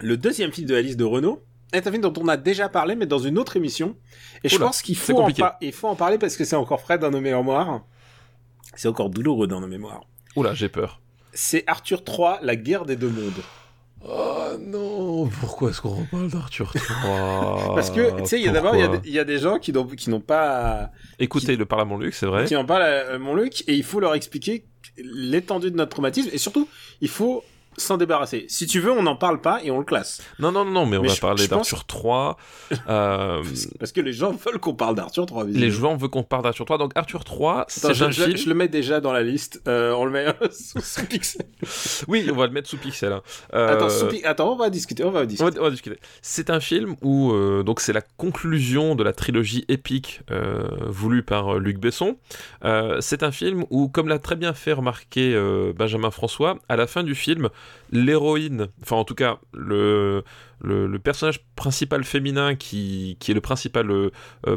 le deuxième film de la liste de Renault est un film dont on a déjà parlé, mais dans une autre émission. Et je pense qu'il faut, en il faut en parler parce que c'est encore frais dans nos mémoires. C'est encore douloureux dans nos mémoires. Oula, j'ai peur. C'est Arthur III, La guerre des deux mondes. Oh non, pourquoi est-ce qu'on reparle d'Arthur III Parce que, tu sais, il y a d'abord, il y y, a des gens qui n'ont, pas, Écoutez le parle à mon Luc, c'est vrai. qui n'ont pas la- mon Luc, et il faut leur expliquer l'étendue de notre traumatisme, et surtout, il faut s'en débarrasser. Si tu veux, on n'en parle pas et on le classe. Non, non, non, mais on Mais va je- parler pense- d'Arthur III. euh, Parce que les gens veulent qu'on parle d'Arthur III. les visiblement. joueurs veulent qu'on parle d'Arthur III. Donc Arthur III, Attends, c'est je, film. je le mets déjà dans la liste. Euh, on le met sous, sous pixel. Oui, on va le mettre sous pixel. hein. Euh, Attends, sous pi- Attends, on va discuter. On va discuter. va, on va discuter. C'est un film où donc c'est la conclusion de la trilogie épique voulue par Luc Besson. C'est un film où, comme l'a très bien fait remarquer Benjamin François, à la fin du film, l'héroïne, enfin en tout cas le, le, personnage principal féminin qui, qui est le principal euh, euh,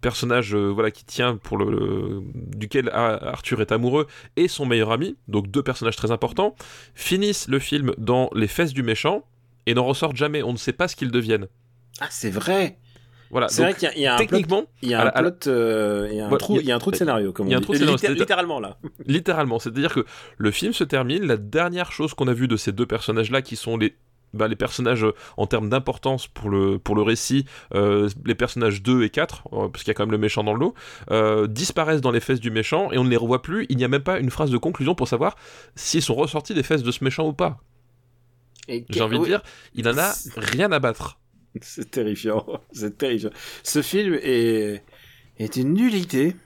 personnage euh, voilà qui tient pour le, le- duquel Ar- Arthur est amoureux et son meilleur ami donc deux personnages très importants finissent le film dans les fesses du méchant et n'en ressortent jamais on ne sait pas ce qu'ils deviennent Ah, c'est vrai. Voilà. C'est vrai qu'il y a- il y a un plot, techniquement, il y a un plot, euh, il y a un Voilà, trou, il y a- il y a un trou de scénario, comme il y a un trou de scénario, Litté- littéralement là. littéralement, c'est-à-dire que le film se termine, la dernière chose qu'on a vue de ces deux personnages-là, qui sont les bah, les personnages euh, en termes d'importance pour le, pour le récit, euh, les personnages 2 et 4, euh, parce qu'il y a quand même le méchant dans le lot, euh, disparaissent dans les fesses du méchant et on ne les revoit plus. Il n'y a même pas une phrase de conclusion pour savoir s'ils sont ressortis des fesses de ce méchant ou pas. J'ai envie de dire, il en a rien à battre. C'est terrifiant, c'est terrifiant. Ce film est, est une nullité.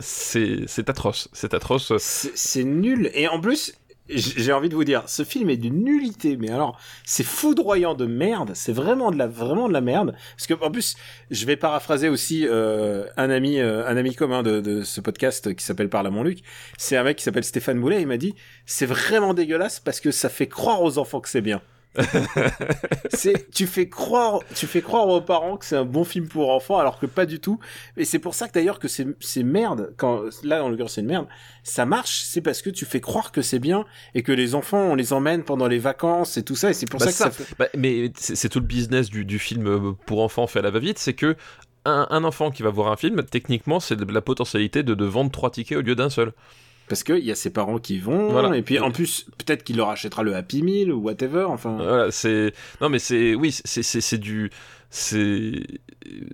C'est atroce, c'est atroce. C'est nul. Et en plus, j'ai envie de vous dire, ce film est d'une nullité. Mais alors, c'est foudroyant de merde. C'est vraiment de la, vraiment de la merde. Parce que, en plus, je vais paraphraser aussi euh, un ami, euh, un ami commun de, de ce podcast qui s'appelle Parle à mon Luc. C'est un mec qui s'appelle Stéphane Boulet. Il m'a dit, c'est vraiment dégueulasse parce que ça fait croire aux enfants que c'est bien. c'est tu fais croire tu fais croire aux parents que c'est un bon film pour enfants alors que pas du tout et c'est pour ça que d'ailleurs que c'est c'est merde quand là en l'occurrence c'est une merde ça marche c'est parce que tu fais croire que c'est bien et que les enfants on les emmène pendant les vacances et tout ça et c'est pour Bah, ça que ça, ça. fait Bah, mais c'est tout le business du, du film euh, pour enfants fait à la va-vite, c'est que un, un enfant qui va voir un film, techniquement, c'est la potentialité de, de vendre trois tickets au lieu d'un seul. Parce que il y a ses parents qui vont Voilà. et puis en plus peut-être qu'il leur achètera le Happy Meal ou whatever enfin Voilà, c'est non mais c'est oui, c'est c'est c'est du c'est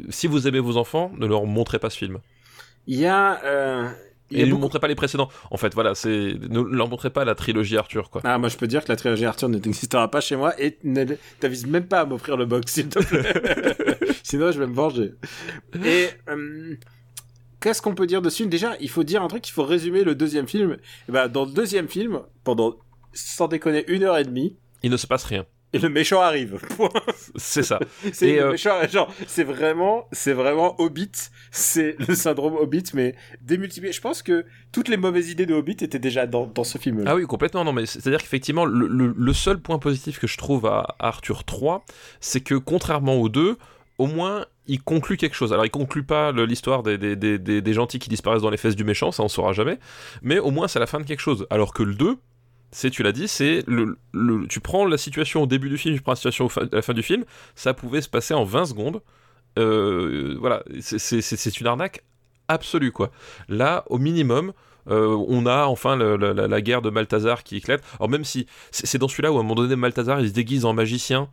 si vous aimez vos enfants, ne leur montrez pas ce film il y a euh, il y et a ne beaucoup- montrez pas les précédents. En fait, voilà, c'est ne leur montrez pas la trilogie Arthur quoi. Ah, moi je peux dire que la trilogie Arthur ne t'existera pas chez moi et ne t'avises même pas à m'offrir le box, s'il te plaît. Sinon, je vais me venger. Et euh, qu'est-ce qu'on peut dire dessus? Déjà, il faut dire un truc, il faut résumer le deuxième film. Et ben, dans le deuxième film, pendant, sans déconner, une heure et demie, Il ne se passe rien. et le méchant arrive. C'est ça. C'est euh, méchant, genre, c'est vraiment, c'est vraiment Hobbit, c'est le syndrome Hobbit, mais démultiplié. Je pense que toutes les mauvaises idées de Hobbit étaient déjà dans, dans ce film. Ah oui, complètement. Non, mais c'est-à-dire qu'effectivement, le, le- le seul point positif que je trouve à Arthur 3, c'est que contrairement aux deux, au moins, il conclut quelque chose. Alors, il conclut pas l'histoire des, gentils qui disparaissent dans les fesses du méchant, ça on saura jamais. Mais au moins, c'est la fin de quelque chose. Alors que le 2, c'est, tu l'as dit, c'est tu prends la situation au début du film, tu prends la situation à la fin du film, ça pouvait se passer en 20 secondes. Euh, voilà, c'est- une arnaque absolue, quoi. Là, au minimum, euh, on a enfin la, guerre de Malthazar qui éclate. Alors même si c'est c'est dans celui-là où à un moment donné Malthazar il se déguise en magicien.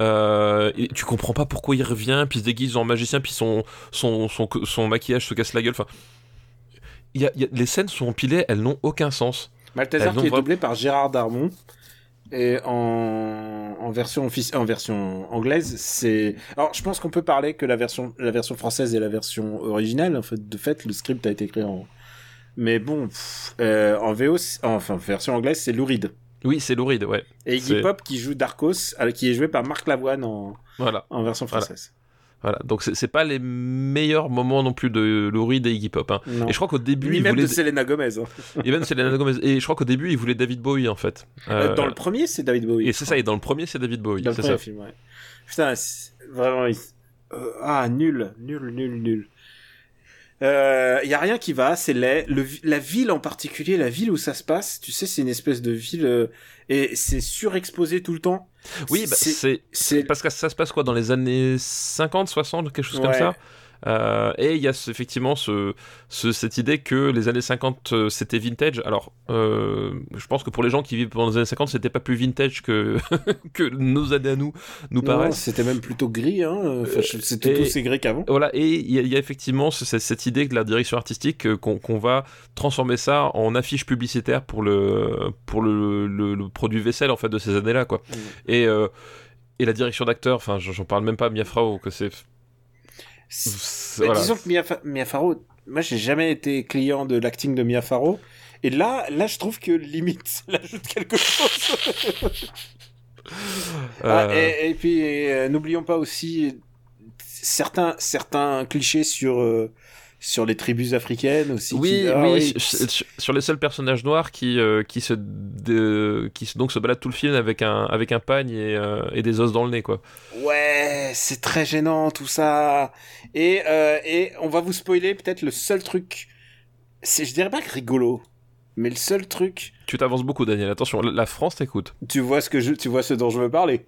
Euh, et tu comprends pas pourquoi il revient, puis il se déguise en magicien, puis son, son, son, son maquillage se casse la gueule. Enfin, y a- y a- les scènes sont empilées, elles n'ont aucun sens. Ont qui est doublé par Gérard Darmon. Et en, en version en version anglaise, c'est. Alors, je pense qu'on peut parler que la version, la version française et la version originale. En fait, de fait, le script a été écrit en. Mais bon, pff, euh, en VO, enfin, version anglaise, c'est Lou Reed. Oui, c'est louride, ouais. Et Iggy Pop qui joue Darkos, euh, qui est joué par Marc Lavoine en, Voilà. en version Voilà. française. voilà. Donc c'est pas les meilleurs moments non plus de louride et Iggy Pop. hein. Et je crois qu'au début, Ni il même voulait. de Selena Gomez. hein. Et même Selena Gomez. Et je crois qu'au début, il voulait David Bowie en fait. Euh, Euh, Dans le premier, c'est David Bowie. Et c'est ça, et dans le premier, c'est David Bowie. Dans le premier ça. film, ouais. Putain, vraiment, euh, ah, nul, nul, nul, nul. Il euh, y a rien qui va, c'est laid. Le, la ville en particulier, la ville où ça se passe, tu sais, c'est une espèce de ville euh, et c'est surexposé tout le temps. Oui, bah, c'est, parce que ça se passe quoi dans les années 50, 60, quelque chose comme ça? Euh, et il y a ce- effectivement ce, ce- cette idée que les années 50 euh, c'était vintage. Alors, euh, je pense que pour les gens qui vivent pendant les années 50, c'était pas plus vintage que, que nos années à nous nous paraissent. c'était même plutôt gris, hein. Enfin, c'est tout aussi gris qu'avant. Voilà, et il y, a- il y a effectivement ce- cette, idée de la direction artistique qu'on va transformer ça en affiche publicitaire pour le, pour le, le- le produit vaisselle en fait de ces années-là, quoi. Mm. Et, euh, et la direction d'acteur, enfin, j'en parle même pas, Mia Farrow, que c'est. Voilà. Disons que Mia, Fa- Mia Farrow, moi j'ai jamais été client de l'acting de Mia Farrow. Et là, là, je trouve que limite, elle ajoute quelque chose. Ah, Euh, et, et puis, euh, n'oublions pas aussi certains, certains clichés sur, euh, sur les tribus africaines aussi. Oui, qui- ah oui, sur, sur- sur les seuls personnages noirs qui, euh, qui, se, de- qui se, donc se baladent tout le film avec un, avec un pagne et, euh, et des os dans le nez, quoi. Ouais, c'est très gênant tout ça. Et, euh, et on va vous spoiler peut-être le seul truc. C'est, je dirais pas que rigolo, Mais le seul truc, Tu t'avances beaucoup, Daniel. Attention, la- France t'écoute. tu vois ce que je, tu vois ce dont je veux parler.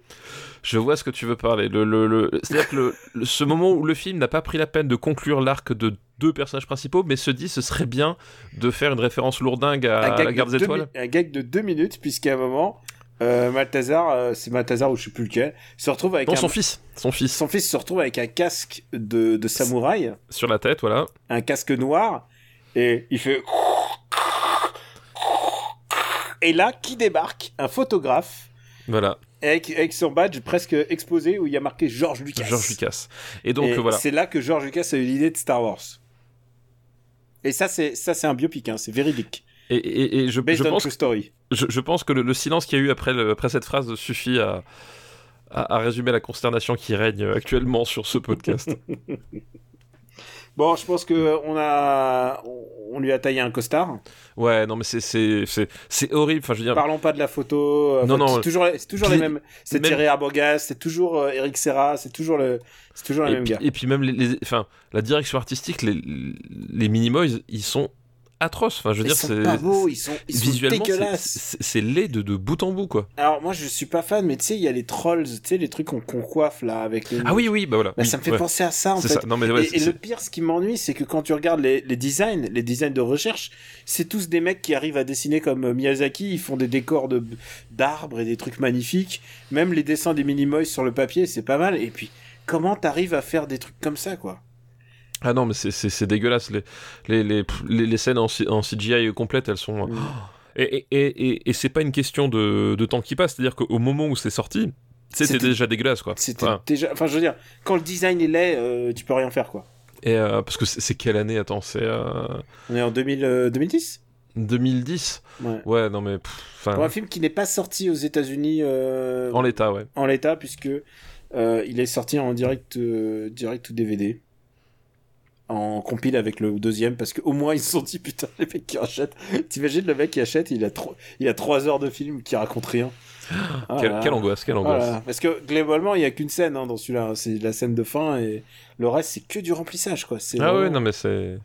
Je vois ce que tu veux parler. Le, le, le- C'est-à-dire que le- ce moment où le film n'a pas pris la peine de conclure l'arc de deux personnages principaux, mais se dit ce serait bien de faire une référence lourdingue à, la guerre de des étoiles. mi- un gag de deux minutes, puisqu'à un moment, euh, Malthazar, euh, c'est Malthazar ou je sais plus lequel, se retrouve avec Non, un... son fils. Son fils. son fils se retrouve avec un casque de, de samouraï, Sur la tête, voilà. un casque noir, et il fait... Et là, qui débarque Un photographe, Voilà. avec, avec son badge presque exposé, où il y a marqué George Lucas. George Lucas. Et donc, Et voilà. C'est là que George Lucas a eu l'idée de Star Wars. Et ça, c'est ça, c'est un biopic, hein, c'est véridique. Et, et- et je, pense, story. je, je pense que le, le silence qu'il y a eu après, le- après cette phrase suffit à, à, à résumer la consternation qui règne actuellement sur ce podcast. Bon, je pense que on a, on- lui a taillé un costard. ouais, non, mais c'est- c'est horrible. Enfin, je veux dire, Parlons pas de la photo. euh, Non, non, c'est toujours, c'est toujours puis- les mêmes. C'est même- Thierry Arbogast, c'est toujours euh, Eric Serra, c'est toujours le, c'est toujours les et mêmes puis, gars. et puis même les, les- enfin, la direction artistique, les, les Minimoys, ils sont atroces. Enfin, je veux Ils dire, sont c'est pas beaux, ils sont, ils sont visuellement, c'est- dégueulasses. c'est c'est laid de, de bout en bout, quoi. Alors moi, je suis pas fan, mais tu sais, il y a les trolls, tu sais, les trucs qu'on coiffe là avec les. Ah oui, oui, bah voilà. Bah, oui, ça me fait ouais. penser à ça en C'est fait. ça. Non, mais ouais, et, et le pire, ce qui m'ennuie, c'est que quand tu regardes les, les designs, les designs de recherche, c'est tous des mecs qui arrivent à dessiner comme euh, Miyazaki. Ils font des décors de d'arbres et des trucs magnifiques. Même les dessins des Minimoys sur le papier, c'est pas mal. Et puis, comment t'arrives à faire des trucs comme ça, quoi? Ah non, mais c'est- c'est c'est dégueulasse. Les, les, les, les, les scènes en, CGI complète, elles sont. Mm. Et, et, et, c'est pas une question de, de temps qui passe. C'est-à-dire qu'au moment où c'est sorti, c'était déjà dégueulasse, quoi. C'était Enfin, déjà. Enfin, je veux dire, quand le design est laid, euh, tu peux rien faire, quoi. et, euh, parce que c'est quelle année? Attends, c'est euh, On est en 2000, euh, 2010 2010 Ouais. Ouais, non, mais. pff, Pour un film qui n'est pas sorti aux États-Unis en l'état, ouais. en l'état, puisque il est sorti en direct, direct ou DVD. En compile avec le deuxième, parce qu'au moins ils se sont dit putain, les mecs qui achètent. T'imagines le mec qui achète, il a, trop, il a trois heures de film qui raconte rien. Ah Quelle, angoisse, quelle angoisse. Parce que globalement, il y a qu'une scène hein, dans celui-là. hein. C'est la scène de fin et le reste, c'est que du remplissage, quoi. C'est Ah ouais, vraiment- non, mais c'est.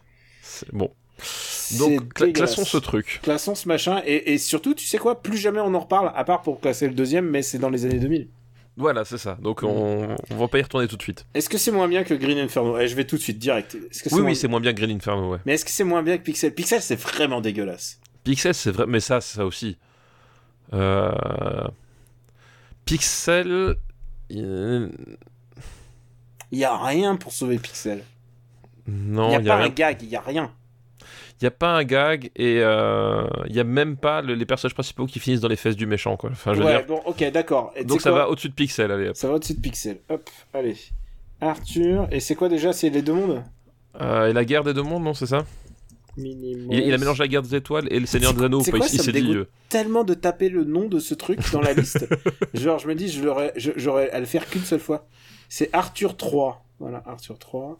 Bon. Donc, cla- classons ce truc. Classons ce machin. Et, et surtout, tu sais quoi Plus jamais on en reparle, à part pour classer le deuxième, mais c'est dans les années 2000. Voilà, c'est ça. Donc, on, on va pas y retourner tout de suite. Est-ce que c'est moins bien que Green Inferno? Eh, Je vais tout de suite, direct. Est-ce que c'est Oui, moins- oui, c'est moins bien que Green Inferno, ouais. Mais est-ce que c'est moins bien que Pixel? Pixel, c'est vraiment dégueulasse. Pixel, c'est vrai, mais ça, ça aussi. Euh... Pixel. il- y a rien pour sauver Pixel. Non, il y a il y a, pas rien. un gag, il y a rien. Il y a pas un gag et euh, il y a même pas le- les personnages principaux qui finissent dans les fesses du méchant, quoi. Enfin, je veux ouais, dire. bon, ok, d'accord. Donc ça va au-dessus de Pixel, allez. hop. Ça va au-dessus de Pixel. Hop, allez. Arthur, et c'est quoi déjà? C'est les deux mondes? Euh, et la guerre des deux mondes, non, c'est ça? Il, il a mélangé la guerre des étoiles et le Seigneur des Anneaux. quoi, il s'est dit. euh, tellement de taper le nom de ce truc dans la liste. Genre, je me dis, j'aurais à le faire qu'une seule fois. C'est Arthur 3. Voilà, Arthur 3.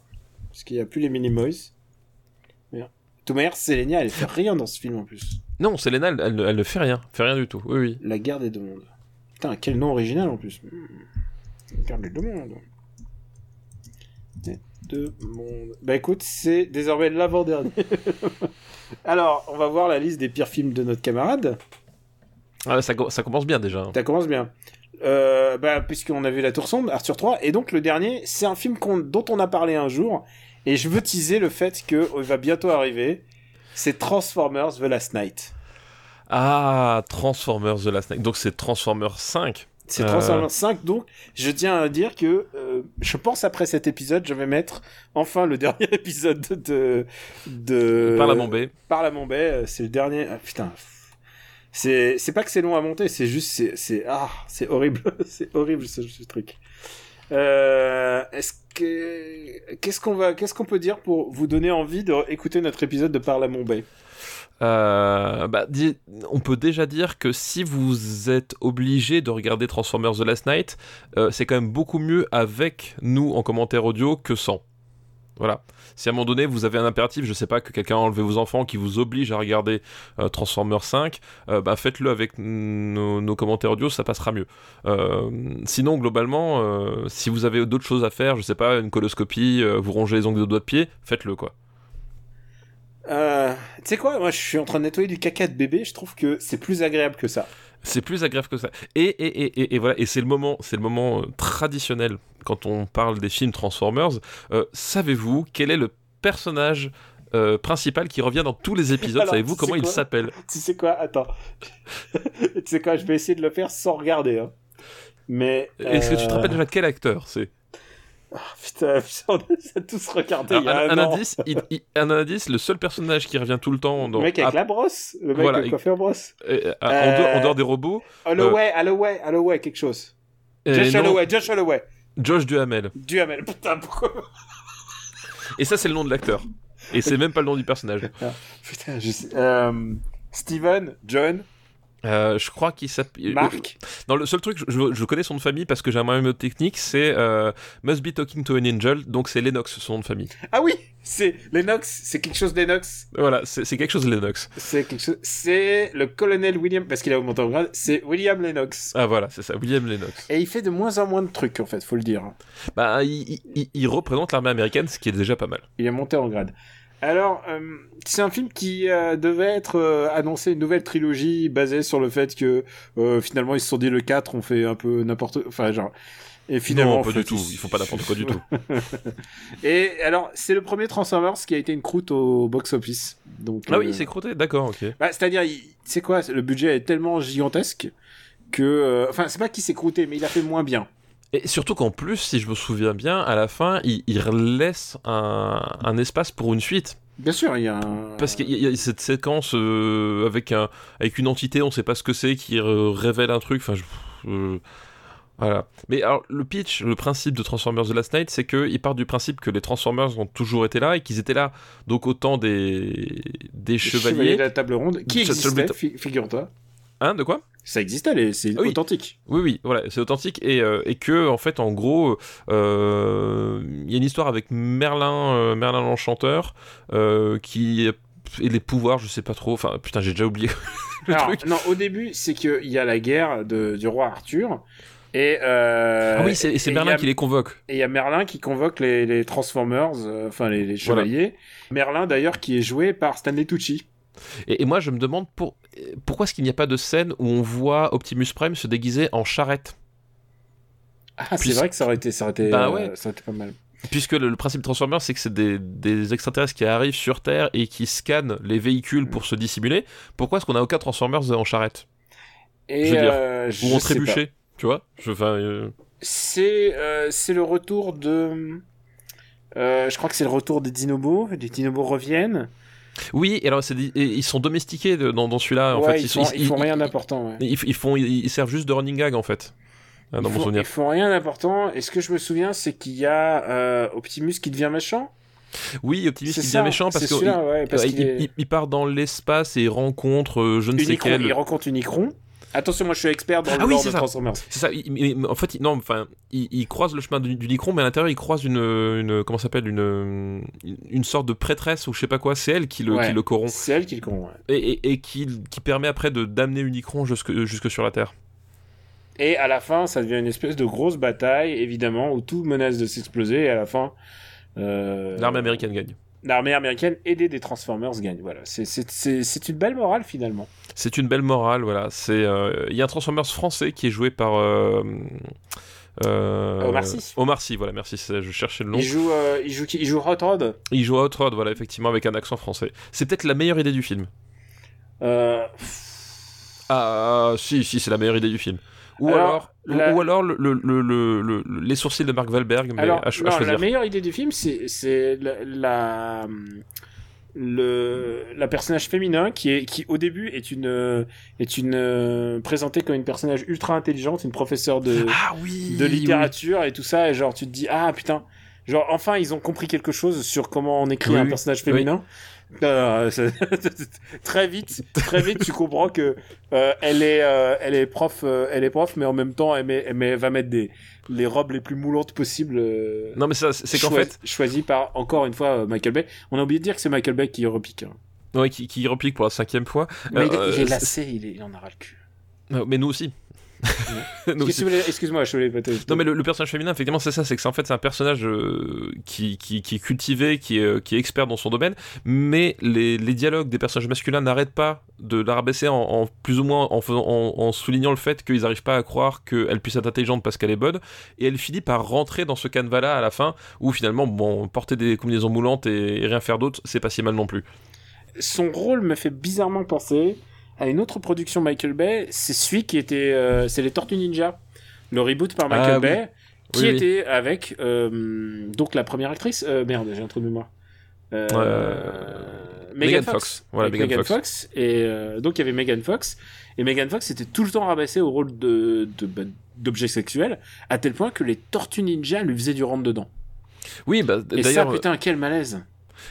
Parce qu'il n'y a plus les Minimoys. Merde. Toute manière, Selenia, elle fait rien dans ce film en plus. Non, Selena, elle, elle ne- elle ne fait rien. Fait rien du tout. Oui, oui. La guerre des deux mondes. Putain, quel nom original en plus. La guerre des deux mondes. Des deux mondes. Bah écoute, c'est désormais l'avant-dernier. Alors, on va voir la liste des pires films de notre camarade. Ah, ça, ça commence bien déjà. Ça commence bien. Euh, bah, puisqu'on a vu La Tour Sombre, Arthur 3, et donc le dernier, c'est un film dont on a parlé un jour, et je veux teaser le fait qu'il va bientôt arriver. C'est Transformers The Last Night. Ah, Transformers The Last Night. Donc c'est Transformers 5. C'est Euh. Transformers 5, donc je tiens à dire que euh, je pense après cet épisode, je vais mettre enfin le dernier épisode de. de Par la Bombay. Par la Bombay, euh, c'est le dernier. Ah, putain. C'est pas que c'est long à monter, c'est juste. c'est- ah, c'est horrible. c'est horrible ce, ce truc. Euh, Est-ce que. Qu'est-ce qu'on va. Qu'est-ce qu'on peut dire pour vous donner envie d'écouter notre épisode de Par la Bombay Euh, bah, on peut déjà dire que si vous êtes obligé de regarder Transformers The Last Night, euh, c'est quand même beaucoup mieux avec nous en commentaire audio que sans. Voilà. Si à un moment donné vous avez un impératif, je sais pas, que quelqu'un a enlevé vos enfants qui vous oblige à regarder euh, Transformers 5, euh, bah faites-le avec nos, commentaires audio, ça passera mieux. Euh, sinon, globalement, euh, si vous avez d'autres choses à faire, je sais pas, une coloscopie, vous rongez les ongles de doigts de pied, faites-le quoi. Tu sais quoi, moi je suis en train de nettoyer du caca de bébé, je trouve que c'est plus agréable que ça. C'est plus agréable que ça. Et, et, et, et, voilà, et c'est le moment, c'est le moment euh, traditionnel quand on parle des films Transformers. Euh, Savez-vous quel est le personnage euh, principal qui revient dans tous les épisodes? Savez-vous comment il s'appelle? Tu sais quoi, attends. tu sais quoi, je vais essayer de le faire sans regarder. Hein. Mais. Est-ce que tu te rappelles déjà quel acteur c'est? Ah, putain, on a tous regardé Alors, il y a un, indice, il- il- un indice, le seul personnage qui revient tout le temps dans, Le mec avec la brosse Le mec Voilà, avec coiffeur brosse euh, en, dehors, en Euh, dehors des robots, Holloway, Holloway, Holloway, quelque chose. euh, Josh non, Holloway, Josh Holloway. Josh Duhamel. Duhamel, putain, pourquoi Et ça, c'est le nom de l'acteur. Et c'est même pas le nom du personnage. Putain, je sais. Euh, Steven, John, Euh, je crois qu'il s'appelle. Mark. Non, le seul truc, je, je connais son nom de famille parce que j'ai un moyen technique, c'est euh, Must Be Talking to an Angel, donc c'est Lennox, son nom de famille. Ah oui, c'est Lennox, c'est quelque chose Lennox. Voilà, c'est quelque chose Lennox. C'est quelque chose. C'est le colonel William, parce qu'il a augmenté en grade, c'est William Lennox. Ah voilà, c'est ça, William Lennox. Et il fait de moins en moins de trucs, en fait, faut le dire. Bah, il- il représente l'armée américaine, ce qui est déjà pas mal. Il est monté en grade. Alors, euh, c'est un film qui euh, devait être euh, annoncé une nouvelle trilogie basée sur le fait que finalement ils se sont dit le 4 on fait un peu n'importe enfin genre et finalement non, pas du tout, ils font pas n'importe quoi du tout. Et alors, c'est le premier Transformers qui a été une croûte au box-office. Donc, Ah oui, c'est crotté, d'accord, ok. bah, C'est-à-dire, c'est quoi? Le budget est tellement gigantesque que... Enfin, c'est pas qu'il s'est croûté, mais il a fait moins bien. Et surtout qu'en plus, si je me souviens bien, à la fin, il, il laisse un, un espace pour une suite. Bien sûr, il y a un... Parce qu'il y, a- il y a cette séquence euh, avec, un, avec une entité, on sait pas ce que c'est, qui euh, révèle un truc. Enfin, je- euh, voilà. Mais alors, le pitch, le principe de Transformers The Last Night, c'est qu'il part du principe que les Transformers ont toujours été là et qu'ils étaient là, donc autant des, des chevaliers. de la table ronde, qui fi- figure-toi. Hein, de quoi? Ça existait, c'est Ah oui. authentique. Oui, oui, voilà, c'est authentique et, euh, et que en fait, en gros, euh, il y a une histoire avec Merlin, euh, Merlin l'enchanteur, euh, qui et les pouvoirs, je sais pas trop. Enfin, putain, j'ai déjà oublié le Alors, truc. Non, au début, c'est qu'il y a la guerre de, du roi Arthur. Et, euh, ah oui, c'est Merlin a- qui les convoque. Et il y a Merlin qui convoque les, les Transformers, euh, enfin les, les chevaliers. Merlin d'ailleurs qui est joué par Stanley Tucci. Et, et moi, je me demande pour, pourquoi est-ce qu'il n'y a pas de scène où on voit Optimus Prime se déguiser en charrette? Ah, c'est vrai que ça aurait été, ça aurait été, Bah euh, ouais. ça aurait été pas mal. Puisque le, le principe de Transformers, c'est que c'est des, des extraterrestres qui arrivent sur Terre et qui scannent les véhicules pour se dissimuler. Pourquoi est-ce qu'on a aucun Transformers en charrette? Et Je veux dire, euh, Ou en trébuchet Tu vois? Je, euh, C'est euh, c'est le retour de. je crois que c'est le retour des Dinobos. Les Dinobos reviennent. Oui, et alors et ils sont domestiqués de- dans, dans celui-là. En ouais, fait, ils, sont- font, ils font rien d'important. ouais. Ils, font, ils, servent juste de running gag en fait. Ah, Ils mon font, souvenir. ils font rien d'important. Et ce que je me souviens, c'est qu'il y a euh, Optimus qui devient méchant. Oui, Optimus ça, devient méchant parce ouais, il, qu'il est- part dans l'espace et il rencontre euh, je ne sais quel. il rencontre Unicron. Attention, moi je suis expert dans le Ah oui, de ça. Transformers. C'est ça. il- il- en fait, il- non, enfin, il, croise le chemin du, du mais à l'intérieur, il croise une, une comment s'appelle une, une une sorte de prêtresse ou je sais pas quoi. C'est elle qui le, Ouais. qui le corrompt C'est elle qui le corrompt. ouais. et, et, et qui, qui permet après de d'amener Unicron jusque jusque sur la Terre. Et à la fin, ça devient une espèce de grosse bataille, évidemment, où tout menace de s'exploser. Et à la fin, euh, L'armée américaine gagne. L'armée américaine aidée des Transformers gagne. Voilà, c'est une belle morale finalement. C'est une belle morale, voilà. Euh, il y a un Transformers français qui est joué par euh, euh, Omar Sy. Omar Sy, voilà, merci. Je cherchais le nom. Il joue euh, il joue il joue Hot Rod? Il joue Hot Rod, voilà, effectivement, avec un accent français. C'est peut-être la meilleure idée du film. Euh, Ah, si, si, c'est la meilleure idée du film. Ou Alors, alors, la- ou alors le, le- le- le- le- les sourcils de Mark Wahlberg, mais Alors, à, cho- à non, la meilleure idée du film, c'est la, la le la personnage féminin qui est qui au début est une est une euh, présentée comme une personnage ultra intelligente, une professeure de Ah oui de littérature et tout ça et genre tu te dis ah putain. Genre enfin ils ont compris quelque chose sur comment on écrit Oui, un personnage féminin Ça- très vite très vite tu comprends que euh, elle est euh, elle est prof euh, elle est prof mais en même temps elle, met, elle met- va mettre des les robes les plus moulantes possibles euh, Non, mais ça, c'est qu'en fait, choisies par encore une fois euh, Michael Bay on a oublié de dire que c'est Michael Bay qui repique hein. ouais, qui, qui replique pour la cinquième fois. mais il, Euh, il est c'est- lassé il, est, il en a ras le cul Mais nous aussi. Excuse-moi, je voulais pas te- Non mais le, le personnage féminin effectivement c'est ça c'est que c'est en fait c'est un personnage euh, qui, qui, qui est cultivé qui est, euh, qui est expert dans son domaine mais les, les dialogues des personnages masculins n'arrêtent pas de la rabaisser en, en plus ou moins en, faisant, en, en soulignant le fait qu'ils n'arrivent pas à croire qu'elle puisse être intelligente parce qu'elle est bonne et elle finit par rentrer dans ce canevas là à la fin où finalement bon porter des combinaisons moulantes et, et rien faire d'autre c'est pas si mal non plus. Son rôle me fait bizarrement penser à une autre production Michael Bay. C'est celui qui était, euh, c'est les Tortues Ninja, le reboot par Michael Ah oui. Bay, qui Oui, oui. était avec euh, donc la première actrice. euh, merde, j'ai un trou de mémoire. Megan Fox. Fox. Voilà, Megan Fox. Fox. Et euh, donc il y avait Megan Fox. Et Megan Fox était tout le temps rabaissée au rôle de, bah, d'objet sexuel, à tel point que les Tortues Ninja lui faisaient du rentre dedans. oui bah, Et ça, d'ailleurs putain, quel malaise.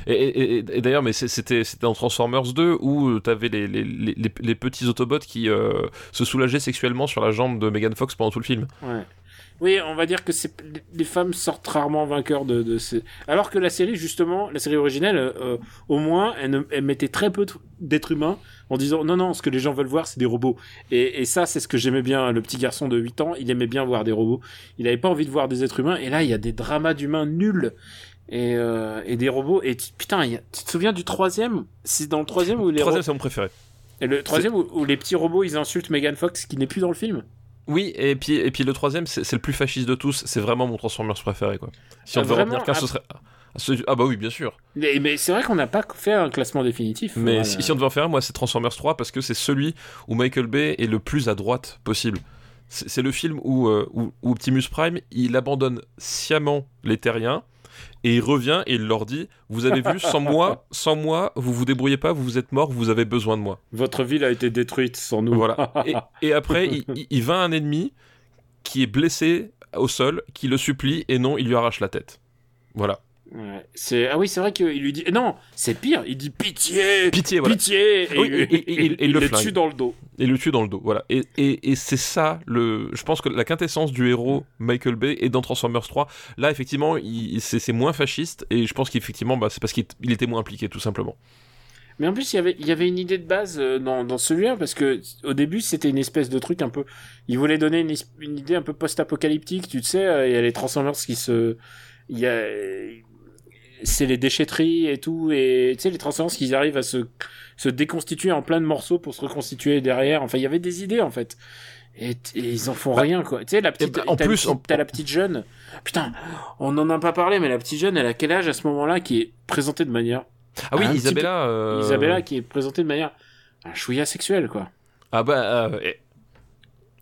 Et, d'ailleurs, mais c'était dans Transformers 2 où tu avais les, petits Autobots qui euh, se soulageaient sexuellement sur la jambe de Megan Fox pendant tout le film. Ouais. Oui, on va dire que les femmes sortent rarement vainqueurs de, ces. Alors que la série, justement, la série originelle, euh, au moins, elle, mettait très peu d'êtres humains en disant non, non, ce que les gens veulent voir, c'est des robots. Et, et ça, c'est ce que j'aimais bien. Le petit garçon de 8 ans, il aimait bien voir des robots. Il avait pas envie de voir des êtres humains. Et là, il y a des dramas d'humains nuls. Et, euh, et des robots. Et putain, il y a- tu te souviens du troisième? C'est dans le troisième où les Troisième, ro- c'est mon préféré. et le troisième où, où les petits robots ils insultent Megan Fox qui n'est plus dans le film? Oui, et puis, et puis le troisième, c'est le plus fasciste de tous. C'est vraiment mon Transformers préféré. Quoi. Si on Ah, devait vraiment? retenir qu'un, Ah. ce serait. Ah, Ah bah oui, bien sûr. Mais, mais c'est vrai qu'on n'a pas fait un classement définitif. Mais Voilà. si, si on devait en faire un, moi, c'est Transformers 3 parce que c'est celui où Michael Bay est le plus à droite possible. C'est c'est le film où, euh, où, où Optimus Prime, il abandonne sciemment les terriens et il revient et il leur dit Vous avez vu, sans moi, sans moi, vous vous débrouillez pas, vous êtes morts, vous avez besoin de moi. Votre ville a été détruite sans nous. Voilà. Et, et après, il, il, il va à un ennemi qui est blessé au sol, qui le supplie et non, il lui arrache la tête. Voilà. Ouais, c'est ah oui, c'est vrai qu'il lui dit non, c'est pire. Il dit pitié, Pitié, voilà. pitié, et, Oui, il- et- et- et- il- et il le tue dans le dos. et le tue dans le dos. Voilà. Et, c'est ça, le, je pense que la quintessence du héros Michael Bay est dans Transformers 3. Là, effectivement, il, c'est, c'est moins fasciste et je pense qu'effectivement, bah, c'est parce qu'il il était moins impliqué, tout simplement. Mais en plus, il y avait, il y avait une idée de base euh, dans, dans celui-là, parce que au début, c'était une espèce de truc un peu. Il voulait donner une, idée un peu post-apocalyptique, tu sais. Il y a les Transformers qui se. Il y a. C'est les déchetteries et tout, et tu sais, les Transformers qui arrivent à se, se déconstituer en plein de morceaux pour se reconstituer derrière. Enfin, il y avait des idées, en fait. Et, ils en font Bah, rien, quoi. Tu sais, la petite. bah, en plus, t'as la petite jeune. Putain, on en a pas parlé, mais la petite jeune, elle a quel âge à ce moment-là qui est présentée de manière. Ah oui, Isabella. euh, Isabella qui est présentée de manière un chouïa sexuelle quoi. Ah bah. euh,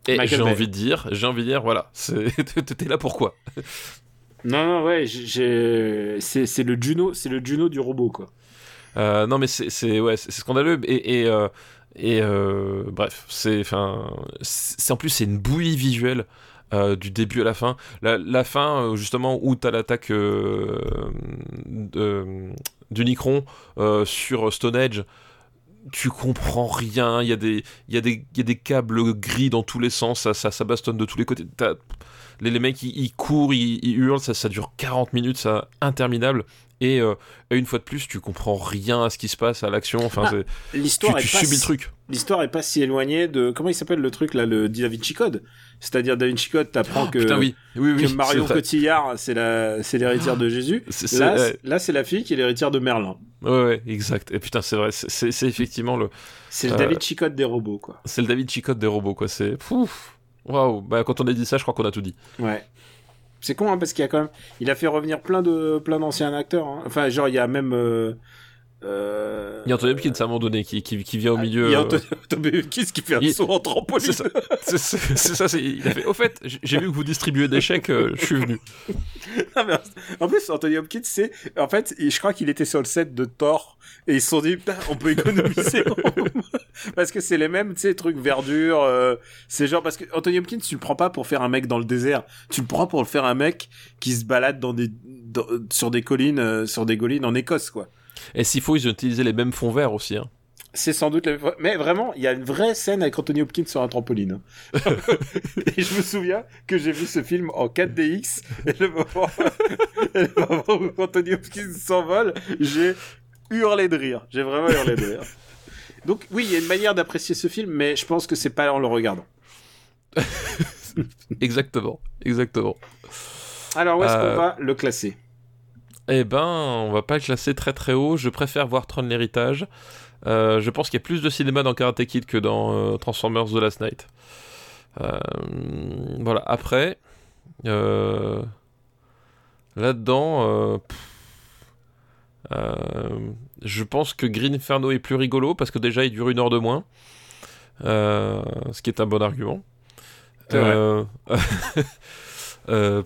et j'ai envie de dire, j'ai envie de dire, voilà, t'es là pourquoi? Non non ouais, c'est le Juno, c'est le Juno du robot quoi. Euh, non, mais c'est ouais, scandaleux et, et, euh, euh, bref, c'est en plus c'est une bouillie visuelle. du début à la fin, la, fin justement où t'as l'attaque d'Unicron euh, sur Stonehenge, tu comprends rien. Il y a des, y a des, y a des câbles gris dans tous les sens. Ça, ça, ça bastonne de tous les côtés. Les, les mecs, ils, courent, ils, ils hurlent. Ça, ça dure 40 minutes, ça interminable. Et, euh, et une fois de plus, tu comprends rien à ce qui se passe à l'action. Enfin, Ah, tu, L'histoire tu pas subis le truc. l'histoire est pas si éloignée de comment il s'appelle le truc là le Da Vinci Code? C'est-à-dire Da Vinci Code, t'apprends que Oh, Putain, oui, oui, oui. que Marion. Cotillard c'est la c'est l'héritière de Jésus. Là là c'est la fille qui est l'héritière de Merlin. Ouais, ouais, exact. Et putain, c'est vrai. c'est- effectivement le, C'est le Euh, Da Vinci Code des robots quoi. c'est le David Chicotte des robots, quoi. C'est pouf. Waouh. Bah, quand on a dit ça, je crois qu'on a tout dit. Ouais. C'est con hein, parce qu'il y a quand même il a fait revenir plein de plein d'anciens acteurs. hein. Enfin genre il y a même euh, euh, Il y a Anthony Hopkins à un moment donné qui, qui, qui vient au milieu. Il y a euh, Anthony Anthony Hopkins qui fait un il- saut en trampoline. C'est ça. C'est ça. c'est- Il a fait. Au fait, j'ai vu que vous distribuez des chèques. euh, je suis venu. Ah, mais en plus, Anthony Hopkins, c'est, en fait, je crois qu'il était sur le set de Thor, et ils se sont dit, putain, on peut économiser. parce que c'est les mêmes, tu sais, trucs verdure, euh, c'est genre, parce que Anthony Hopkins, tu le prends pas pour faire un mec dans le désert, tu le prends pour le faire un mec qui se balade dans des, dans- sur des collines, euh, sur des collines en Écosse, quoi. Et s'il faut, ils ont utilisé les mêmes fonds verts aussi. Hein. C'est sans doute la... Mais vraiment, il y a une vraie scène avec Anthony Hopkins sur un trampoline. hein. et je me souviens que j'ai vu ce film en 4DX, et le moment, et le moment où Anthony Hopkins s'envole, j'ai hurlé de rire. J'ai vraiment hurlé de rire. Donc oui, il y a une manière d'apprécier ce film, mais je pense que c'est pas en le regardant. exactement, exactement. Alors, où est-ce Euh, qu'on va le classer? Eh ben, on va pas le classer très très haut. Je préfère voir Tron l'héritage. Euh, je pense qu'il y a plus de cinéma dans Karate Kid que dans euh, Transformers The Last Night. Euh, voilà. Après, euh, là-dedans, euh, pff, euh, je pense que Green Inferno est plus rigolo parce que déjà il dure une heure de moins. Euh, ce qui est un bon argument. Euh, euh,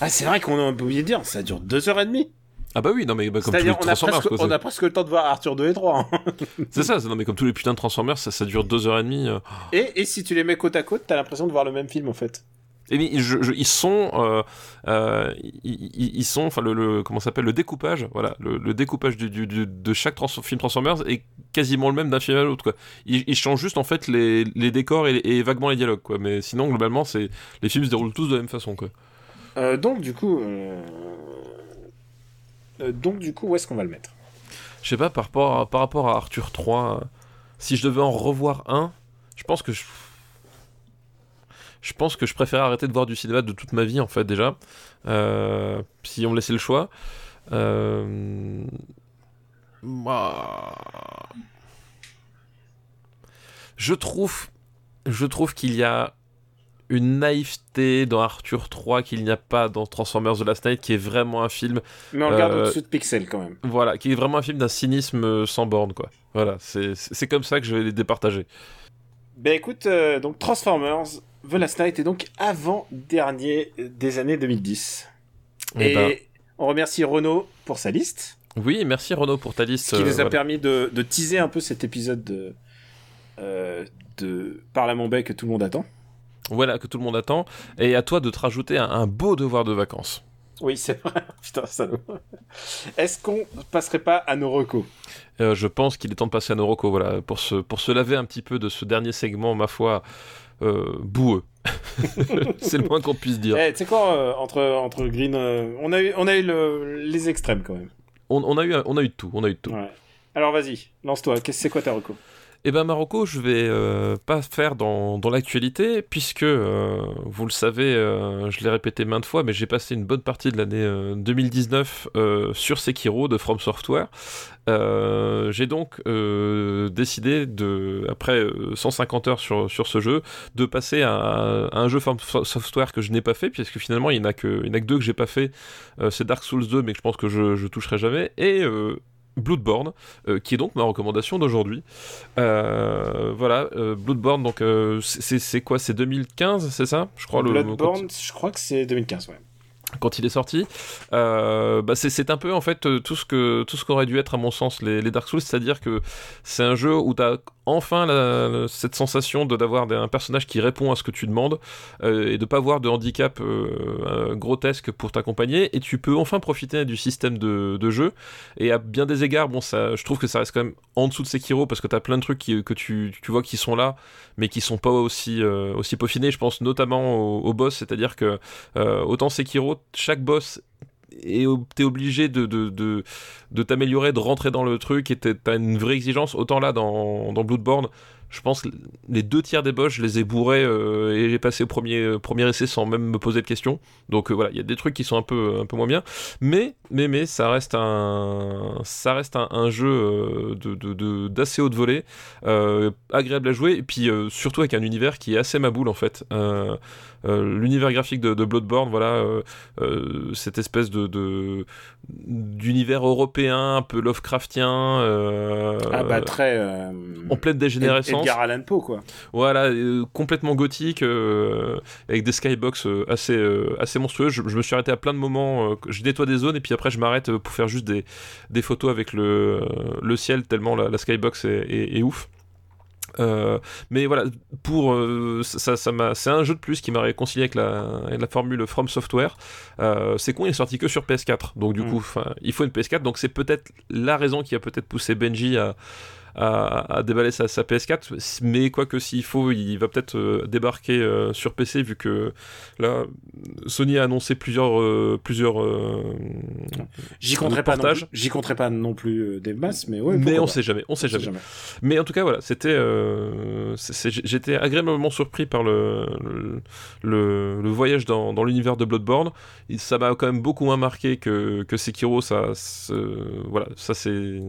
Ah, c'est vrai qu'on a oublié de dire, ça dure deux heures et demie. ah bah oui, non mais bah, comme tous les a Transformers. presque- quoi, c'est- on a presque le temps de voir Arthur 2 et 3. hein. C'est ça, non mais comme tous les putains de Transformers, ça, ça dure deux heures et demie. euh. Et, et si tu les mets côte à côte, t'as l'impression de voir le même film en fait. Et je- je- ils sont, euh, euh, ils, sont, enfin le, le- comment ça s'appelle, le découpage, voilà, le, le découpage du, du- du- de chaque trans- film Transformers est quasiment le même d'un film à l'autre quoi. Ils, ils changent juste en fait les, les décors et, et vaguement les dialogues quoi, mais sinon globalement c'est les films se déroulent tous de la même façon quoi. Euh, donc, du coup. euh, euh, donc, du coup, où est-ce qu'on va le mettre? Je sais pas par rapport à, par rapport à Arthur 3, euh, si je devais en revoir un, je pense que je je pense que je préfère arrêter de voir du cinéma de toute ma vie en fait déjà. Euh, si on me laissait le choix. Euh... Je trouve, je trouve qu'il y a une naïveté dans Arthur 3 qu'il n'y a pas dans Transformers The Last Night, qui est vraiment un film Mais on regarde Euh, au-dessus de Pixel quand même. voilà, qui est vraiment un film d'un cynisme sans borne, quoi. Voilà, c'est c'est comme ça que je vais les départager. Ben écoute, euh, donc Transformers, The Last Night est donc avant-dernier des années 2010. Eh Et ben, on remercie Renaud pour sa liste, oui, merci Renaud pour ta liste. ce qui euh, nous a voilà. permis de, de teaser un peu cet épisode de, euh, de Parle à mon bec que tout le monde attend. Voilà, que tout le monde attend. Et à toi de te rajouter un, un beau devoir de vacances. Oui, c'est vrai. Putain, salaud. Est-ce qu'on passerait pas à nos recos Euh, je pense qu'il est temps de passer à nos recos, voilà, pour se, pour se laver un petit peu de ce dernier segment, ma foi, euh, boueux. c'est le moins qu'on puisse dire. Eh, tu sais quoi, euh, entre, entre Green, euh, on a eu, on a eu le- les extrêmes quand même. On, on a eu, on a eu de tout, on a eu de tout. Ouais. Alors vas-y, lance-toi. C'est quoi ta reco? Eh ben Marocco, je vais euh, pas faire dans, l'actualité, puisque, euh, vous le savez, euh, je l'ai répété maintes fois, mais j'ai passé une bonne partie de l'année euh, 2019 euh, sur Sekiro de From Software. J'ai donc décidé, de, après euh, 150 heures sur, ce jeu, de passer à, un jeu From Software que je n'ai pas fait, puisque finalement il n'y en, a que- deux que j'ai pas fait, c'est Dark Souls 2, mais que je pense que je, je toucherai jamais, et... Bloodborne, euh, qui est donc ma recommandation d'aujourd'hui. Euh, voilà, euh, Bloodborne, donc c'est- quoi C'est 2015, c'est ça Je crois le Bloodborne, je crois que c'est 2015, ouais. quand il est sorti. Euh, bah c'est- un peu en fait tout ce que tout ce qu'aurait dû être à mon sens les, les Dark Souls, c'est-à-dire que c'est un jeu où tu as enfin cette sensation de d'avoir un personnage qui répond à ce que tu demandes euh, et de pas avoir de handicap euh, euh, grotesque pour t'accompagner et tu peux enfin profiter du système de, jeu. Et à bien des égards bon ça je trouve que ça reste quand même en dessous de Sekiro parce que tu as plein de trucs que tu, tu vois qui sont là mais qui sont pas aussi peaufinés. Je pense notamment au, au boss c'est-à-dire que euh, autant Sekiro, chaque boss et t'es obligé de, t'améliorer, de rentrer dans le truc et t'as une vraie exigence. Autant là, dans, dans Bloodborne, je pense que les deux tiers des boss, je les ai bourrés euh, et j'ai passé au premier, euh, premier essai sans même me poser de questions. Donc euh, voilà, il y a des trucs qui sont un peu, un peu moins bien. Mais, mais, mais ça reste un, ça reste un, un jeu euh, de, de, de- d'assez haute volée, agréable à jouer et puis surtout avec un univers qui est assez maboule en fait. L'univers graphique de, de Bloodborne, voilà, cette espèce de, d'univers européen, un peu Lovecraftien, ah bah très... en pleine dégénérescence. Edgar Allan Poe, quoi. Voilà, euh, complètement gothique, euh, avec des skybox euh, assez, assez monstrueux. Je, je me suis arrêté à plein de moments. je nettoie des zones et puis après je m'arrête pour faire juste des, des photos avec le, le ciel, tellement la, la skybox est, est- est ouf. Euh, mais voilà, pour euh, ça, ça m'a, c'est un jeu de plus qui m'a réconcilié avec la, avec la formule From Software. Euh, c'est con, il est sorti que sur PS4, donc du Mm. coup, il faut une PS4. Donc c'est peut-être la raison qui a peut-être poussé Benji à, à, à déballer sa, sa, PS4. Mais quoi que s'il faut, il va peut-être euh, débarquer euh, sur PC vu que là, Sony a annoncé plusieurs, euh, plusieurs. J'y compterai pas. J'y compterai pas non plus des masses, mais ouais. Mais on sait jamais. On sait jamais. jamais. Mais en tout cas, voilà, c'était. J'étais agréablement surpris par le, le, le voyage dans, dans l'univers de Bloodborne. Ça m'a quand même beaucoup moins marqué que, que Sekiro. Ça, voilà, ça c'est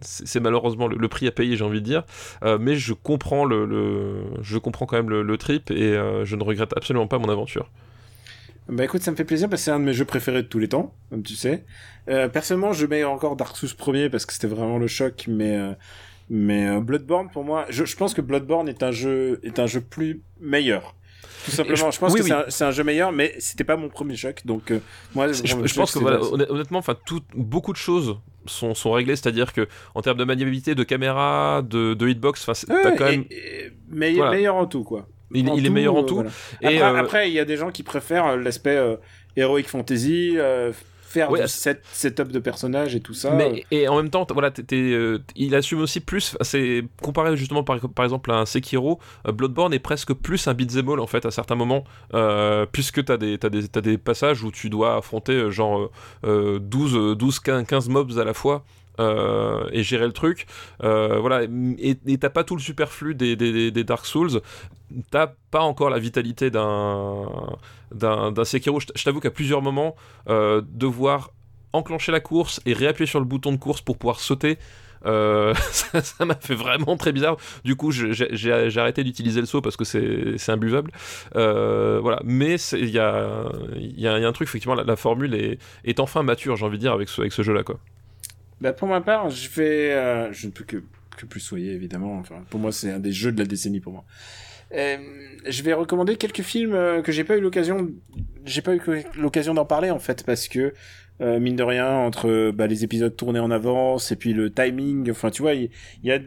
c'est malheureusement le, prix à payer, j'ai envie de dire. Euh, mais je comprends le, je comprends quand même le, trip et euh, je ne regrette absolument pas mon aventure. Bah écoute, ça me fait plaisir parce que c'est un de mes jeux préférés de tous les temps, comme tu sais. Euh, personnellement, je mets encore Dark Souls premier parce que c'était vraiment le choc, mais mais Bloodborne pour moi, je, je pense que Bloodborne est un jeu est un jeu plus meilleur tout simplement. Je, pense que c'est un, jeu meilleur, mais c'était pas mon premier choc. Donc, euh, moi, je, je pense que, voilà, honnêtement, enfin, beaucoup de choses sont, sont réglées. C'est-à-dire que, en termes de maniabilité, de caméra, de, de hitbox, enfin, t'as quand même. meilleur en tout, quoi. Il, est meilleur en euh, tout. Et après, euh, après, il y a des gens qui préfèrent l'aspect heroic fantasy faire ouais, set, setup de personnages et tout ça. Mais, et en même temps, voilà, euh, il assume aussi plus. C'est comparé justement par, par exemple à un Sekiro, euh, Bloodborne est presque plus un beat'em all en fait à certains moments, euh, puisque t'as des, as des, as des passages où tu dois affronter genre 12, 12 15 mobs à la fois. Euh, et gérer le truc. Euh, voilà, et t'as pas tout le superflu des, des, des Dark Souls. T'as pas encore la vitalité d'un d'un Sekiro. Je t'avoue qu'à plusieurs moments, euh, devoir enclencher la course et réappuyer sur le bouton de course pour pouvoir sauter. Ça m'a fait vraiment très bizarre. Du coup, j'ai arrêté d'utiliser le saut parce que c'est imbuvable. Voilà. Mais il y a, y, a, y a, un truc, effectivement, la, la formule est, est, enfin mature, j'ai envie de dire, avec ce, avec ce jeu-là. quoi. Bah pour ma part, je vais, euh, je ne peux que que plus soyez évidemment. Enfin, pour moi, c'est un des jeux de la décennie pour moi. Euh, je vais recommander quelques films euh, que j'ai pas eu l'occasion, j'ai pas eu l'occasion d'en parler en fait parce que mine de rien entre bah, les épisodes tournés en avance et puis le timing, enfin tu vois, il y, a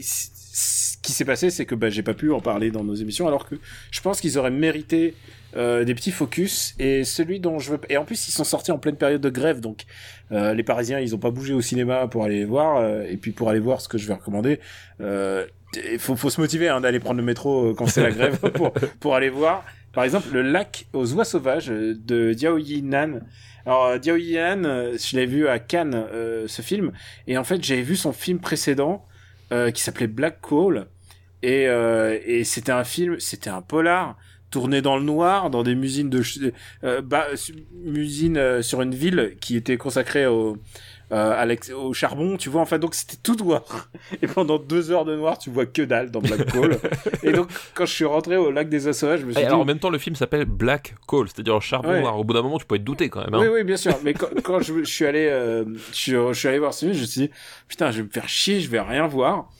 ce qui s'est passé, c'est que bah, j'ai pas pu en parler dans nos émissions, alors que je pense qu'ils auraient mérité euh, des petits focus et celui dont je veux et en plus ils sont sortis en pleine période de grève donc euh, les Parisiens ils ont pas bougé au cinéma pour aller les voir euh, et puis pour aller voir ce que je vais recommander il faut, faut se motiver hein, d'aller prendre le métro quand c'est la grève pour pour aller voir par exemple le lac aux oies sauvages de Diao Nan. Alors Diao Nan je l'ai vu à Cannes ce film et en fait j'avais vu son film précédent qui s'appelait Black Coal et, et c'était un film c'était un polar tourné dans le noir, dans des usines de euh, bah, euh, sur une ville qui était consacrée au euh, au charbon, tu vois. Enfin, donc c'était tout noir. Et pendant deux heures de noir, tu vois que dalle dans Black Coal. et donc, quand je suis rentré au lac des Sauvages, je me suis dit... Alors, en même temps, le film s'appelle Black Coal, c'est-à-dire charbon noir. Au bout d'un moment, tu peux être douté quand même. Hein. Oui, oui, bien sûr. Mais quand, je, suis allé, euh, je, suis allé voir ce film, je me suis dit, putain, je vais me faire chier, je vais rien voir.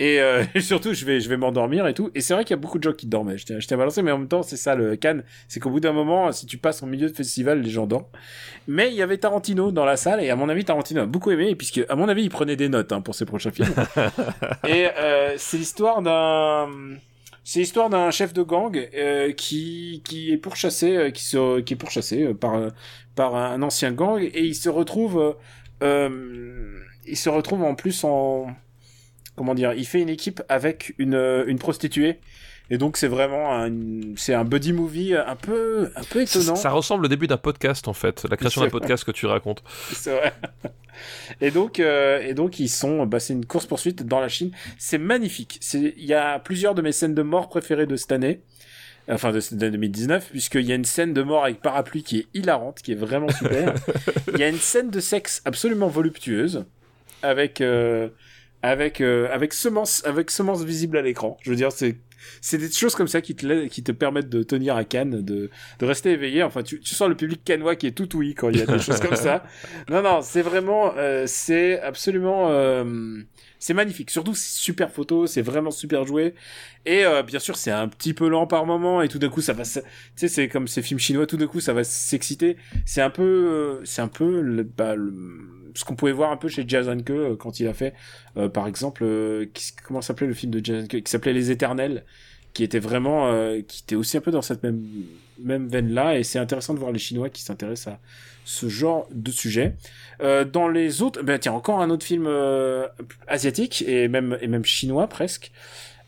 Euh, et, surtout, je vais, je vais m'endormir et tout. Et c'est vrai qu'il y a beaucoup de gens qui dormaient. Je t'ai balancé, mais en même temps, c'est ça le Cannes. C'est qu'au bout d'un moment, si tu passes en milieu de festival, les gens dorment. Mais il y avait Tarantino dans la salle, et à mon avis, Tarantino a beaucoup aimé, puisque, à mon avis, il prenait des notes hein, pour ses prochains films. et euh, c'est l'histoire d'un... C'est l'histoire d'un chef de gang euh, qui qui est pourchassé, euh, qui se qui est pourchassé euh, par par un ancien gang et il se retrouve il se retrouve en plus en comment dire, il fait une équipe avec une, euh, une prostituée. Et donc c'est vraiment un, c'est un buddy movie un peu, un peu étonnant. Ça, ressemble au début d'un podcast en fait, la création d'un podcast que tu racontes. C'est vrai. Et donc, euh, et donc ils sont, bah, c'est une course poursuite dans la Chine. C'est magnifique. C'est, il y a plusieurs de mes scènes de mort préférées de cette année. Enfin, de, de 2019, puisqu'il y a une scène de mort avec parapluie qui est hilarante, qui est vraiment super. Il y a une scène de sexe absolument voluptueuse, avec, euh, avec euh, avec semence avec semence visible à l'écran. Je veux dire c'est c'est des choses comme ça qui te qui te permettent de tenir à Cannes, de de rester éveillé. Enfin tu tu sens le public cannois qui est tout ouïe quand il y a des choses comme ça. Non non, c'est vraiment euh, c'est absolument euh, c'est magnifique. Surtout c'est super photo, c'est vraiment super joué. Et euh, bien sûr, c'est un petit peu lent par moment et tout d'un coup ça va tu sais c'est comme ces films chinois tout d'un coup ça va s'exciter. C'est un peu c'est un peu le, bah, le ce qu'on pouvait voir un peu chez Jason euh, quand il a fait, euh, par exemple, euh, comment s'appelait le film de Jason Que qui s'appelait Les Éternels, qui était vraiment, euh, qui était aussi un peu dans cette même même veine là, et c'est intéressant de voir les Chinois qui s'intéressent à ce genre de sujet. Euh, dans les autres, ben tiens, encore un autre film euh, asiatique et même et même chinois presque.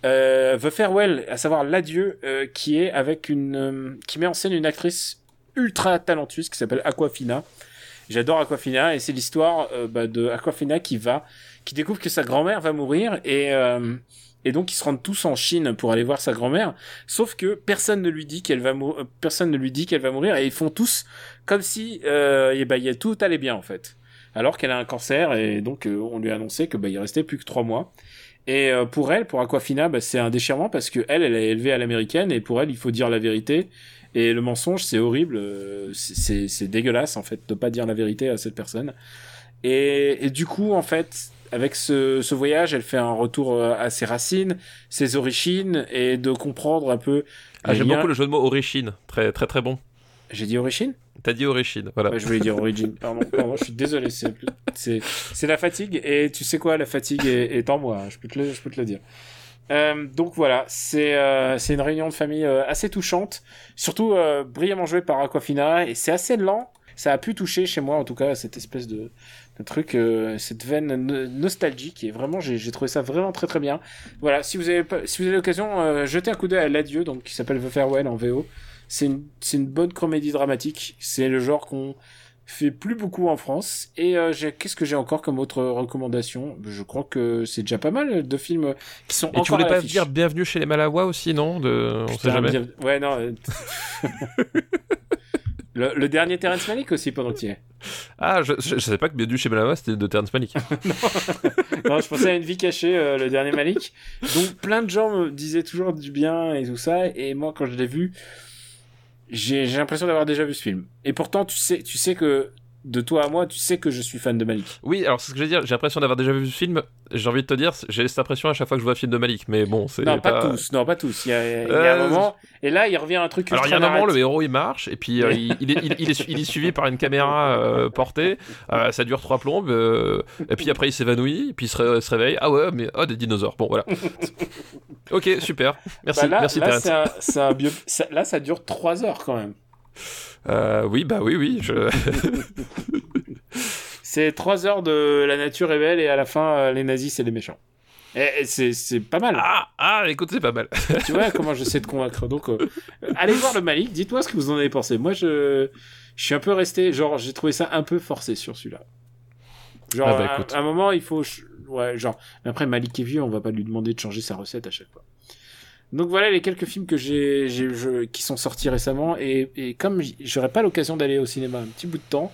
The Farewell, à savoir l'adieu, qui est avec une, qui met en scène une actrice ultra talentueuse qui s'appelle Aquafina. J'adore Aquafina et c'est l'histoire bah, de Aquafina qui va, qui découvre que sa grand-mère va mourir et et donc ils se rendent tous en Chine pour aller voir sa grand-mère. Sauf que personne ne lui dit qu'elle va mourir, personne ne lui dit qu'elle va mourir et ils font tous comme si euh, et bah, a, tout allait bien en fait. Alors qu'elle a un cancer et donc euh, on lui a annoncé que bah, il restait plus que trois mois. Et euh, pour elle, pour Aquafina, bah, c'est un déchirement parce que elle, elle est élevée à l'américaine et pour elle, il faut dire la vérité. Et le mensonge, c'est horrible, euh, c'est- dégueulasse en fait de pas dire la vérité à cette personne. Et, et du coup, en fait, avec ce, ce voyage, elle fait un retour euh, à ses racines, ses origines et de comprendre un peu. Ah, j'aime liens- beaucoup le jeu de mots origine, très très très bon. J'ai dit origine? T'as dit origine, voilà. Ouais, je voulais dire origine. Pardon, pardon, je suis désolé. C'est la fatigue et tu sais quoi, la fatigue est, est en moi. Je peux te le, je peux te le dire. Euh, donc voilà, c'est euh, une réunion de famille euh, assez touchante, surtout brillamment jouée par Aquafina et c'est assez lent. Ça a pu toucher chez moi en tout cas cette espèce de, truc, euh, cette veine no- nostalgique et vraiment j'ai trouvé ça vraiment très très bien. Voilà, si vous avez si vous avez l'occasion, euh, jetez un coup d'œil à l'adieu donc qui s'appelle The Farewell en VO. C'est une c'est une bonne comédie dramatique. C'est le genre qu'on fait plus beaucoup en France. Et euh, qu'est-ce que j'ai encore comme autre recommandation? Je crois que c'est déjà pas mal de films qui sont Et encore tu voulais à pas dire bienvenue chez les Malawa aussi, non? De... On sait Putain, jamais. bien- Ouais, non. le, le dernier Terrence Malick aussi pendant que tu y es. Ah, je, je, je savais pas que bienvenue chez Malawa c'était de Terrence Malick. Non, je pensais à une vie cachée, euh, le dernier Malik. Donc plein de gens me disaient toujours du bien et tout ça. Et moi, quand je l'ai vu, j'ai j'ai l'impression d'avoir déjà vu ce film. Et pourtant, tu sais, tu sais que de toi à moi, tu sais que je suis fan de Malik. oui, alors c'est ce que je veux dire, j'ai l'impression d'avoir déjà vu ce film. J'ai envie de te dire, j'ai cette impression à chaque fois que je vois un film de Malik, mais bon, c'est Non, pas, tous. Non, pas tous. Il y a, il y a Euh, un moment. Et là, il revient un truc. Alors il y a un moment, le héros il marche, et puis euh, il, il est, il, il est, il est suivi par une caméra euh, portée, ça dure trois plombes, et puis après il s'évanouit, et puis il se, ré- se réveille, ah ouais, mais oh des dinosaures, bon voilà. ok, super, merci, Bah là, merci là, un, un bio- ça- là, ça dure 3 heures quand même. Euh, oui, bah oui, oui, je... C'est 3 heures de la nature est belle et à la fin, euh, les nazis, c'est les méchants. Et, et c'est pas mal. Ah, ah, écoute, c'est pas mal. tu vois comment j'essaie de convaincre. Donc, euh, allez voir le Malik. Dites-moi ce que vous en avez pensé. Moi, je, je suis un peu resté. Genre, j'ai trouvé ça un peu forcé sur celui-là. Genre, Ah bah, à- écoute. à, un moment, il faut. Ouais, genre. Mais après, Malik est vieux, on va pas lui demander de changer sa recette à chaque fois. Donc voilà les quelques films que j'ai, qui sont sortis récemment et, et comme j- j'aurais pas l'occasion d'aller au cinéma un petit bout de temps,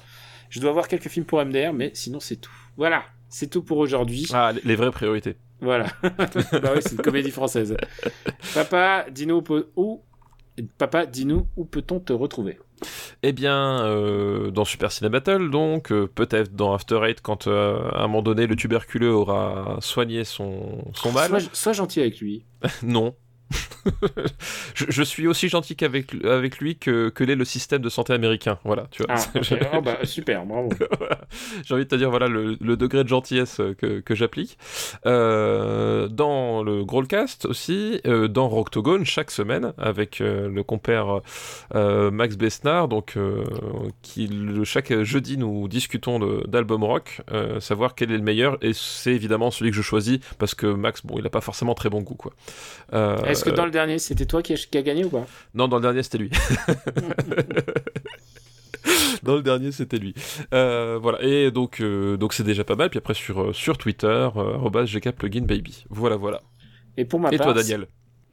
je dois voir quelques films pour MDR, mais sinon c'est tout. Voilà, c'est tout pour aujourd'hui. Ah, les- vraies priorités. Voilà. bah oui, c'est une comédie française. Papa, dis-nous où, Papa, dis-nous où peut-on te retrouver? Eh bien, euh, dans Super Ciné Battle, donc, euh, peut-être dans After Eight, quand euh, à un moment donné le tuberculeux aura soigné son, son mal. sois, sois gentil avec lui. Non. je, je suis aussi gentil qu'avec avec lui que, que l'est le système de santé américain. Voilà, tu vois. Ah. Oh, bah, super, bravo. J'ai envie de te dire, voilà, le, le degré de gentillesse euh, que, que j'applique. Euh, dans le Growlcast aussi, euh, dans Rocktogone, chaque semaine, avec euh, le compère Max Besnard, donc, qui le- chaque jeudi nous discutons d'albums rock, savoir quel est le meilleur, et c'est évidemment celui que je choisis, parce que Max, bon, il a pas forcément très bon goût, quoi. Euh, Est-ce que dans le dernier, c'était toi qui a, gagné ou pas non, dans le dernier, c'était lui. dans le dernier, c'était lui. Euh, voilà. Et donc, euh, donc c'est déjà pas mal. Puis après, sur, euh, sur Twitter, euh, @gkpluginbaby. Voilà, voilà. Et pour ma Et part, toi, Daniel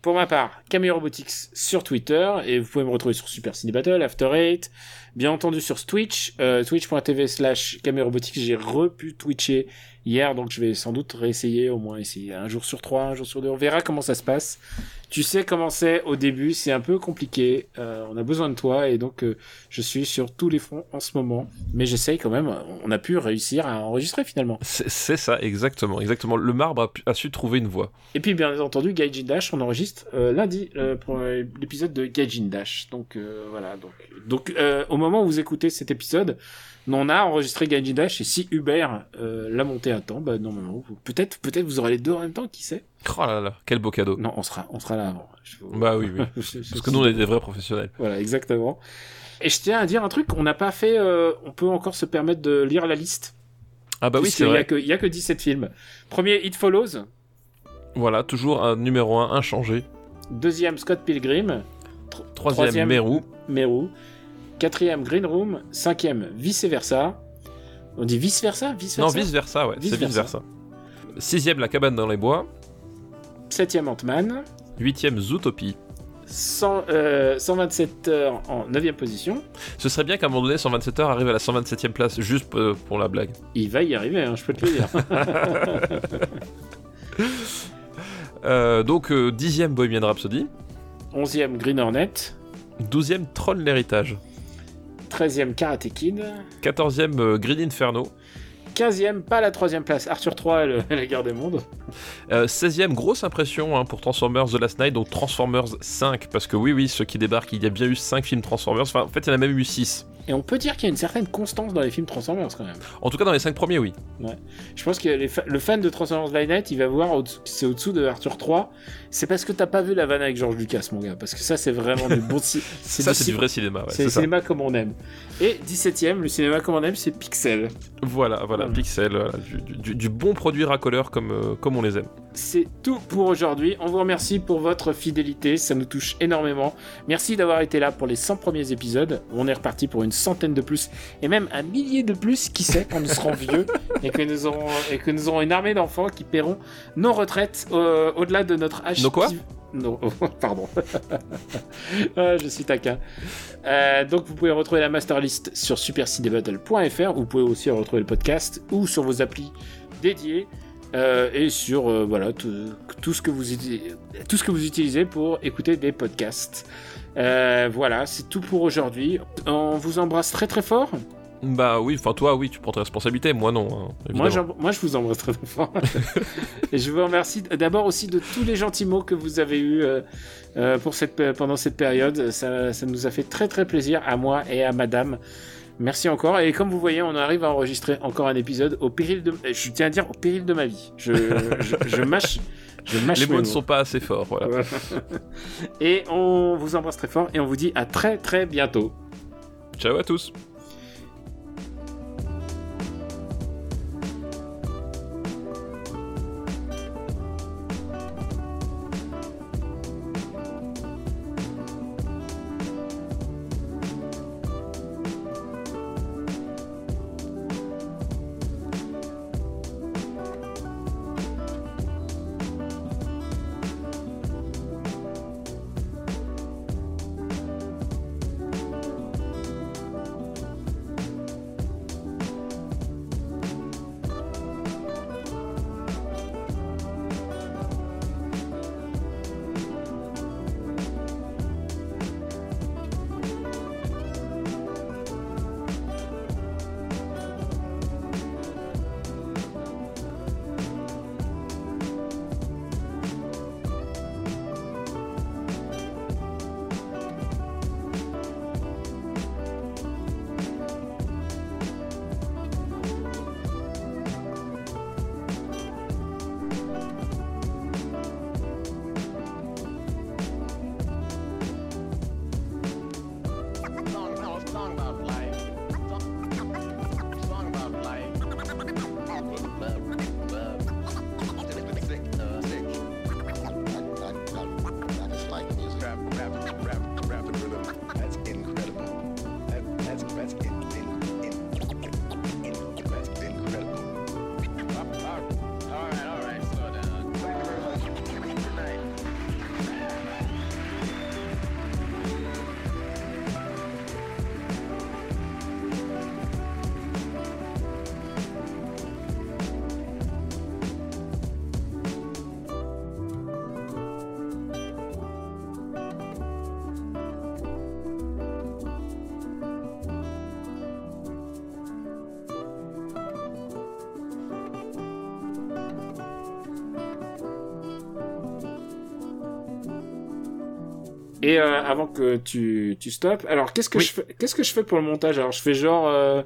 Pour ma part, Camille Robotics sur Twitter et vous pouvez me retrouver sur Super Ciné Battle, After Eight, bien entendu sur Twitch, euh, twitch.tv slash Camille Robotics. J'ai repu twitcher hier, donc je vais sans doute réessayer, au moins essayer un jour sur trois, un jour sur deux. On verra comment ça se passe. Tu sais comment c'est au début, c'est un peu compliqué. Euh, on a besoin de toi et donc euh, je suis sur tous les fronts en ce moment, mais j'essaye quand même. On a pu réussir à enregistrer finalement. C'est ça, exactement. Exactement. Le marbre a, pu- a su trouver une voie. Et puis bien entendu, Gaijin Dash, on enregistre euh, lundi pour l'épisode de Gaijin Dash. Donc voilà, donc donc au moment où vous écoutez cet épisode, on a enregistré Gaijin Dash et si Hubert euh, l'a monté à temps, bah normalement peut-être peut-être vous aurez les deux en même temps, qui sait? Oh là là, quel beau cadeau. Non, on sera, on sera là avant. Je- Bah oui, oui. je- je- Parce que nous, on est des vrais professionnels. Voilà, exactement. Et je tiens à dire un truc, on n'a pas fait, euh, on peut encore se permettre de lire la liste. Ah bah oui, c'est vrai. il y a que 17 films. Premier, It Follows. Voilà, toujours un numéro 1 inchangé. Deuxième, Scott Pilgrim. Tro- Troisième, Meru. Meru. Quatrième, Green Room. Cinquième, Vice Versa. On dit vice versa, vice Non, versa. vice versa, ouais. C'est vice versa. Sixième, La cabane dans les bois. Septième, Ant-Man. Huitième, Zootopie. 100, euh, 127 heures en 9 position. Ce serait bien qu'à un moment donné, 127 heures arrive à la 127e place, juste euh, pour la blague. Il va y arriver, hein, je peux te le dire. Euh, donc, euh, dixième, Bohemian Rhapsody. 11e, Green Hornet. Douzième, Troll l'héritage. 13e, Karate Kid. Quatorzième, euh, Green Inferno. 15e, pas la troisième place, Arthur 3 et, la guerre des mondes. Euh, 16e, grosse impression hein, pour Transformers The Last Night, donc Transformers 5, parce que oui, oui, ceux qui débarquent, il y a bien eu 5 films Transformers, enfin, en fait, il y en a même eu 6. Et on peut dire qu'il y a une certaine constance dans les films Transformers quand même. En tout cas, dans les 5 premiers, oui. Je pense que les fa- le fan de Transformers By Night, il va voir c'est au-dessous de Arthur 3. C'est parce que t'as pas vu la vanne avec George Lucas, mon gars. Parce que ça, c'est vraiment du bon ci- Ça, c'est du vrai cinéma, ouais, c'est le ça. cinéma comme on aime. Et 17ème, le cinéma comme on aime, c'est Pixel. Voilà, voilà. Pixel, voilà, du, du- du bon produit racoleur comme, euh, comme on les aime. C'est tout pour aujourd'hui. On vous remercie pour votre fidélité, ça nous touche énormément. Merci d'avoir été là pour les 100 premiers épisodes. On est reparti pour une centaine de plus et même un millier de plus, qui sait, quand nous serons vieux et que nous aurons, et que nous aurons une armée d'enfants qui paieront nos retraites euh, au-delà de notre âge. Nos quoi qui- Non, pardon. Ah, je suis taquin. Euh, donc vous pouvez retrouver la masterlist sur supercinébattle.fr. Vous pouvez aussi retrouver le podcast ou sur vos applis dédiées. Euh, et sur euh, voilà tout, tout ce que vous tout ce que vous utilisez pour écouter des podcasts. Euh, voilà, c'est tout pour aujourd'hui. On vous embrasse très très fort. Bah oui, enfin toi, oui, tu prends tes responsabilités, moi non, hein, Moi, moi, je vous embrasse très très fort. et je vous remercie d'abord aussi de tous les gentils mots que vous avez eus euh, pour cette, pendant cette période. Ça, ça nous a fait très très plaisir à moi et à madame. Merci encore. Et comme vous voyez, on arrive à enregistrer encore un épisode au péril de, je tiens à dire au péril de ma vie. Je, je, je mâche, je mâche Les mots ne sont pas assez forts. Voilà. et on vous embrasse très fort et on vous dit à très très bientôt. Ciao à tous euh, avant que tu, tu stoppes, alors qu'est-ce que Oui. je fais qu'est-ce que je fais pour le montage? Alors je fais genre euh,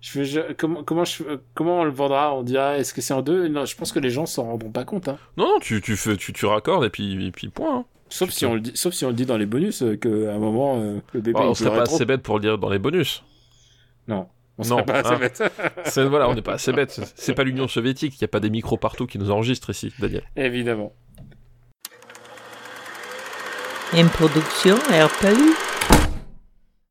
je fais je- comment comment je euh, comment on le vendra? On dira est-ce que c'est en deux? Non, je pense que les gens s'en rendront pas compte hein. Non, non, tu, tu, fais, tu, tu raccordes et puis, et puis point. hein. Sauf si on le dit sauf si on le dit dans les bonus euh, que à un moment euh, le bébé il on serait pas trop. assez bête pour le dire dans les bonus. Non. On Non, serait pas assez hein. bête. Voilà, on n'est pas assez bête. C'est pas l'Union soviétique, il n'y a pas des micros partout qui nous enregistrent ici, Daniel. Évidemment. Une production RPU.